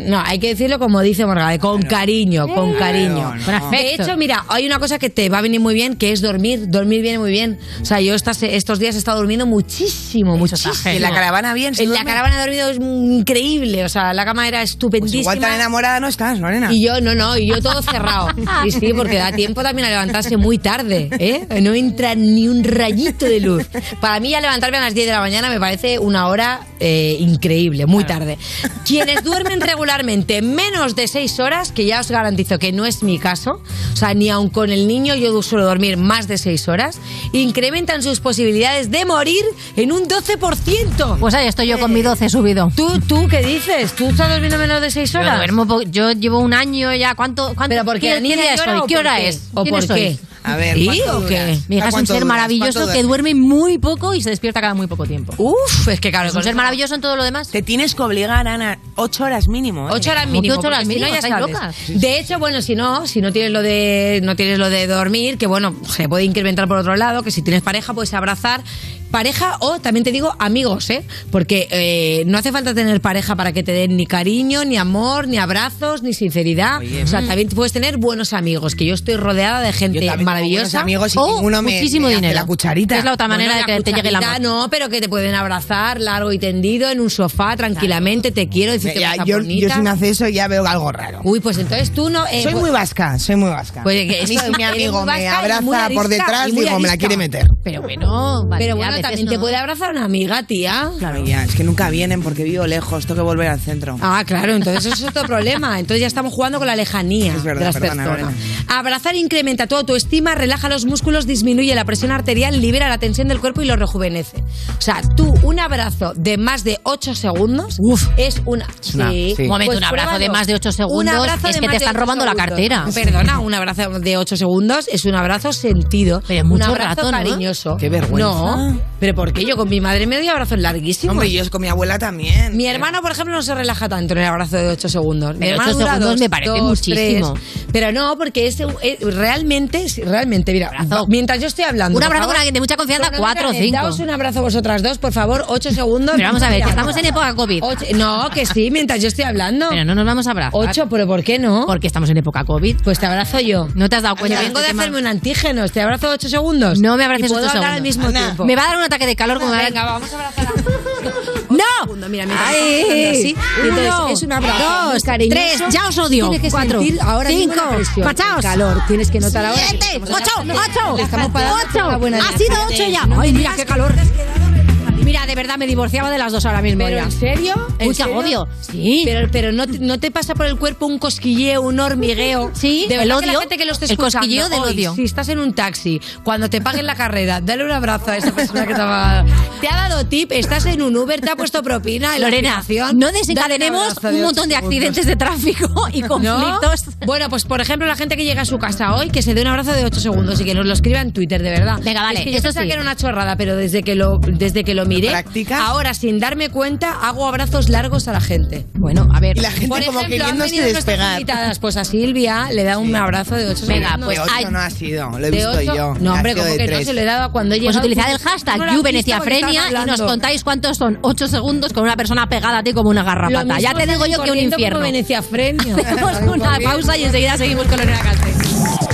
Speaker 34: no hay que decirlo como dice Morgade, con cariño, con cariño. De hecho, mira, hay una cosa que te va a venir muy bien, que es dormir. Dormir viene muy bien. O sea, yo estas- estos días he estado durmiendo muchísimo, muchísimo.
Speaker 3: ¿En la caravana bien?
Speaker 34: En la caravana he dormido es increíble. O sea, la cama era estupendísima.
Speaker 3: Pues igual tan enamorada no estás, Lorena.
Speaker 34: Y yo, no, no, y yo todo cerrado. Y sí, porque da tiempo también a levantarse muy tarde, ¿eh? No entra ni un rayito de luz. Para mí ya levantarme a las 10 de la mañana me parece una hora eh, increíble, muy tarde. Quienes duermen regularmente menos de 6 horas, que ya os garantizo que no es mi caso, o sea, ni aun con el niño yo suelo dormir más de 6 horas, incrementan sus posibilidades de morir en un 12%.
Speaker 4: Pues ahí estoy yo con mi 12 subido.
Speaker 34: ¿Tú, tú qué dices? ¿Tú estás durmiendo menos de 6
Speaker 4: Yo,
Speaker 34: horas?
Speaker 4: duermo po- yo llevo un año ya. ¿Cuánto, cuánto
Speaker 34: ¿Pero por qué?
Speaker 4: ¿Qué,
Speaker 34: ¿Ni
Speaker 4: soy?
Speaker 34: o
Speaker 4: ¿Qué hora es?
Speaker 34: ¿O
Speaker 4: ¿Quién
Speaker 34: por qué?
Speaker 3: A ver,
Speaker 34: ¿Sí
Speaker 3: ¿cuánto
Speaker 34: o qué?
Speaker 4: Mi hija es un
Speaker 3: ¿Cuánto
Speaker 4: ser
Speaker 3: duras?
Speaker 4: maravilloso
Speaker 3: ¿Cuánto
Speaker 4: que duerme muy poco y se despierta cada muy poco tiempo.
Speaker 34: Uf, es que claro,
Speaker 4: Es un ser maravilloso en todo lo demás.
Speaker 3: Te tienes que obligar, Ana, ocho horas mínimo. ¿eh?
Speaker 34: Ocho horas
Speaker 4: ¿Cómo que
Speaker 34: mínimo.
Speaker 4: ocho horas
Speaker 34: si no,
Speaker 4: mínimo?
Speaker 34: ya
Speaker 4: ¿Estáis
Speaker 34: sabes.
Speaker 4: locas?
Speaker 34: De hecho, bueno, si no, si no tienes lo de no tienes lo de dormir, que bueno, se puede incrementar por otro lado, que si tienes pareja puedes abrazar pareja o también te digo amigos, ¿eh? Porque eh, no hace falta tener pareja para que te den ni cariño, ni amor, ni abrazos, ni sinceridad. o sea, también puedes tener buenos amigos, que yo estoy rodeada de gente
Speaker 3: Yo también tengo
Speaker 34: maravillosa.
Speaker 3: amigos y
Speaker 34: o
Speaker 3: ninguno me-
Speaker 34: muchísimo
Speaker 3: me
Speaker 34: dinero.
Speaker 3: la cucharita.
Speaker 4: Es la otra manera
Speaker 34: Bueno,
Speaker 4: de que te llegue la mano.
Speaker 34: No, pero que te pueden abrazar largo y tendido en un sofá tranquilamente, te quiero, decirte
Speaker 3: Ya, yo, yo
Speaker 34: bonitas.
Speaker 3: si me hace eso ya veo algo raro.
Speaker 34: Uy, pues entonces tú no. eh,
Speaker 3: soy
Speaker 34: pues-
Speaker 3: muy vasca, soy muy vasca.
Speaker 34: Pues que
Speaker 3: a mí
Speaker 34: eso,
Speaker 3: si mi amigo me abraza por detrás, digo, me la quiere meter.
Speaker 4: Pero bueno, vale,
Speaker 34: Pero bueno, también te puede abrazar una amiga, tía.
Speaker 3: Claro, ya, es que nunca vienen porque vivo lejos, tengo que volver al centro.
Speaker 34: Ah, claro, entonces eso es otro problema. Entonces ya estamos jugando con la lejanía
Speaker 3: Es verdad,
Speaker 34: de las
Speaker 3: perdona,
Speaker 34: personas. Abrazar incrementa tu autoestima, relaja los músculos, disminuye la presión arterial, libera la tensión del cuerpo y lo rejuvenece. O sea, tú, un abrazo de más de 8 segundos es una.
Speaker 4: una-
Speaker 34: sí.
Speaker 4: sí. Un momento,
Speaker 34: Pues
Speaker 4: un abrazo
Speaker 34: pruébalo.
Speaker 4: de más de ocho segundos
Speaker 34: Un abrazo
Speaker 4: es
Speaker 34: de
Speaker 4: que
Speaker 34: más
Speaker 4: te están robando la cartera.
Speaker 34: Perdona, un abrazo de 8 segundos es un abrazo sentido.
Speaker 4: Pero
Speaker 34: un
Speaker 4: mucho
Speaker 34: abrazo
Speaker 4: rato, ¿no?
Speaker 34: cariñoso.
Speaker 3: Qué vergüenza.
Speaker 34: No, pero ¿por qué? Yo con mi madre me doy abrazos larguísimos.
Speaker 3: Hombre, yo con mi abuela también.
Speaker 34: Mi hermano, por ejemplo, no se relaja tanto en el abrazo de 8 segundos. Mi
Speaker 4: Pero
Speaker 34: hermano
Speaker 4: ocho
Speaker 34: dura
Speaker 4: segundos
Speaker 34: dos,
Speaker 4: me parece
Speaker 34: dos,
Speaker 4: muchísimo.
Speaker 34: tres. Pero no, porque es, es- realmente, realmente, mira, mientras yo estoy hablando.
Speaker 4: Un abrazo con alguien de mucha confianza,
Speaker 34: cronómetro,
Speaker 4: cuatro o cinco.
Speaker 34: Daos un abrazo vosotras dos, por favor, 8 segundos.
Speaker 4: Pero vamos a ver, que estamos en época COVID.
Speaker 34: ocho- no, que sí, mientras yo estoy hablando.
Speaker 4: Pero no nos vamos a abrazar.
Speaker 34: 8, pero ¿por qué no?
Speaker 4: Porque estamos en época COVID.
Speaker 34: Pues te abrazo yo.
Speaker 4: ¿No te has dado cuenta?
Speaker 34: Vengo de
Speaker 4: este
Speaker 34: hacerme un antígenos. Te abrazo 8 segundos.
Speaker 4: No me abraces
Speaker 34: y puedo
Speaker 4: ocho
Speaker 34: hablar
Speaker 4: segundos.
Speaker 34: al mismo tiempo.
Speaker 4: Me va a dar un ataque de calor como me va a-
Speaker 34: Venga, vamos a abrazar
Speaker 4: ¡No!
Speaker 34: Mira, mientras
Speaker 4: Ay,
Speaker 34: entonces
Speaker 4: uno,
Speaker 34: es un abrazo
Speaker 4: dos,
Speaker 34: cariñoso.
Speaker 4: tres, ya os odio.
Speaker 34: Tienes que
Speaker 4: Cuatro,
Speaker 34: sentir ahora
Speaker 4: cinco,
Speaker 34: presión,
Speaker 4: marchaos.
Speaker 34: el calor. Tienes que notar ahora.
Speaker 4: Siete, ocho, ocho, ocho. Ha sido ocho ya. Ay, mira qué calor. Mira, de verdad me divorciaba de las dos ahora mismo
Speaker 34: ¿Pero
Speaker 4: ya.
Speaker 34: en serio? ¿En
Speaker 4: Uy, qué
Speaker 34: serio?
Speaker 4: agobio. Sí.
Speaker 34: Pero, pero no, te, no te pasa por el cuerpo un cosquilleo, un hormigueo.
Speaker 4: Sí,
Speaker 34: de
Speaker 4: el
Speaker 34: verdad que la
Speaker 4: odio,
Speaker 34: gente que lo esté
Speaker 4: el
Speaker 34: escuchando
Speaker 4: cosquilleo del
Speaker 34: hoy,
Speaker 4: odio.
Speaker 34: Si estás en un taxi, cuando te paguen la carrera, dale un abrazo a esa persona que te ha pagado. Te ha dado tip, estás en un Uber, te ha puesto propina. en la
Speaker 4: Lorena,
Speaker 34: aplicación,
Speaker 4: no
Speaker 34: dale
Speaker 4: desencadenemos
Speaker 34: abrazo
Speaker 4: un montón de accidentes de tráfico y
Speaker 34: ¿No?
Speaker 4: conflictos.
Speaker 34: Bueno, pues por ejemplo, la gente que llega a su casa hoy, que se dé un abrazo de 8 segundos y que nos lo escriba en Twitter, de verdad.
Speaker 4: Venga, vale,
Speaker 34: Es que yo
Speaker 4: eso
Speaker 34: pensaba
Speaker 4: sí.
Speaker 34: que era una chorrada, pero desde que lo, desde que lo miré,
Speaker 3: practicas?
Speaker 34: ahora sin darme cuenta, hago abrazos largos a la gente.
Speaker 4: Bueno, a ver.
Speaker 3: Y la gente
Speaker 34: Por
Speaker 3: como
Speaker 34: ejemplo,
Speaker 3: queriéndose despegar.
Speaker 34: invitadas, pues a Silvia le da un abrazo de 8
Speaker 4: Venga,
Speaker 34: segundos.
Speaker 4: pues,
Speaker 3: de ocho
Speaker 4: ay,
Speaker 3: no ha sido, lo he visto
Speaker 34: ocho-
Speaker 3: yo.
Speaker 34: No, hombre, como que no se lo he dado cuando he
Speaker 4: Pues
Speaker 34: llegado.
Speaker 4: utilizad el hashtag
Speaker 34: estaban
Speaker 4: y nos contáis cuántos son 8 segundos con una persona pegada a ti como una garrapata. Ya te digo yo que un infierno.
Speaker 34: como Veneciafrenio.
Speaker 4: Hacemos una pausa y enseguida seguimos con Lorena Castell.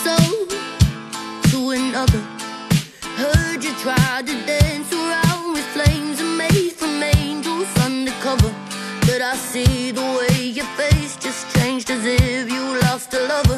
Speaker 35: as if you lost a lover.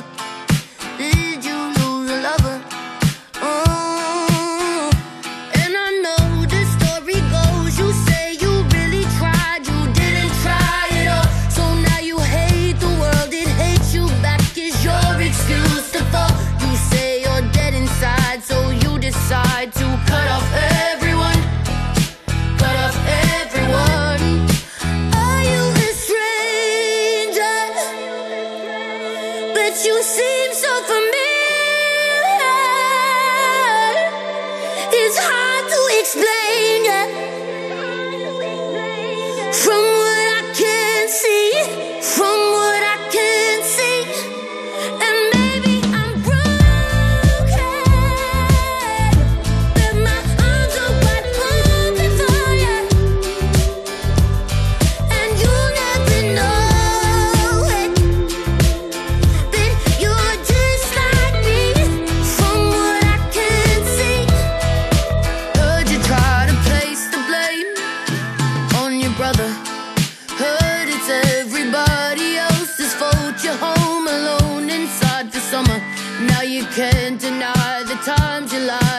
Speaker 35: You can't deny the times you lied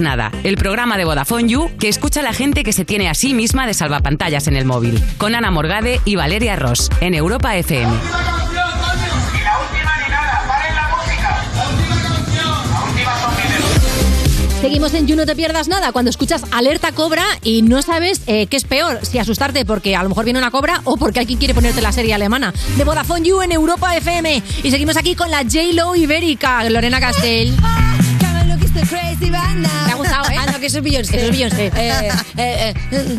Speaker 7: Nada, el programa de Vodafone You que escucha a la gente que se tiene a sí misma de salvapantallas en el móvil, con Ana Morgade y Valeria Ross, en Europa FM.
Speaker 4: Seguimos en You No Te Pierdas Nada cuando escuchas alerta cobra y no sabes eh, qué es peor, si asustarte porque a lo mejor viene una cobra o porque alguien quiere ponerte la serie alemana. De Vodafone You en Europa FM. Y seguimos aquí con la J-Lo ibérica, Lorena Castell.
Speaker 34: Que eso es Beyoncé.
Speaker 4: Eso es Beyoncé.
Speaker 34: Eh, eh, eh,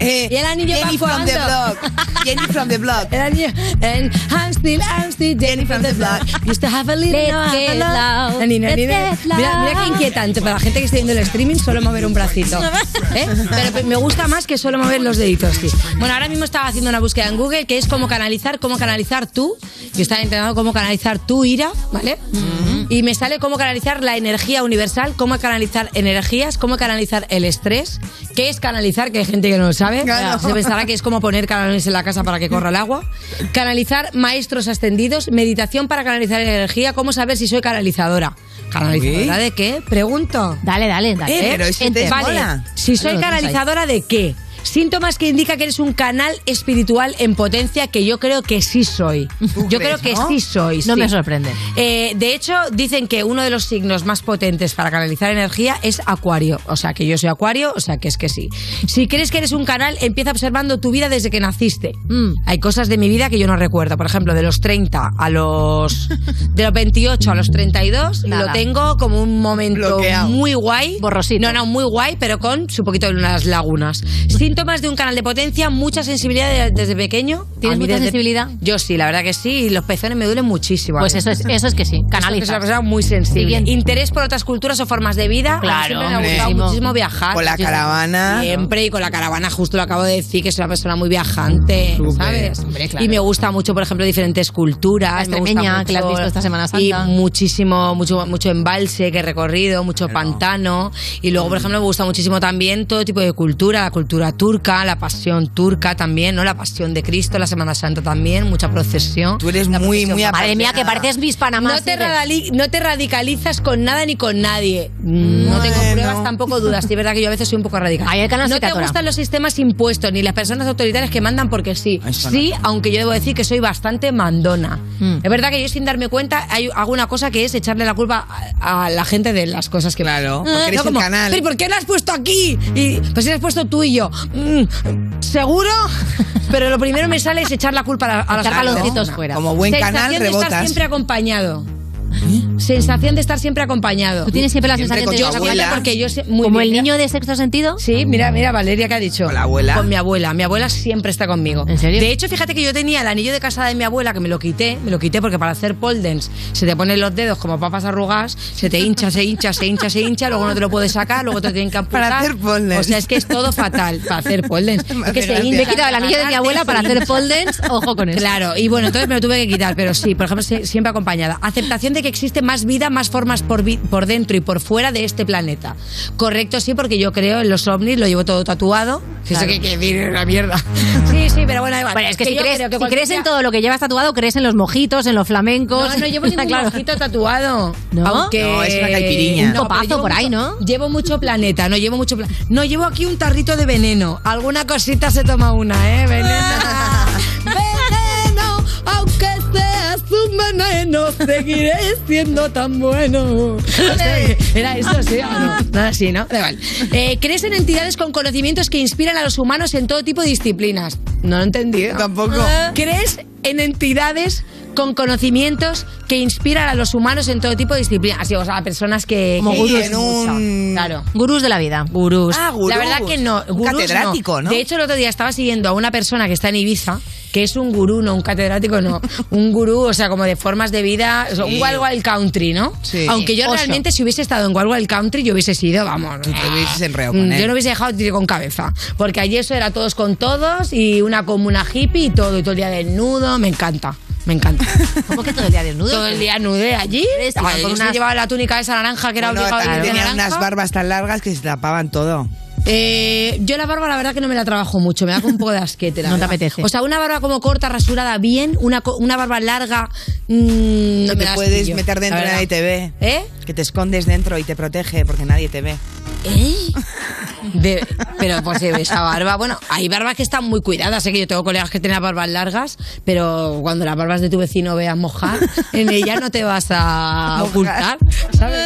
Speaker 3: Eh,
Speaker 34: y el anillo
Speaker 3: Jenny from the block. Jenny from the block.
Speaker 34: El anillo. And I'm still, I'm still Jenny from the block. Used to have a little,
Speaker 4: Let's
Speaker 34: now
Speaker 4: get loud.
Speaker 34: La niña.
Speaker 4: get
Speaker 34: Mira, mira qué inquietante para la gente que está viendo el streaming solo mover un bracito. ¿eh? Pero me gusta más que solo mover los deditos, sí. Bueno, ahora mismo estaba haciendo una búsqueda en Google que es cómo canalizar, cómo canalizar tú. Yo estaba intentando cómo canalizar tu ira, ¿vale? Y me sale cómo canalizar la energía universal, cómo canalizar energías, cómo canalizar el estrés. ¿Qué es canalizar? Que hay gente que no lo sabe.
Speaker 3: Claro.
Speaker 34: Se pensará que es como poner canales en la casa para que corra el agua. Canalizar maestros ascendidos, meditación para canalizar energía. ¿Cómo saber si soy canalizadora? ¿Canalizadora de qué? Pregunto.
Speaker 4: Dale, dale, dale.
Speaker 3: Eh, pero eso te
Speaker 34: Vale.
Speaker 3: mola.
Speaker 34: Si soy canalizadora de qué? Síntomas que indica que eres un canal espiritual en potencia, que yo creo que sí soy. Yo creo que
Speaker 3: no?
Speaker 34: sí soy.
Speaker 4: No
Speaker 34: sí.
Speaker 4: me sorprende.
Speaker 34: Eh, de hecho, dicen que uno de los signos más potentes para canalizar energía es Acuario. O sea, que yo soy Acuario, o sea, que es que sí. Si crees que eres un canal, empieza observando tu vida desde que naciste.
Speaker 4: Mm.
Speaker 34: Hay cosas de mi vida que yo no recuerdo. Por ejemplo, de los 30 a los. de los 28 a los 32,
Speaker 4: Nada.
Speaker 34: lo tengo como un momento
Speaker 3: Bloqueado.
Speaker 34: muy guay.
Speaker 4: Borrosito.
Speaker 34: No, no, muy guay, pero con su poquito de unas lagunas. Síntomas Síntomas de un canal de potencia, mucha sensibilidad de- desde pequeño.
Speaker 4: ¿Tienes mucha
Speaker 34: desde-
Speaker 4: sensibilidad?
Speaker 34: Yo sí, la verdad que sí. Y los pezones me duelen muchísimo. a
Speaker 4: Pues
Speaker 34: mí.
Speaker 4: eso es, eso es que sí, canalizas.
Speaker 34: Es una persona muy sensible.
Speaker 4: Siguiente.
Speaker 34: Interés por otras culturas o formas de vida. A mí
Speaker 4: Claro,
Speaker 34: siempre me ha
Speaker 4: hombre.
Speaker 34: gustado
Speaker 4: Muchísimo.
Speaker 34: viajar.
Speaker 3: Con la
Speaker 34: Muchísimo.
Speaker 3: caravana.
Speaker 34: Siempre y con la caravana, justo lo acabo de decir, que soy una persona muy viajante, ¿sabes?
Speaker 4: claro.
Speaker 34: Y me gusta mucho, por ejemplo, diferentes culturas.
Speaker 4: La
Speaker 34: me gusta
Speaker 4: extremeña, que la has
Speaker 34: mucho-
Speaker 4: visto esta Semana
Speaker 34: Y
Speaker 4: Santa.
Speaker 34: muchísimo, mucho, mucho embalse que he recorrido, mucho pantano. Y luego, por ejemplo, me gusta muchísimo también todo tipo de cultura, la cultura turca, la pasión turca también, ¿no? La pasión de Cristo, la Semana Santa también, mucha procesión.
Speaker 3: Tú eres muy, muy
Speaker 4: Madre mía, que pareces Miss Panamá.
Speaker 34: No te, no te radicalizas con nada ni con nadie. No tengo pruebas, tampoco dudas. Sí, es verdad que yo a veces soy un poco radical.
Speaker 4: Canal
Speaker 34: no te
Speaker 4: catora.
Speaker 34: gustan los sistemas impuestos ni las personas autoritarias que mandan porque sí. Sí, aunque yo debo decir que soy bastante mandona.
Speaker 4: Mm.
Speaker 34: Es verdad que yo sin darme cuenta hay, hago una cosa que es echarle la culpa a, a la gente de las cosas que...
Speaker 3: Claro, porque
Speaker 34: Ah,
Speaker 3: eres
Speaker 34: no,
Speaker 3: el
Speaker 34: como,
Speaker 3: canal.
Speaker 34: "Pero, ¿y por qué lo has puesto aquí? Y, pues si lo has puesto tú y yo. Mm, ¿Seguro? Pero lo primero me sale es echar la culpa a, la-
Speaker 4: baloncitos
Speaker 34: personas.
Speaker 4: fuera.
Speaker 3: Como buen
Speaker 34: Sensación
Speaker 3: canal,
Speaker 34: de estar
Speaker 3: rebotas.
Speaker 34: siempre acompañado. Sensación de estar siempre acompañado.
Speaker 4: Tú tienes siempre la
Speaker 3: Siempre
Speaker 4: sensación
Speaker 3: con
Speaker 4: de
Speaker 3: tu abuela.
Speaker 34: siempre porque yo sé muy
Speaker 4: Como el niño de sexto sentido.
Speaker 34: Sí, mira, mira, Valeria, ¿qué ha dicho?
Speaker 3: ¿Con la abuela?
Speaker 34: Con mi abuela. Mi abuela siempre está conmigo.
Speaker 4: ¿En serio?
Speaker 34: De hecho, fíjate que yo tenía el anillo de casada de mi abuela, que me lo quité, me lo quité porque para hacer pole dance se te ponen los dedos como papas arrugadas, se te hincha, se hincha, se hincha, se hincha, luego no te lo puedes sacar, luego te tienen que amputar.
Speaker 3: Para hacer pole dance.
Speaker 34: O sea, es que es todo fatal para hacer pole dance. Es que se
Speaker 3: gracia.
Speaker 34: hincha,
Speaker 4: Me he quitado el anillo de mi abuela para hacer pole dance. Ojo con eso.
Speaker 34: Claro, y bueno, entonces me lo tuve que quitar, pero sí, por ejemplo, sí, siempre acompañada. Aceptación de que existe más vida, más formas por, vi- por dentro y por fuera de este planeta. Correcto, sí, porque yo creo en los ovnis, lo llevo todo tatuado. Que Eso
Speaker 4: Claro.
Speaker 34: que quiere decir una mierda. Sí, sí, pero bueno, igual.
Speaker 4: Bueno, es que, si, crees,
Speaker 34: creo que
Speaker 4: si crees en todo lo que llevas tatuado, crees en los mojitos, en los flamencos.
Speaker 34: No, no llevo ningún
Speaker 4: Claro.
Speaker 34: mojito tatuado.
Speaker 4: ¿No?
Speaker 34: Aunque...
Speaker 3: No, es una caipiriña.
Speaker 4: Un
Speaker 34: llevo
Speaker 4: por ahí,
Speaker 34: mucho-
Speaker 4: ¿no?
Speaker 34: Llevo mucho planeta, no llevo mucho pla- No, llevo aquí un tarrito de veneno. Alguna cosita se toma una, ¿eh? Veneno, veneno, seguiré siendo tan bueno. Era eso, sí. o no? Nada así, ¿no? Da igual. Eh, ¿Crees en entidades con conocimientos que inspiran a los humanos en todo tipo de disciplinas? No lo he entendido.
Speaker 3: Tampoco.
Speaker 34: ¿Crees en entidades con conocimientos que inspiran a los humanos en todo tipo de disciplinas? Así, o sea, personas que...
Speaker 4: Como
Speaker 34: que
Speaker 4: gurús.
Speaker 34: en un... Claro.
Speaker 4: Gurús de la vida.
Speaker 34: Gurús.
Speaker 3: Ah, gurús.
Speaker 34: La verdad que no. Gurús
Speaker 3: catedrático, ¿no?
Speaker 34: De hecho, el otro día estaba siguiendo a una persona que está en Ibiza, que es un gurú, no un catedrático, no. Un gurú, o sea, como de formas de vida, sea, un
Speaker 3: Sí.
Speaker 34: Wild Wild Country, ¿no?
Speaker 3: Sí.
Speaker 34: Aunque yo
Speaker 4: Oso.
Speaker 34: realmente, si hubiese estado en Wild Country, yo hubiese sido, vamos.
Speaker 3: Tú te hubieses
Speaker 34: mm,
Speaker 3: con él.
Speaker 34: Yo no hubiese dejado tiro con cabeza. Porque allí eso era todos con todos y una comuna hippie y todo, y todo el día desnudo. Me encanta. Me encanta.
Speaker 4: ¿Cómo que todo el día desnudo?
Speaker 34: Todo el día nude allí. Ay, yo
Speaker 4: unas-
Speaker 34: llevaba la túnica esa naranja que era
Speaker 3: Bueno,
Speaker 34: naranja.
Speaker 3: unas barbas tan largas que se tapaban todo.
Speaker 34: Eh, yo la barba la verdad que no me la trabajo mucho, me da como un poco de asquete. la
Speaker 4: No te apetece.
Speaker 34: O sea, una barba como corta, rasurada bien, una, una barba larga, mm, no me
Speaker 3: te puedes meter dentro y nadie te ve.
Speaker 34: ¿Eh?
Speaker 3: Que te escondes dentro y te protege porque nadie te ve.
Speaker 34: ¿Eh? De- pero pues eh, esa barba, bueno, hay barbas que están muy cuidadas, sé que yo tengo colegas que tienen barbas largas, pero cuando las barbas de tu vecino veas mojar, en ella no te vas a ocultar, ¿sabes?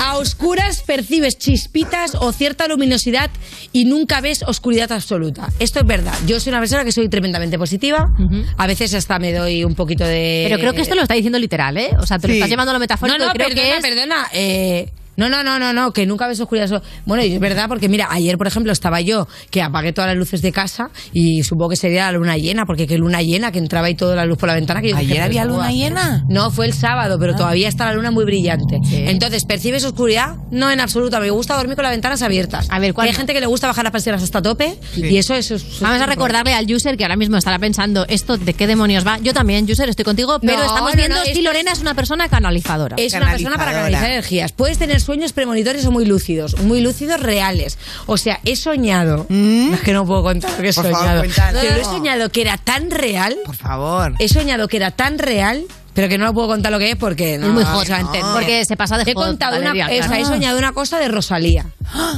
Speaker 34: A oscuras percibes chispitas o cierta luminosidad y nunca ves oscuridad absoluta. Esto es verdad. Yo soy una persona que soy tremendamente positiva, a veces hasta me doy un poquito de...
Speaker 4: Pero creo que esto lo está diciendo literal, ¿eh? O sea, te lo
Speaker 3: Sí.
Speaker 4: estás llevando a lo metafórico
Speaker 34: No, no,
Speaker 4: y creo
Speaker 34: perdona,
Speaker 4: que es...
Speaker 34: perdona. eh, no, no, no, no, no, que nunca ves oscuridad. Bueno, y es verdad, porque mira, ayer, por ejemplo, estaba yo que apagué todas las luces de casa y supongo que sería la luna llena, porque qué luna llena, que entraba ahí toda la luz por la ventana. Que yo
Speaker 3: ¿Ayer
Speaker 34: dije,
Speaker 3: había
Speaker 34: "¿Pero cómo
Speaker 3: luna
Speaker 34: va a ser?".
Speaker 3: llena?
Speaker 34: No, fue el sábado, pero todavía está la luna muy brillante. Entonces, ¿percibes oscuridad? No, en absoluto. Me gusta dormir con las ventanas abiertas.
Speaker 4: A ver, ¿cuándo?
Speaker 34: Hay gente que le gusta bajar las persianas hasta tope y eso es... eso es-
Speaker 4: Vamos a recordarle al user que ahora mismo estará pensando esto de qué demonios va. Yo también, user, estoy contigo, pero
Speaker 34: No,
Speaker 4: estamos
Speaker 34: no,
Speaker 4: viendo
Speaker 34: no,
Speaker 4: si Lorena es una persona canalizadora.
Speaker 34: Es una persona para canalizar energías. Puedes tener sueños premonitorios o muy lúcidos, muy lúcidos reales. O sea, he soñado. Es que no puedo contar lo que he
Speaker 3: Mm. Por favor,
Speaker 34: soñado.
Speaker 3: cuéntalo.
Speaker 34: pero he soñado que era tan real.
Speaker 3: Por favor.
Speaker 34: He soñado que era tan real. Pero que no lo puedo contar lo que es porque no,
Speaker 4: Es muy hot,
Speaker 34: se va a entender.
Speaker 4: porque se pasa de
Speaker 34: He
Speaker 4: hot,
Speaker 34: contado una,
Speaker 4: Valeria,
Speaker 34: o sea, he soñado una cosa de Rosalía.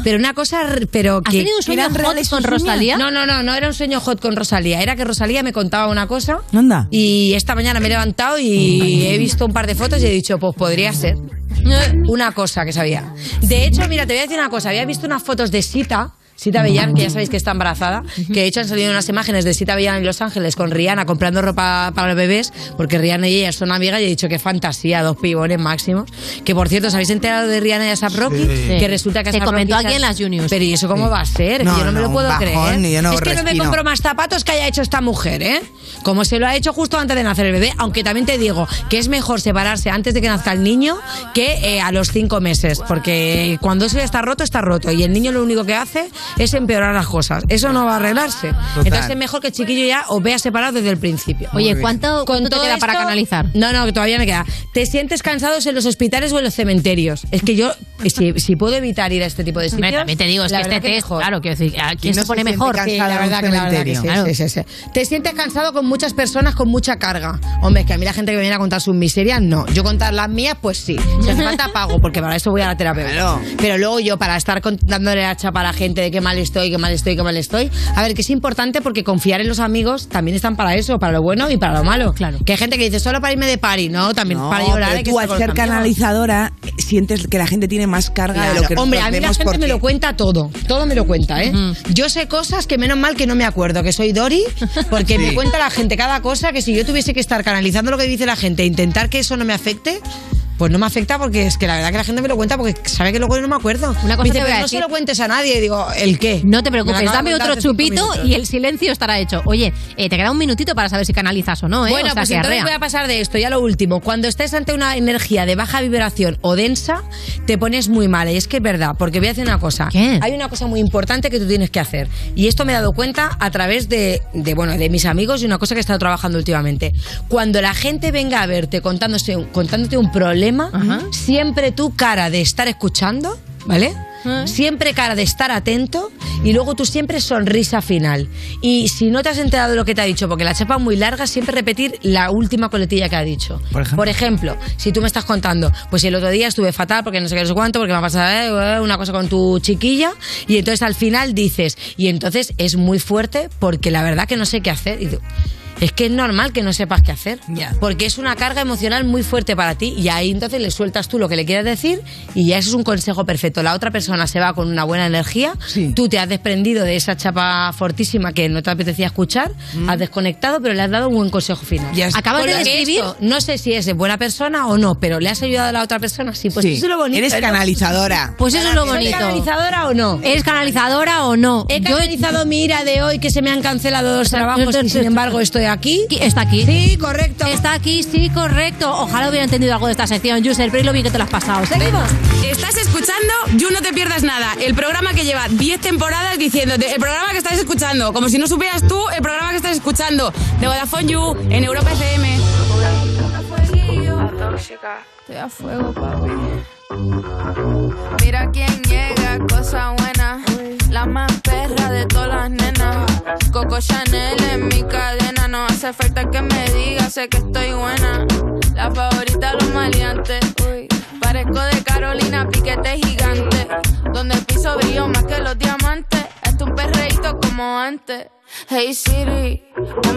Speaker 34: Pero una cosa, pero
Speaker 4: ¿Has
Speaker 34: que
Speaker 4: tenido un sueño
Speaker 3: ¿Eran
Speaker 4: hot con? Rosalía?
Speaker 34: no, no, no, no era un sueño hot con Rosalía. Era que Rosalía me contaba una cosa.
Speaker 3: Anda.
Speaker 34: Y esta mañana me he levantado y he visto un par de fotos y he dicho, pues podría ser. Una cosa que sabía. De hecho, mira, te voy a decir una cosa. Había visto unas fotos de Sita, Sita Bellán, que ya sabéis que está embarazada, que de hecho han salido unas imágenes de Sita Bellán en Los Ángeles con Rihanna comprando ropa para los bebés, porque Rihanna y ella son amigas y he dicho que fantasía, dos pibones máximos. Que por cierto, ¿os habéis enterado de Rihanna y Asap Rocky?
Speaker 4: Sí.
Speaker 34: Que resulta que
Speaker 4: Se comentó
Speaker 34: Rocky
Speaker 4: aquí en las Juniors.
Speaker 34: Pero ¿y eso cómo va a ser?
Speaker 3: No,
Speaker 34: yo no me lo puedo creer.
Speaker 3: no
Speaker 34: es que no me compro más zapatos que haya hecho esta mujer, ¿eh? Como se lo ha hecho justo antes de nacer el bebé, aunque también te digo que es mejor separarse antes de que nazca el niño que eh, a los cinco meses, porque cuando eso ya está roto, está roto, y el niño lo único que hace es empeorar las cosas. Eso no va a arreglarse. Entonces es mejor que el chiquillo ya os vea separado desde el principio.
Speaker 4: Oye, ¿cuánto, cuánto te queda para canalizar?
Speaker 34: No, no, que todavía me queda. ¿Te sientes cansados en los hospitales o en los cementerios? Es que yo, si, si puedo evitar ir a este tipo de sitios.
Speaker 4: también te digo, es que este test,
Speaker 34: mejor.
Speaker 4: claro, quiero decir, ¿a quién
Speaker 34: no
Speaker 4: se pone mejor?
Speaker 34: la verdad que la verdad que sí,
Speaker 4: Claro.
Speaker 34: sí, sí, sí. ¿Te sientes cansado con muchas personas con mucha carga? Hombre, es que a mí la gente que me viene a contar sus miserias, no. Yo contar las mías, pues sí. Si hace falta, pago, porque para eso voy a la terapia. Pero luego yo, para estar dándole la chapa a la gente de qué mal estoy, qué mal estoy, qué mal estoy. A ver, que es importante porque confiar en los amigos también están para eso, para lo bueno y para lo malo. Claro. Que hay gente que dice solo para irme de party, no, también
Speaker 3: No,
Speaker 34: para llorar.
Speaker 3: pero
Speaker 34: hay que
Speaker 3: tú
Speaker 34: estar
Speaker 3: al ser canalizadora sientes que la gente tiene más carga de lo que
Speaker 34: Hombre, a mí la gente me lo cuenta todo. Todo me lo cuenta, ¿eh? Yo sé cosas que menos mal que no me acuerdo, que soy Dori, porque me cuenta la gente cada cosa que si yo tuviese que estar canalizando lo que dice la gente e intentar que eso no me afecte. Pues no me afecta porque es que la verdad que la gente me lo cuenta porque sabe que luego no me acuerdo.
Speaker 4: Una cosa
Speaker 34: Me dice,
Speaker 4: te voy a
Speaker 34: "Pero no
Speaker 4: decir".
Speaker 34: se lo cuentes a nadie. Y digo, ¿el qué?
Speaker 4: No te preocupes, dame otro chupito y el silencio estará hecho. Oye, eh, te queda un minutito para saber si canalizas o no, ¿eh?
Speaker 34: Bueno,
Speaker 4: O sea,
Speaker 34: pues entonces
Speaker 4: arrea.
Speaker 34: voy a pasar de esto, ya lo último. Cuando estés ante una energía de baja vibración o densa, te pones muy mal. Y es que es verdad, porque voy a decir una cosa. Hay una cosa muy importante que tú tienes que hacer. Y esto me he dado cuenta a través de, de, bueno, de mis amigos y una cosa que he estado trabajando últimamente. Cuando la gente venga a verte contándose, contándote un problema, siempre tu cara de estar escuchando, ¿vale? Siempre cara de estar atento y luego tú siempre sonrisa final. Y si no te has enterado de lo que te ha dicho, porque la chapa es muy larga, siempre repetir la última coletilla que ha dicho.
Speaker 3: Por ejemplo.
Speaker 34: si tú me estás contando, pues el otro día estuve fatal porque no sé qué, no sé cuánto, porque me ha pasado eh, una cosa con tu chiquilla, y entonces al final dices, y entonces es muy fuerte porque la verdad que no sé qué hacer. Y tú, es que es normal que no sepas qué hacer. Porque es una carga emocional muy fuerte para ti y ahí entonces le sueltas tú lo que le quieras decir y ya eso es un consejo perfecto. La otra persona se va con una buena energía, tú te has desprendido de esa chapa fortísima que no te apetecía escuchar, has desconectado, pero le has dado un buen consejo final.
Speaker 4: Acabas de describir-
Speaker 34: esto, no sé si es de buena persona o no, pero le has ayudado a la otra persona. Sí, pues
Speaker 3: Sí.
Speaker 34: eso es lo bonito.
Speaker 3: Eres
Speaker 34: ¿no?
Speaker 3: canalizadora.
Speaker 4: Pues eso es lo
Speaker 34: ¿Soy
Speaker 4: bonito.
Speaker 34: canalizadora o no?
Speaker 4: ¿Eres canalizadora o no?
Speaker 34: He
Speaker 4: Yo-
Speaker 34: canalizado mi ira de hoy que se me han cancelado dos trabajos y sin embargo estoy aquí.
Speaker 4: Está aquí.
Speaker 34: Sí, correcto.
Speaker 4: Está aquí, sí, correcto. Ojalá hubiera entendido algo de esta sección, User, pero lo bien que te lo has pasado. Seguimos.
Speaker 7: Estás escuchando You No Te Pierdas Nada, el programa que lleva 10 temporadas diciéndote, el programa que estás escuchando, como si no supieras tú el programa que estás escuchando, de Vodafone You, en Europa FM.
Speaker 36: Estoy a fuego, papi. Mira quién llega, cosa buena. La más perra de todas las nenas. Coco Chanel en mi cadena. No hace falta que me diga, sé que estoy buena. La favorita de los maleantes. Uy. Parezco de Carolina, piquete gigante. Donde el piso brilló más que los diamantes. Un perreíto como antes. Hey Siri,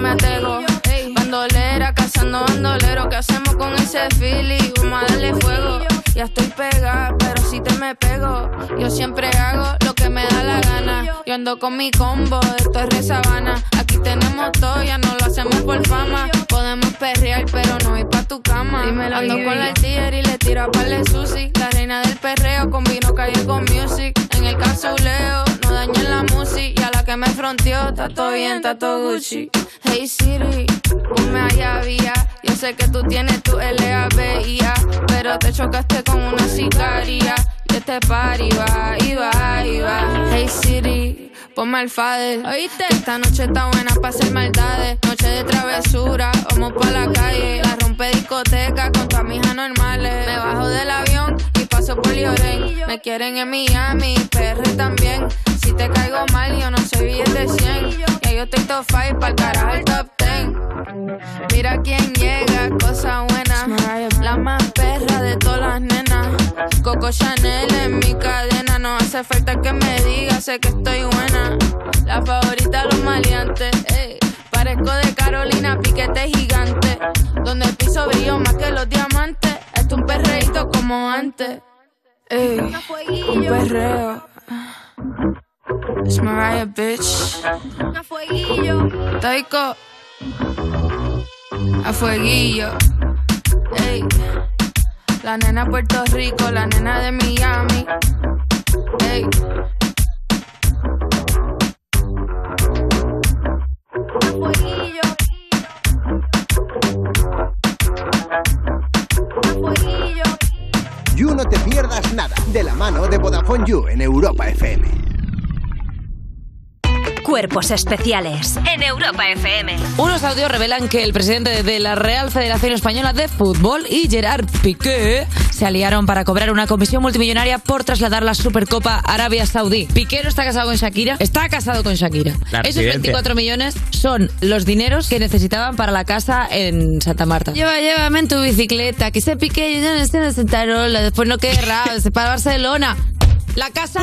Speaker 36: atego. Hey, bandolera, cazando bandolero. ¿Qué hacemos con ese feeling? Vamos a darle fuego. Ya estoy pegada, pero si te me pego. Yo siempre hago lo que me da la gana. Yo ando con mi combo, esto es re sabana. Aquí tenemos todo, ya no lo hacemos por fama. Podemos perrear, pero no ir pa' tu cama. ando con la artillería y le tiro a par de sushi. La reina del perreo con vino calle con music. En el casuleo, no dañen la música. Y a la que me fronteó, está todo bien, está todo Gucci. Hey Siri, ponme allá vía. Yo sé que tú tienes tu LABIA, pero te chocaste con una sicaria. Y este party va, y va, y va. Hey Siri, ponme fader. ¿Oíste? Esta noche está buena para hacer maldades. Noche de travesura, vamos pa' la calle. La rompe discoteca con tu amiga normales. Me bajo del avión paso por Lloren. Me quieren en Miami, PR también. Si te caigo mal, yo no soy billete 100. Ya yo estoy top 5 pa'l carajo el top 10. Mira quién llega, cosa buena. La más perra de todas las nenas. Coco Chanel en mi cadena. No hace falta que me diga, sé que estoy buena. La favorita de los maleantes. Parezco de Carolina, piquete gigante. Donde el piso brilló más que los diamantes. Un perreíto como antes. Ey, un perreo. It's Mariah, bitch. A fueguillo. Taiko. A fueguillo. Ey. La nena Puerto Rico, la nena de Miami. Ey. A fueguillo.
Speaker 5: You no te pierdas nada de la mano de Vodafone You en Europa FM.
Speaker 2: Cuerpos especiales en Europa FM.
Speaker 7: Unos audios revelan que el presidente de la Real Federación Española de Fútbol y Gerard Piqué se aliaron para cobrar una comisión multimillonaria por trasladar la Supercopa a Arabia Saudí. Piqué no está casado con Shakira, está casado con Shakira.
Speaker 1: La
Speaker 7: Esos
Speaker 1: residencia.
Speaker 7: 24 millones son los dineros que necesitaban para la casa en Santa Marta. Lleva, llévame en tu bicicleta, que se Piqué, yo no Sentarola, después no querrá, se para Barcelona. La casa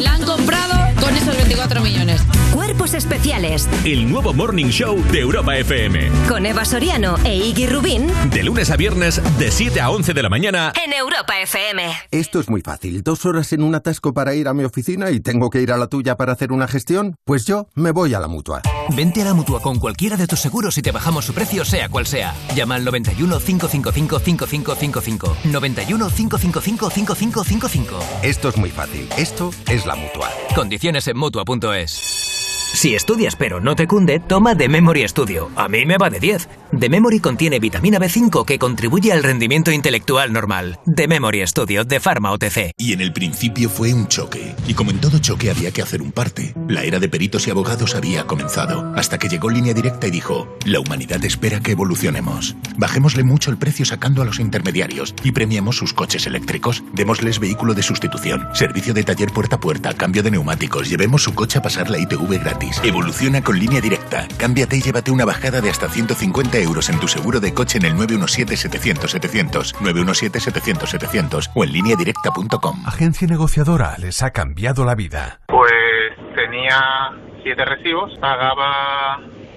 Speaker 7: la han comprado con esos 24 millones.
Speaker 2: Cuerpos especiales
Speaker 1: El nuevo Morning Show de Europa FM.
Speaker 2: con Eva Soriano e Iggy Rubín
Speaker 1: De lunes a viernes, de 7 a 11 de la mañana.
Speaker 2: en Europa FM.
Speaker 37: Esto es muy fácil. Dos horas en un atasco para ir a mi oficina y tengo que ir a la tuya para hacer una gestión. Pues yo me voy a la mutua.
Speaker 38: Vente a la mutua con cualquiera de tus seguros y te bajamos su precio, sea cual sea. Llama al 91 555 5555. 91 555 5555.
Speaker 37: Esto es muy fácil. Esto es la mutua.
Speaker 38: Condiciones en mutua.es. Si estudias pero no te cunde, toma The Memory Studio. A mí me va de 10. The Memory contiene vitamina B5 que contribuye al rendimiento intelectual normal. The Memory Studio de Pharma OTC.
Speaker 13: Y en el principio fue un choque. Y como en todo choque había que hacer un parte. La era de peritos y abogados había comenzado. Hasta que llegó Línea Directa y dijo, la humanidad espera que evolucionemos. Bajémosle mucho el precio sacando a los intermediarios y premiemos sus coches eléctricos. Démosles vehículo de sustitución, servicio de taller puerta a puerta, cambio de neumáticos, llevemos su coche a pasar la ITV gratis. Evoluciona con Línea Directa. Cámbiate y llévate una bajada de hasta 150 euros en tu seguro de coche en el 917-700-700, 917-700-700 o en lineadirecta.com.
Speaker 16: Agencia negociadora les ha cambiado la vida.
Speaker 39: Pues tenía siete recibos, pagaba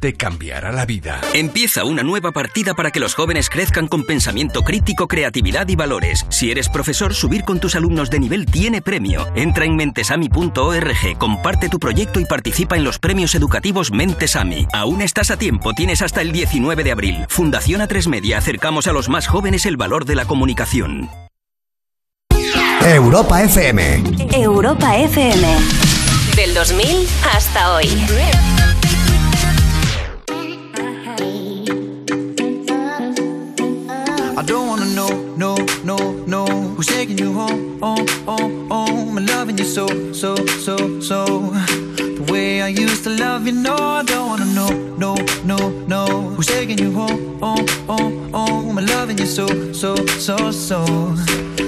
Speaker 16: Te cambiará la vida.
Speaker 15: Empieza una nueva partida para que los jóvenes crezcan con pensamiento crítico, creatividad y valores. Si eres profesor, subir con tus alumnos de nivel tiene premio. Entra en mentesami.org, comparte tu proyecto y participa en los premios educativos Mentesami. Aún estás a tiempo, tienes hasta el 19 de abril. Fundación A3 Media, acercamos a los más jóvenes el valor de la comunicación.
Speaker 5: Europa FM.
Speaker 2: Europa FM. Del 2000 hasta hoy.
Speaker 40: I don't wanna know, no, no, no. Who's taking you home, home, home, home. And loving you so, so, so, so. The way I used to love you, no I don't wanna know, no, no, no. Who's taking you home, home, home, home. And loving you so, so, so, so.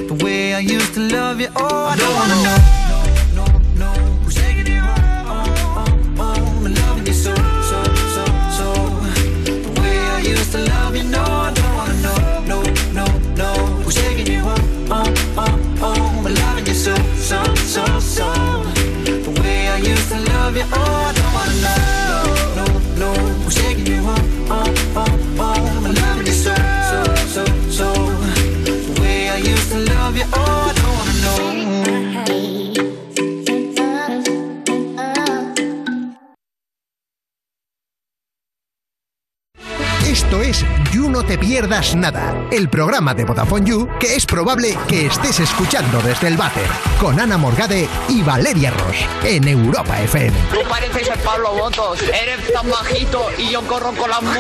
Speaker 40: The way I used to love you, oh I don't wanna know love you, oh,
Speaker 5: Esto es You No Te Pierdas Nada, el programa de Vodafone You que es probable que estés escuchando desde el váter, con Ana Morgade y Valeria Ross, en Europa FM.
Speaker 41: Tú pareces el Pablo Botos, eres tan bajito y yo corro con las motos.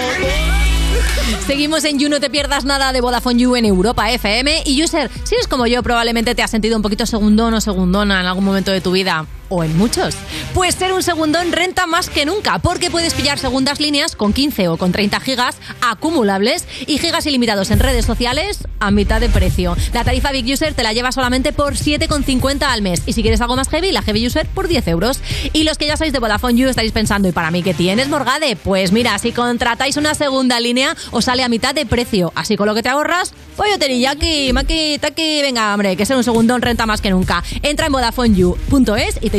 Speaker 4: Seguimos en You, no te pierdas nada de Vodafone You en Europa FM. Y User, si eres como yo, probablemente te has sentido un poquito segundón o segundona en algún momento de tu vida. O en muchos. Pues ser un segundón renta más que nunca, porque puedes pillar segundas líneas con 15 o con 30 gigas acumulables y gigas ilimitados en redes sociales a mitad de precio. La tarifa Big User te la lleva solamente por 7,50 al mes. Y si quieres algo más heavy, la Heavy User por 10 euros. Y los que ya sois de Vodafone You estáis pensando, ¿y para mí qué tienes, Morgade? Pues mira, si contratáis una segunda línea, os sale a mitad de precio. Así con lo que te ahorras, pollo teriyaki, maki, taki, venga, hombre, que ser un segundón renta más que nunca. Entra en VodafoneYou.es y te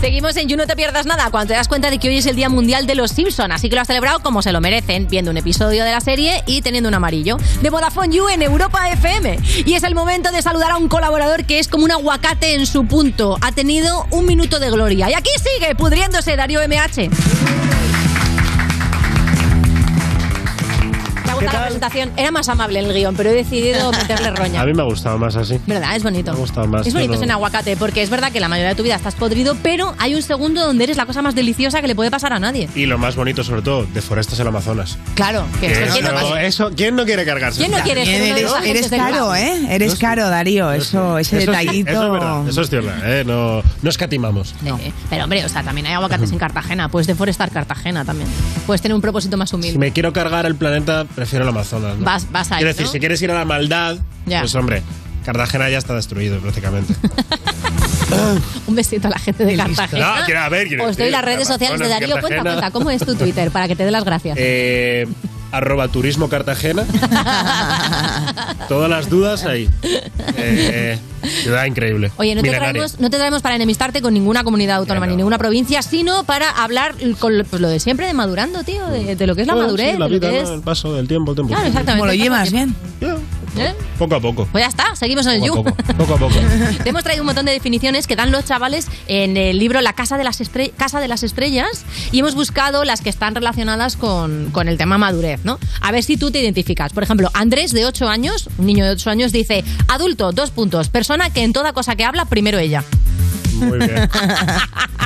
Speaker 4: Seguimos en You No Te Pierdas Nada cuando te das cuenta de que hoy es el Día Mundial de los Simpson, así que lo has celebrado como se lo merecen, viendo un episodio de la serie y teniendo un amarillo. De Vodafone You en Europa FM. Y es el momento de saludar a un colaborador que es como un aguacate en su punto. Ha tenido un minuto de gloria. Y aquí sigue pudriéndose Darío MH. La presentación. Era más amable el guion, pero he decidido meterle roña.
Speaker 42: A mí me ha gustado más así.
Speaker 4: ¿Verdad? Es bonito.
Speaker 42: Me ha gustado más.
Speaker 4: Es bonito
Speaker 42: no-
Speaker 4: ser aguacate, porque es verdad que la mayoría de tu vida estás podrido, pero hay un segundo donde eres la cosa más deliciosa que le puede pasar a nadie.
Speaker 42: Y lo más bonito, sobre todo, deforestas el Amazonas.
Speaker 4: Claro, que
Speaker 42: Que
Speaker 4: ¿quién no
Speaker 42: eso- eso, ¿Quién no quiere cargarse?
Speaker 4: ¿Quién no quiere ser de
Speaker 3: Eres, caro? ¿eh? Eres caro, Darío. Eso, ese
Speaker 42: Eso, sí,
Speaker 3: detallito.
Speaker 42: eso es verdad, eso es cierto, ¿eh? no, no escatimamos.
Speaker 4: Eh, Pero hombre, o sea, también hay aguacates en Cartagena. Puedes deforestar Cartagena también. Puedes tener un propósito más
Speaker 42: Si
Speaker 4: humilde.
Speaker 42: me quiero cargar el planeta, prefiero el Amazonas. ¿no?
Speaker 4: Vas, vas ahí,
Speaker 42: Quiero decir,
Speaker 4: ¿no?
Speaker 42: si quieres ir a la maldad,
Speaker 4: Ya.
Speaker 42: pues hombre, Cartagena ya está destruido prácticamente.
Speaker 4: Un besito a la gente de Cartagena.
Speaker 42: No, quiero- a ver, quiero
Speaker 4: Os doy
Speaker 42: decir,
Speaker 4: las redes sociales de
Speaker 42: Amazonas,
Speaker 4: Darío. Cuenta,
Speaker 42: Cartagena.
Speaker 4: cuenta. ¿Cómo es tu Twitter? Para que te dé las gracias.
Speaker 42: Eh, arroba turismo Cartagena. Todas las dudas ahí. Eh, ciudad increíble.
Speaker 4: Oye, no te, traemos, no te traemos para enemistarte con ninguna comunidad autónoma ni ninguna provincia, sino para hablar con lo- pues, lo de siempre de madurando, tío, de, de lo que es la madurez,
Speaker 42: el paso del tiempo, el tiempo.
Speaker 4: Claro, exactamente.
Speaker 3: ¿Cómo lo llevas? Bien.
Speaker 4: ¿Eh?
Speaker 42: Poco a poco.
Speaker 4: Pues ya está, seguimos en el You.
Speaker 42: Poco a poco. Poco a poco.
Speaker 4: Te hemos traído un montón de definiciones que dan los chavales en el libro La Casa de las, Estre- Casa de las Estrellas y hemos buscado las que están relacionadas con, con el tema madurez, ¿no? A ver si tú te identificas. Por ejemplo, Andrés, de 8 años, un niño de 8 años, dice, adulto, dos puntos, persona que en toda cosa que habla, primero ella.
Speaker 42: Muy bien.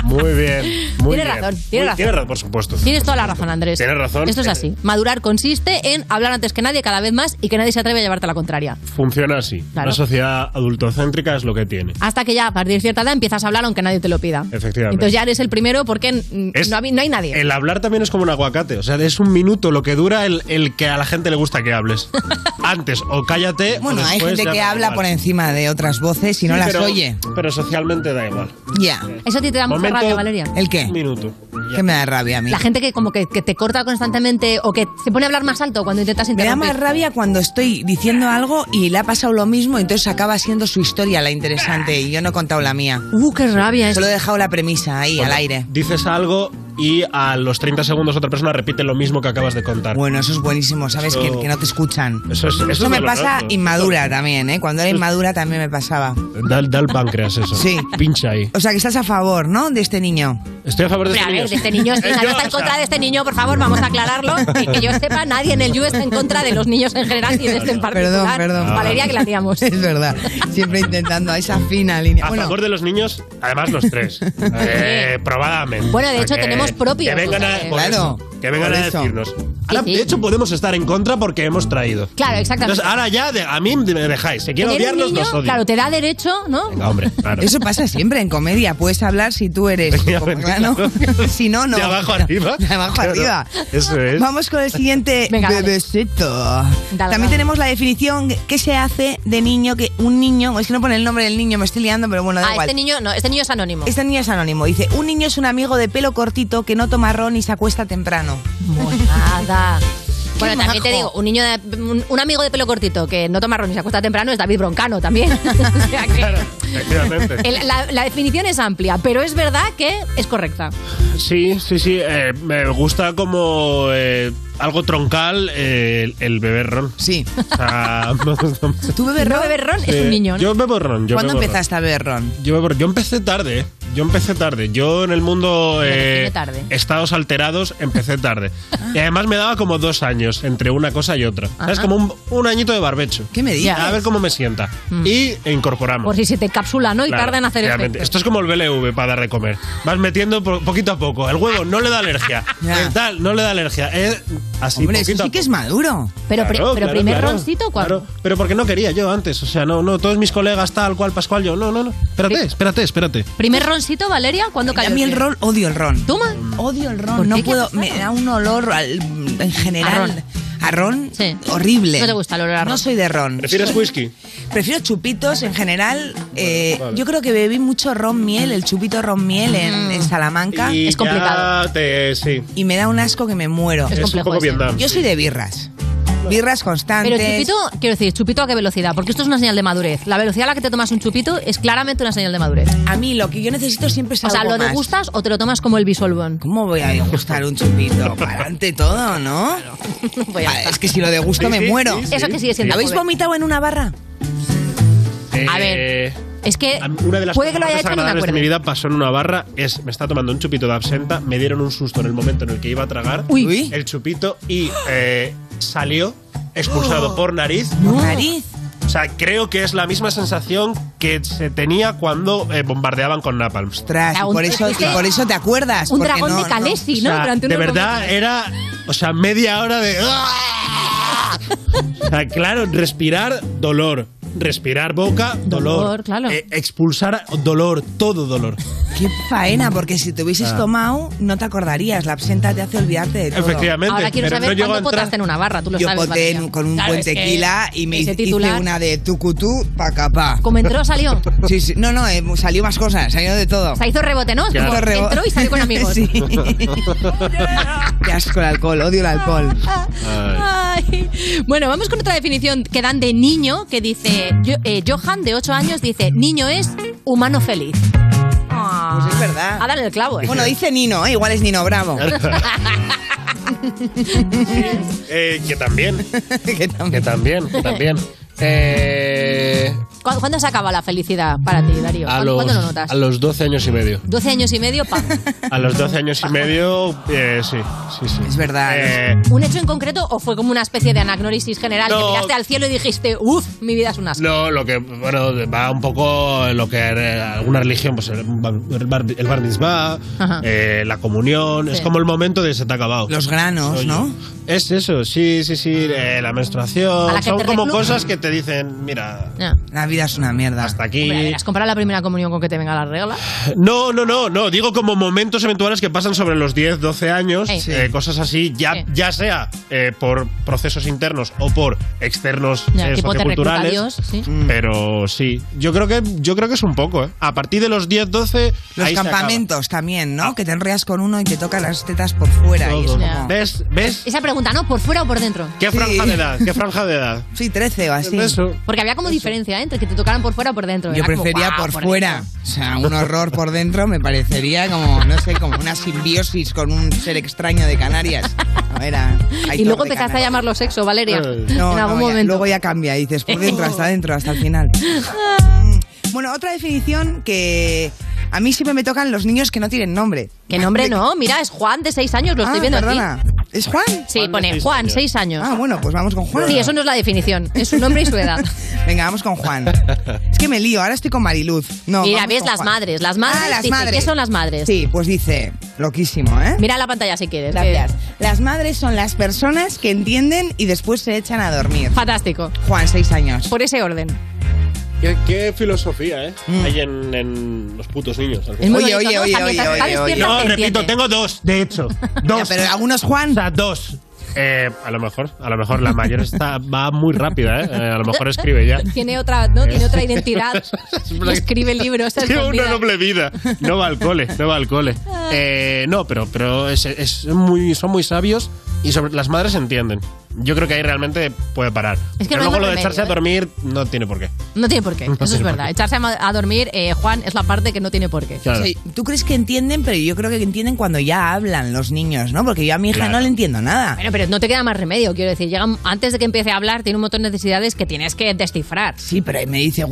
Speaker 42: Muy bien. Muy
Speaker 4: Tienes
Speaker 42: bien.
Speaker 4: razón, tienes
Speaker 42: Muy-
Speaker 4: razón.
Speaker 42: Por supuesto.
Speaker 4: Tienes toda la razón, Andrés.
Speaker 42: Tienes razón.
Speaker 4: Esto es así. Madurar consiste en hablar antes que nadie, cada vez más, y que nadie se atreve a llevarte la contraria.
Speaker 42: Funciona así.
Speaker 4: Claro.
Speaker 42: Una sociedad adultocéntrica es lo que tiene.
Speaker 4: Hasta que ya a partir de cierta edad empiezas a hablar aunque nadie te lo pida.
Speaker 42: Efectivamente.
Speaker 4: Entonces ya eres el primero porque mm,
Speaker 42: Es-
Speaker 4: no, hab- no hay nadie.
Speaker 42: El hablar también es como un aguacate. O sea, es un minuto lo que dura el, el que a la gente le gusta que hables. Antes, o cállate.
Speaker 3: Bueno,
Speaker 42: o
Speaker 3: hay gente que habla por encima de otras voces y no
Speaker 42: Sí,
Speaker 3: las
Speaker 42: pero-
Speaker 3: oye.
Speaker 42: Pero socialmente da igual.
Speaker 3: Ya.
Speaker 4: Eso a ti te da mucha
Speaker 42: Momento-
Speaker 4: rabia, Valeria.
Speaker 3: ¿El qué?
Speaker 42: Un minuto.
Speaker 3: Que me da rabia a mí.
Speaker 4: La gente que como que, que te corta constantemente o que se pone a hablar más alto cuando intentas
Speaker 3: Me da
Speaker 4: interrumpir.
Speaker 3: más rabia cuando estoy diciendo algo y le ha pasado lo mismo, entonces acaba siendo su historia la interesante y yo no he contado la mía.
Speaker 4: Uh, qué rabia.
Speaker 3: Solo he dejado la premisa ahí, al
Speaker 42: Cuando
Speaker 3: aire.
Speaker 42: Dices algo y a los 30 segundos otra persona repite lo mismo que acabas de contar.
Speaker 3: Bueno, eso es buenísimo, ¿sabes?
Speaker 42: Eso-
Speaker 3: Que, que no te escuchan.
Speaker 42: Eso es- eso es
Speaker 3: me pasa inmadura también, ¿eh? Cuando era inmadura también me pasaba.
Speaker 42: Da, da el páncreas eso.
Speaker 3: Sí.
Speaker 42: Pincha ahí.
Speaker 3: O sea, que estás a favor, ¿no? De este niño.
Speaker 42: Estoy a favor de
Speaker 4: a
Speaker 42: este
Speaker 4: ver,
Speaker 42: niño.
Speaker 4: de este niño,
Speaker 42: yo,
Speaker 4: está en contra de este niño, por favor, vamos a aclararlo. Y que yo sepa, nadie en el You está en contra de los niños en general y de este en particular.
Speaker 3: Perdón, perdón.
Speaker 4: Valeria, que la hacíamos.
Speaker 3: Es verdad. Siempre intentando a esa fina línea.
Speaker 42: A
Speaker 3: Bueno,
Speaker 42: favor de los niños, además los tres. Eh, probadamente.
Speaker 4: Bueno, de hecho,
Speaker 42: Que-
Speaker 4: tenemos propios,
Speaker 42: Que vengan a,
Speaker 3: Claro,
Speaker 42: eso, que vengan a decirnos. Ahora,
Speaker 4: Sí, sí.
Speaker 42: De hecho, podemos estar en contra porque hemos traído.
Speaker 4: Claro, exactamente.
Speaker 42: Entonces, ahora ya de- a mí me dejáis. Si quiero odiarlos,
Speaker 4: niño,
Speaker 42: los odio.
Speaker 4: claro, te da derecho, ¿no?
Speaker 42: Venga, hombre, claro.
Speaker 3: eso pasa siempre en comedia. Puedes hablar si tú eres. Claro.
Speaker 42: claro.
Speaker 3: Si no, no.
Speaker 42: De abajo arriba.
Speaker 3: De abajo
Speaker 42: Claro,
Speaker 3: arriba.
Speaker 42: Eso es.
Speaker 3: Vamos con el siguiente
Speaker 4: Venga,
Speaker 3: bebecito.
Speaker 4: Dale,
Speaker 3: También
Speaker 4: dale.
Speaker 3: tenemos la definición que se hace de niño, que un niño, es que no pone el nombre del niño, me estoy liando, pero bueno, da
Speaker 4: Ah,
Speaker 3: igual.
Speaker 4: este niño, no, este niño es anónimo.
Speaker 3: Este niño es anónimo. Dice, un niño es un amigo de pelo cortito que no toma ron y se acuesta temprano.
Speaker 4: Nada. Bueno, también te digo, un niño de- un, un amigo de pelo cortito que no toma ron y se acuesta temprano es David Broncano también. O sea que-
Speaker 42: Efectivamente.
Speaker 4: el- la, la definición es amplia, pero es verdad que es correcta.
Speaker 42: Sí, sí, sí. eh, me gusta como eh, algo troncal eh, el, el beber ron.
Speaker 3: Sí.
Speaker 42: O sea,
Speaker 3: ¿Tú bebes ron?
Speaker 4: beber ron? Es
Speaker 42: Sí,
Speaker 4: un niño, ¿no?
Speaker 42: Yo bebo ron. Yo
Speaker 3: ¿Cuándo
Speaker 42: bebo ron.
Speaker 3: empezaste a beber ron?
Speaker 42: Yo, bebo- yo empecé tarde, ¿eh? yo empecé tarde. Yo en el mundo eh,
Speaker 4: tarde.
Speaker 42: estados alterados empecé tarde. Y además me daba como dos años entre una cosa y otra. ¿Sabes?
Speaker 4: Ajá.
Speaker 42: Como un, un añito de barbecho.
Speaker 3: ¿Qué me dices?
Speaker 42: A ver cómo me sienta.
Speaker 4: Mm.
Speaker 42: Y incorporamos.
Speaker 4: Por si se te capsula, ¿no? Y
Speaker 42: Claro,
Speaker 4: tarda en hacer efecto.
Speaker 42: Esto es como el BLV para dar de comer. Vas metiendo po- poquito a poco. El huevo no le da alergia. El tal no le da alergia. Es así
Speaker 3: Hombre, eso
Speaker 42: poquito a
Speaker 3: sí que es maduro.
Speaker 4: Pero,
Speaker 42: Claro,
Speaker 4: pero
Speaker 42: claro,
Speaker 4: primer
Speaker 42: claro.
Speaker 4: roncito, ¿cuándo?
Speaker 42: Claro, pero porque no quería yo antes. O sea, no, no, todos mis colegas tal cual, Pascual, yo. No, no, no. Espérate, espérate, espérate.
Speaker 4: ¿Primer roncito, Valeria? ¿Cuándo
Speaker 3: A
Speaker 4: cayó?
Speaker 3: mí el ron, odio el ron.
Speaker 4: ¿Toma?
Speaker 3: Odio el
Speaker 4: ¿Por
Speaker 3: ron. No
Speaker 4: ¿Qué ha
Speaker 3: puedo. Me da un olor al- en general. A ron.
Speaker 4: Sí.
Speaker 3: horrible.
Speaker 4: No te gusta el olor a ron.
Speaker 3: No soy de ron.
Speaker 42: ¿Prefieres whisky?
Speaker 3: Prefiero chupitos en general. eh,
Speaker 42: Vale.
Speaker 3: Yo creo que bebí mucho ron miel, el chupito ron miel en, en Salamanca.
Speaker 42: Y
Speaker 3: es complicado.
Speaker 42: te- sí.
Speaker 3: Y me da un asco que me muero.
Speaker 42: Es Es un poco. Vietnam,
Speaker 3: Yo
Speaker 42: sí.
Speaker 3: soy de birras. Birras constantes.
Speaker 4: Pero chupito, quiero decir, chupito a qué velocidad, porque esto es una señal de madurez. La velocidad a la que te tomas un chupito es claramente una señal de madurez.
Speaker 3: A mí lo que yo necesito siempre es
Speaker 4: O sea, ¿lo
Speaker 3: más.
Speaker 4: degustas o te lo tomas como el bisolbón?
Speaker 3: ¿Cómo voy a degustar un chupito? Para adelante todo, ¿no? Ah, es que si lo degusto
Speaker 42: Sí,
Speaker 3: me
Speaker 42: sí,
Speaker 3: muero.
Speaker 42: sí, sí.
Speaker 4: Eso que sigue siendo
Speaker 3: ¿Habéis
Speaker 4: joven.
Speaker 3: vomitado en una barra?
Speaker 4: A ver,
Speaker 42: Eh,
Speaker 4: Es que
Speaker 42: Una de las
Speaker 4: puede que
Speaker 42: cosas
Speaker 4: lo haya
Speaker 42: más
Speaker 4: hecho no me
Speaker 42: de mi vida pasó en una barra es me está tomando un chupito de absenta me dieron un susto en el momento en el que iba a tragar
Speaker 3: Uy.
Speaker 42: el chupito y eh, salió expulsado
Speaker 3: Oh.
Speaker 42: por nariz
Speaker 3: ¿Por nariz?
Speaker 42: o sea creo que es la misma sensación que se tenía cuando eh, bombardeaban con napalm
Speaker 3: Ostras,
Speaker 4: Ah,
Speaker 3: y por eso, y por eso te acuerdas.
Speaker 4: Un dragón
Speaker 3: no-
Speaker 4: de
Speaker 3: no-
Speaker 4: Calesi,
Speaker 42: O
Speaker 4: ¿no?
Speaker 42: sea,
Speaker 4: Durante
Speaker 42: de verdad
Speaker 4: momentos.
Speaker 42: era o sea media hora de o sea, claro respirar dolor respirar boca dolor,
Speaker 4: Dolor, claro.
Speaker 42: Eh, expulsar dolor todo dolor
Speaker 3: Qué faena, porque si te hubieses
Speaker 42: Ah.
Speaker 3: tomado, no te acordarías. La absenta te hace olvidarte de todo.
Speaker 42: Efectivamente.
Speaker 4: Ahora quiero
Speaker 42: pero
Speaker 4: saber
Speaker 42: no
Speaker 4: cuándo
Speaker 42: entrar-
Speaker 4: potaste en una barra, tú lo
Speaker 3: Yo
Speaker 4: sabes,
Speaker 3: poté en- con un
Speaker 4: Claro,
Speaker 3: buen tequila y me hice
Speaker 4: titular-
Speaker 3: una de tucutú pa' capá.
Speaker 4: Como entró, salió.
Speaker 3: Sí, sí. No, no, eh, salió más cosas, salió de todo.
Speaker 4: O sea, hizo rebote, ¿no?
Speaker 3: Claro.
Speaker 4: como entró y salió con amigos.
Speaker 3: Sí. Qué asco el alcohol, odio el alcohol.
Speaker 4: Ay. Bueno, vamos con otra definición que dan de niño, que dice, yo- eh, Johan, de 8 años, dice, niño es humano feliz.
Speaker 3: Pues es verdad.
Speaker 4: A darle el clavo, ¿eh?
Speaker 3: Bueno, dice Nino, ¿eh? igual es Nino Bravo.
Speaker 42: Eh, que también.
Speaker 3: que también.
Speaker 42: Que también, que también. Eh,
Speaker 4: ¿Cu- ¿Cuándo se acaba la felicidad para ti, Darío?
Speaker 42: a,
Speaker 4: ¿Cuándo,
Speaker 42: los,
Speaker 4: cuándo lo notas?
Speaker 42: a los 12 años y medio.
Speaker 4: 12 años y medio, ¡pam!
Speaker 42: A los 12 años y medio, eh, sí, sí, sí.
Speaker 3: Es verdad.
Speaker 42: Eh,
Speaker 4: ¿Un hecho en concreto o fue como una especie de anagnorisis general que
Speaker 42: No.
Speaker 4: miraste al cielo y dijiste, uff, mi vida es un asco?
Speaker 42: no, lo que, bueno, va un poco en lo que alguna religión, pues el, bar- el bar, el bar mitzvah,
Speaker 4: Ajá.
Speaker 42: eh, la comunión, es
Speaker 4: Sí.
Speaker 42: como el momento de se te ha acabado.
Speaker 3: Los granos,
Speaker 42: Soy
Speaker 3: ¿no?
Speaker 42: Es eso, sí, sí, sí, eh, la menstruación,
Speaker 4: que
Speaker 42: son como cosas que te dicen, mira,
Speaker 4: No.
Speaker 3: La vida es una mierda.
Speaker 42: hasta aquí.
Speaker 4: Hombre, ¿Has comprado la primera comunión con que te venga la regla?
Speaker 42: No, no, no, no. Digo como momentos eventuales que pasan sobre los 10, 12 años,
Speaker 4: Sí.
Speaker 42: eh, cosas así, ya,
Speaker 4: Sí.
Speaker 42: ya sea eh, por procesos internos o por externos
Speaker 4: Ya,
Speaker 42: eh, socioculturales.
Speaker 4: Dios, sí.
Speaker 42: Pero sí, yo creo que yo creo que es un poco, ¿eh? A partir de los 10, 12,
Speaker 3: Los
Speaker 42: ahí se acaba.
Speaker 3: campamentos también, ¿no? Que te enreas con uno y te toca las tetas por fuera. Y es como...
Speaker 42: ¿Ves? ¿Ves?
Speaker 4: Esa pregunta, ¿no? ¿Por fuera o por dentro?
Speaker 42: ¿Qué
Speaker 3: Sí.
Speaker 42: franja de edad? ¿Qué franja de edad?
Speaker 3: Sí, 13 o así.
Speaker 42: Eso.
Speaker 4: Porque había como diferencia ¿eh? entre que te tocaran por fuera o por dentro.
Speaker 3: Yo
Speaker 4: Era como,
Speaker 3: prefería
Speaker 4: "Guau,
Speaker 3: por fuera. O sea, un horror por dentro me parecería como, no sé, como una simbiosis con un ser extraño de Canarias. No, era
Speaker 4: dentro". Y luego empezaste a llamarlo sexo, Valeria.
Speaker 3: No,
Speaker 4: en algún
Speaker 3: no, ya-
Speaker 4: momento.
Speaker 3: luego ya cambia y dices por dentro, hasta adentro, hasta el final. Mm, Bueno, otra definición que a mí siempre me tocan los niños que no tienen nombre.
Speaker 4: ¿Qué nombre no? Mira, es Juan de 6 años, lo estoy
Speaker 3: Ah,
Speaker 4: viendo
Speaker 3: perdona.
Speaker 4: aquí.
Speaker 3: ¿Es Juan?
Speaker 4: Sí,
Speaker 42: Juan
Speaker 4: pone
Speaker 42: seis
Speaker 4: Juan,
Speaker 42: años.
Speaker 4: 6 años.
Speaker 3: Ah, bueno, pues vamos con Juan.
Speaker 4: Sí, eso no es la definición, es su nombre y su edad.
Speaker 3: Venga, vamos con Juan. Es que me lío, ahora estoy con Mariluz. No,
Speaker 4: Mira, ves las
Speaker 3: Juan.
Speaker 4: madres, las madres.
Speaker 3: Ah, las
Speaker 4: dice,
Speaker 3: madres.
Speaker 4: ¿Qué son las madres?
Speaker 3: Sí, pues dice, loquísimo, ¿eh?
Speaker 4: Mira la pantalla si quieres.
Speaker 3: Gracias.
Speaker 4: que-
Speaker 3: Las madres son las personas que entienden y después se echan a dormir.
Speaker 4: Fantástico.
Speaker 3: Juan, seis años.
Speaker 4: Por ese orden.
Speaker 42: ¿Qué, qué filosofía, ¿eh? Hay en, en los putos niños.
Speaker 3: Oye,
Speaker 4: bonito,
Speaker 3: oye, oye, oye, oye,
Speaker 4: despierta,
Speaker 42: No, repito, tengo dos, de hecho. Dos.
Speaker 3: Pero algunos Juan.
Speaker 42: O sea, dos. Eh, a lo mejor, a lo mejor la mayor está, va muy rápida, ¿eh? Eh, A lo mejor escribe ya.
Speaker 4: Tiene otra, ¿no? Tiene otra identidad. escribe libros.
Speaker 42: Tiene una doble vida. No va al cole, no va al cole. Eh, no, pero, pero es, es muy, son muy sabios y sobre, las madres entienden. Yo creo que ahí realmente puede parar.
Speaker 4: Es que
Speaker 42: Pero
Speaker 4: no
Speaker 42: luego lo de echarse a
Speaker 4: ¿eh?
Speaker 42: dormir no tiene por qué.
Speaker 4: No tiene por qué,
Speaker 42: No
Speaker 4: eso es verdad. Echarse a, dormir, eh, Juan, es la parte que no tiene por qué.
Speaker 42: Claro.
Speaker 3: Sí, Tú crees que entienden, pero yo creo que entienden cuando ya hablan los niños, ¿no? Porque yo a mi hija
Speaker 4: Claro.
Speaker 3: no le entiendo nada.
Speaker 4: Bueno, pero no te queda más remedio, quiero decir. Llega, antes de que empiece a hablar, tiene un montón de necesidades que tienes que descifrar.
Speaker 3: Sí, pero ahí me dice.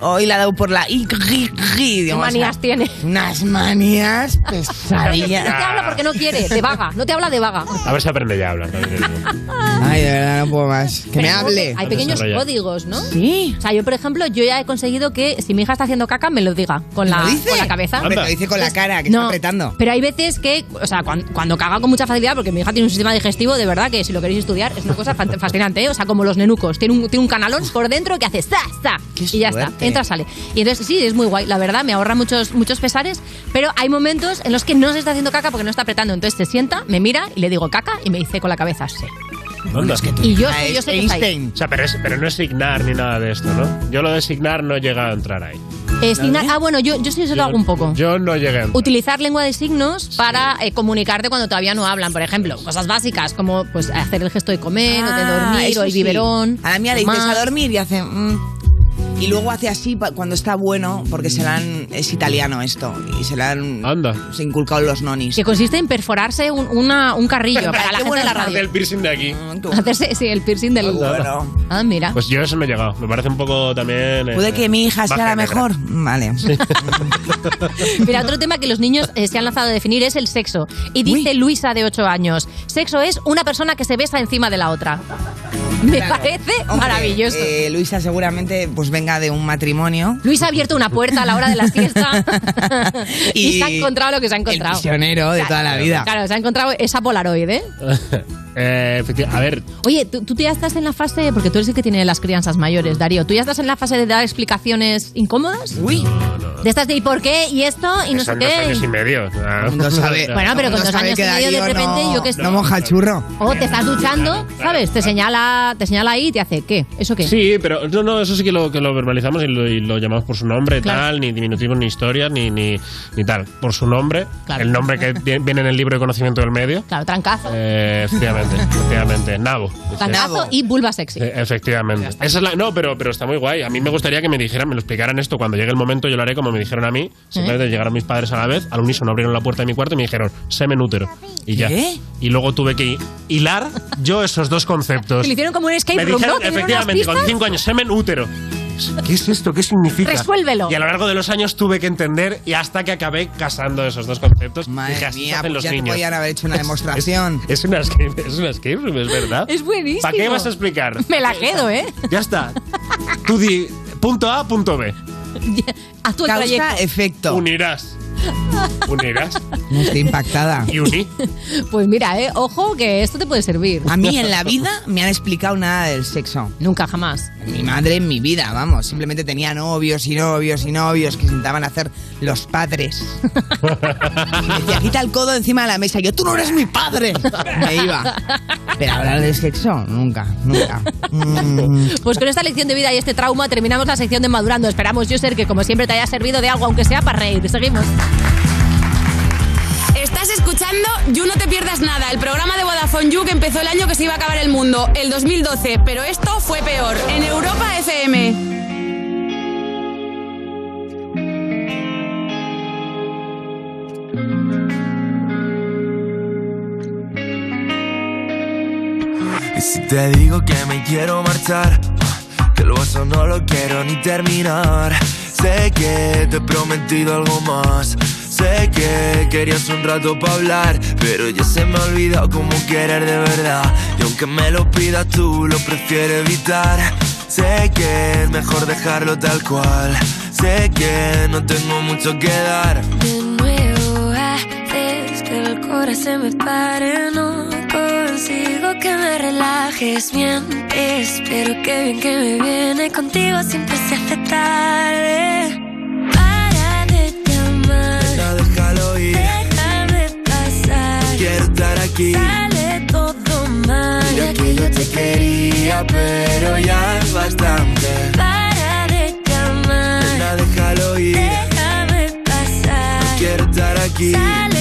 Speaker 3: Hoy la ha dado por la. I,
Speaker 4: ¿Qué
Speaker 3: o sea,
Speaker 4: manías tiene?
Speaker 3: Unas manías
Speaker 4: No te
Speaker 3: pesadillas.
Speaker 4: habla porque no quiere, de vaga. No te habla de vaga.
Speaker 42: A ver si aprende ya a hablar.
Speaker 3: Ay, de verdad, no puedo más. Que me hable.
Speaker 4: Hay pequeños
Speaker 42: Desarrolla.
Speaker 4: códigos, ¿no?
Speaker 3: Sí.
Speaker 4: O sea, yo, por ejemplo, yo ya he conseguido que si mi hija está haciendo caca, me lo diga con la,
Speaker 3: ¿Lo dice?
Speaker 4: con la cabeza.
Speaker 3: Hombre, lo dice con la cara, que
Speaker 4: No,
Speaker 3: está apretando.
Speaker 4: Pero hay veces que, o sea, cuando, cuando caga con mucha facilidad, porque mi hija tiene un sistema digestivo, de verdad que si lo queréis estudiar, es una cosa fan- fascinante, ¿eh? O sea, como los nenucos. Tiene un, tiene un canalón por dentro que hace ¡za, za! Y ya está.
Speaker 3: suerte.
Speaker 4: Entra, sale. Y entonces, sí, es muy guay. La verdad, me ahorra muchos, muchos pesares, pero hay momentos en los que no se está haciendo caca porque no está apretando. Entonces se sienta, me mira y le digo caca y me dice con la cabeza sí.
Speaker 42: Anda.
Speaker 4: Y yo, sé- yo sé que está ahí.
Speaker 42: O sea, pero, es- pero no es signar ni nada de esto, ¿no? Yo lo de signar no llega a entrar ahí.
Speaker 4: Eh, signar- ah, bueno, yo, yo sí se lo hago un poco.
Speaker 42: Yo no llegué a entrar.
Speaker 4: Utilizar lengua de signos para eh, comunicarte cuando todavía no hablan. Por ejemplo, cosas básicas como pues hacer el gesto de comer o de
Speaker 3: Ah,
Speaker 4: dormir
Speaker 3: eso
Speaker 4: o el
Speaker 3: sí.
Speaker 4: biberón.
Speaker 3: A la mía le dices a dormir y hace. mm. Y luego hace así cuando está bueno, porque se la han. Es italiano esto. Y se la han. Se inculcado los nonis.
Speaker 4: Que consiste en perforarse un, una- un carrillo para la
Speaker 3: Qué
Speaker 4: gente de
Speaker 3: bueno
Speaker 4: la radio.
Speaker 42: El piercing de aquí.
Speaker 4: Hacerse sí, el piercing del. Ah, mira.
Speaker 42: Pues yo eso me he llegado. Me parece un poco también. eh,
Speaker 3: ¿Puede que mi hija sea la
Speaker 42: negra.
Speaker 3: mejor? Vale.
Speaker 4: Mira, otro tema que los niños eh, se han lanzado a definir es el sexo. Y dice Luisa, de 8 años, sexo es una persona que se besa encima de la otra. Me
Speaker 3: Claro.
Speaker 4: parece
Speaker 3: Hombre,
Speaker 4: maravilloso.
Speaker 3: eh, Luisa seguramente pues venga de un matrimonio.
Speaker 4: Luisa ha abierto una puerta a la hora de la siesta y,
Speaker 3: Y
Speaker 4: se ha encontrado lo que se ha encontrado.
Speaker 3: prisionero de toda la vida.
Speaker 4: Claro, se ha encontrado esa Polaroid, ¿eh?
Speaker 42: Eh, a ver,
Speaker 4: Oye, ¿tú, tú ya estás en la fase, porque tú eres el que tiene las crianzas mayores, Darío, ¿tú ya estás en la fase de dar explicaciones incómodas?
Speaker 3: Uy.
Speaker 4: De estas de ¿y por qué? ¿Y esto? ¿Y no sé
Speaker 42: son dos
Speaker 4: qué?
Speaker 42: años y medio.
Speaker 3: No sabe-
Speaker 4: Bueno, pero con
Speaker 3: no
Speaker 4: dos años
Speaker 3: que
Speaker 4: y medio de repente,
Speaker 3: no-
Speaker 4: yo qué sé.
Speaker 3: No moja el churro.
Speaker 4: O te estás duchando, ¿sabes? Te señala, te señala ahí y te hace ¿qué? ¿Eso qué?
Speaker 42: Sí, pero no, no, eso sí que lo, que lo verbalizamos y lo, y lo llamamos por su nombre,
Speaker 4: Claro.
Speaker 42: tal, ni diminutivos, ni historias, ni, ni, ni tal. Por su nombre,
Speaker 4: Claro.
Speaker 42: el nombre que vi- viene en el libro de conocimiento del medio.
Speaker 4: Claro, trancazo.
Speaker 42: Eh, efectivamente, efectivamente. Nabo.
Speaker 4: Trancazo y vulva sexy.
Speaker 42: Eh, Efectivamente. Esa es la, no, pero, pero está muy guay. A mí me gustaría que me dijeran, me lo explicaran esto. Cuando llegue el momento, yo lo haré como me dijeron a mí. Simplemente llegaron mis padres a la vez, al unísono abrieron la puerta de mi cuarto y me dijeron, semen útero. Y ya.
Speaker 3: ¿Qué?
Speaker 42: Y luego tuve que hilar yo esos dos conceptos.
Speaker 4: Te lo hicieron como un escape
Speaker 42: Me
Speaker 4: room,
Speaker 42: dijeron,
Speaker 4: ¿no? Te dieron unas
Speaker 42: efectivamente, con cinco años, semen útero. ¿Qué es esto? ¿Qué significa?
Speaker 4: Resuélvelo.
Speaker 42: Y a lo largo de los años tuve que entender y hasta que acabé casando esos dos conceptos.
Speaker 3: Madre
Speaker 42: dije, así se
Speaker 3: mía,
Speaker 42: hacen
Speaker 3: pues
Speaker 42: los
Speaker 3: ya te
Speaker 42: niños.
Speaker 3: podían haber hecho una demostración.
Speaker 42: Es, es una escape, es una escape room, es verdad.
Speaker 4: Es buenísimo.
Speaker 42: ¿Para qué vas a explicar?
Speaker 4: Me la quedo, ¿eh?
Speaker 42: Ya está. Tú di punto A, punto B.
Speaker 4: Haz tú el
Speaker 3: Causa,
Speaker 4: trayecto.
Speaker 3: efecto.
Speaker 42: Unirás. Unirás.
Speaker 3: No estoy impactada.
Speaker 42: Y uní.
Speaker 4: Pues mira, ¿eh? Ojo que esto te puede servir.
Speaker 3: A mí en la vida me han explicado nada del sexo.
Speaker 4: Nunca, jamás.
Speaker 3: Mi madre en mi vida, vamos. Simplemente tenía novios y novios y novios que se intentaban hacer los padres. Y me decía, quita el codo encima de la mesa. Y yo, tú no eres mi padre. Me iba. Pero hablar de sexo, nunca, nunca. Mm.
Speaker 4: Pues con esta lección de vida y este trauma terminamos la sección de Madurando. Esperamos, yo ser que como siempre te haya servido de algo, aunque sea para reír. Seguimos.
Speaker 43: Estás escuchando You No Te Pierdas Nada, el programa de Vodafone You que empezó el año que se iba a acabar el mundo, el 2012, pero esto fue peor, en Europa FM.
Speaker 44: Y si te digo que me quiero marchar, que el vaso no lo quiero ni terminar. Sé que te he prometido algo más. Sé que querías un rato para hablar, pero ya se me ha olvidado cómo querer de verdad. Y aunque me lo pidas tú, lo prefiero evitar. Sé que es mejor dejarlo tal cual. Sé que no tengo mucho que dar.
Speaker 6: De nuevo haces que el corazón se me pare, no consigo que me relajes, mientes, pero qué bien que me viene contigo, siempre se hace tarde. Para de llamar,
Speaker 44: Nena, déjalo ir.
Speaker 6: déjame pasar,
Speaker 44: Quiero estar aquí.
Speaker 6: sale todo mal.
Speaker 44: Mira que yo te quería, pero ya es bastante.
Speaker 6: Para de llamar,
Speaker 44: Nena, déjalo ir.
Speaker 6: déjame pasar,
Speaker 44: Quiero estar aquí.
Speaker 6: sale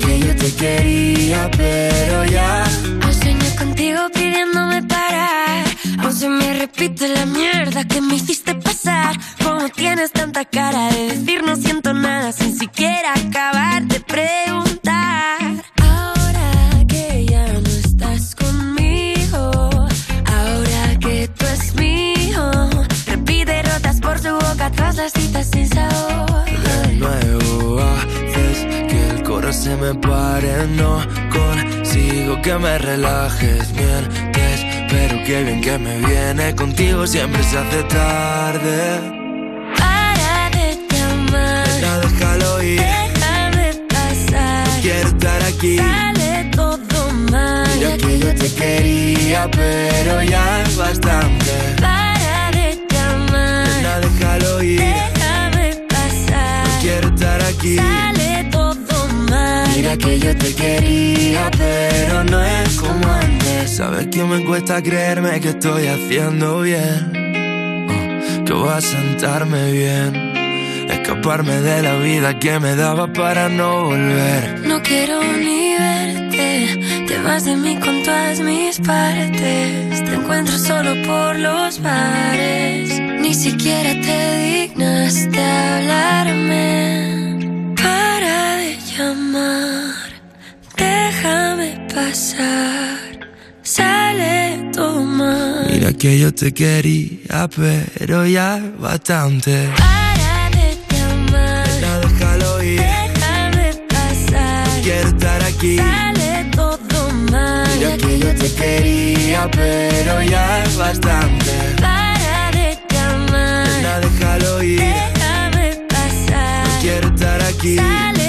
Speaker 44: que yo te quería, pero ya.
Speaker 6: Hoy sueño contigo pidiéndome parar. Aún se me repite la mierda que me hiciste pasar. Como tienes tanta cara de decir no siento nada sin siquiera acabar de preguntar.
Speaker 44: Me pare. No consigo que me relajes. Mientes, pero qué bien que me viene. Contigo siempre se hace tarde.
Speaker 6: Para de llamar,
Speaker 44: Ya déjalo ir.
Speaker 6: déjame pasar.
Speaker 44: Quiero estar aquí.
Speaker 6: Sale todo mal.
Speaker 44: Mira que yo te quería, pero ya es bastante.
Speaker 6: Para de llamar,
Speaker 44: Ya déjalo ir.
Speaker 6: déjame pasar.
Speaker 44: Quiero estar aquí.
Speaker 6: Sale.
Speaker 44: Mira que yo te quería, pero no es como antes. Sabes que me cuesta creerme que estoy haciendo bien. Oh, que voy a sentarme bien. Escaparme de la vida que me daba para no volver.
Speaker 6: No quiero ni verte, te vas de mí con todas mis partes. Te encuentro solo por los bares, ni siquiera te dignas de hablarme. Llamar, déjame pasar, sale todo mal.
Speaker 44: Mira que yo te quería, pero ya es bastante.
Speaker 6: Para de llamar,
Speaker 44: Ya déjalo ir.
Speaker 6: déjame pasar,
Speaker 44: Quiero estar aquí.
Speaker 6: sale todo mal.
Speaker 44: Mira que yo te quería, pero ya es bastante.
Speaker 6: Para de llamar,
Speaker 44: Ya déjalo ir.
Speaker 6: déjame pasar.
Speaker 44: Quiero estar aquí.
Speaker 6: Sale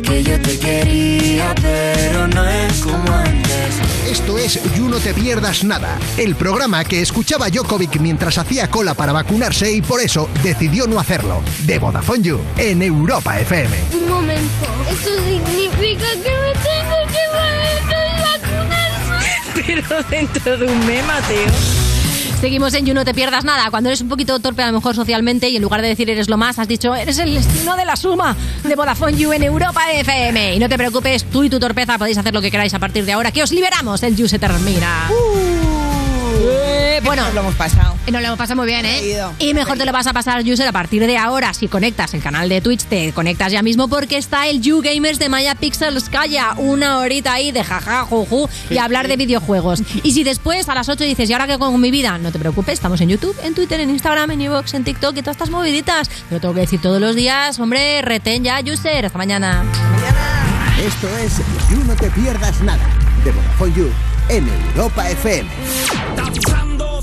Speaker 44: que yo te quería, pero no es como antes.
Speaker 5: Esto es You No Te Pierdas Nada, el programa que escuchaba Jokovic mientras hacía cola para vacunarse y por eso decidió no hacerlo. De Vodafone You, en Europa FM.
Speaker 6: Un momento, ¿eso significa que me tengo que vacunar?
Speaker 4: Pero dentro de un mema, tío. Seguimos en You, no te pierdas nada. Cuando eres un poquito torpe, a lo mejor socialmente, y en lugar de decir eres lo más, has dicho eres el destino de la suma de Vodafone You en Europa FM. Y no te preocupes, tú y tu torpeza podéis hacer lo que queráis a partir de ahora, que os liberamos. El You se termina. Eh, bueno,
Speaker 3: Nos lo hemos pasado.
Speaker 4: nos lo hemos pasado muy bien, ¿eh? Y mejor te lo vas a pasar, User, a partir de ahora. Si conectas el canal de Twitch, te conectas ya mismo porque está el You Gamers de Maya Pixels Calla. Una horita ahí de jaja, juju y hablar de videojuegos. Y si después a las 8 dices, ¿y ahora qué con mi vida? No te preocupes, estamos en YouTube, en Twitter, en Instagram, en Evox, en TikTok y todas estas moviditas. Pero tengo que decir todos los días, hombre, retén ya, User. Hasta mañana.
Speaker 5: Esto es You No Te Pierdas Nada, de Vodafone You, en Europa FM.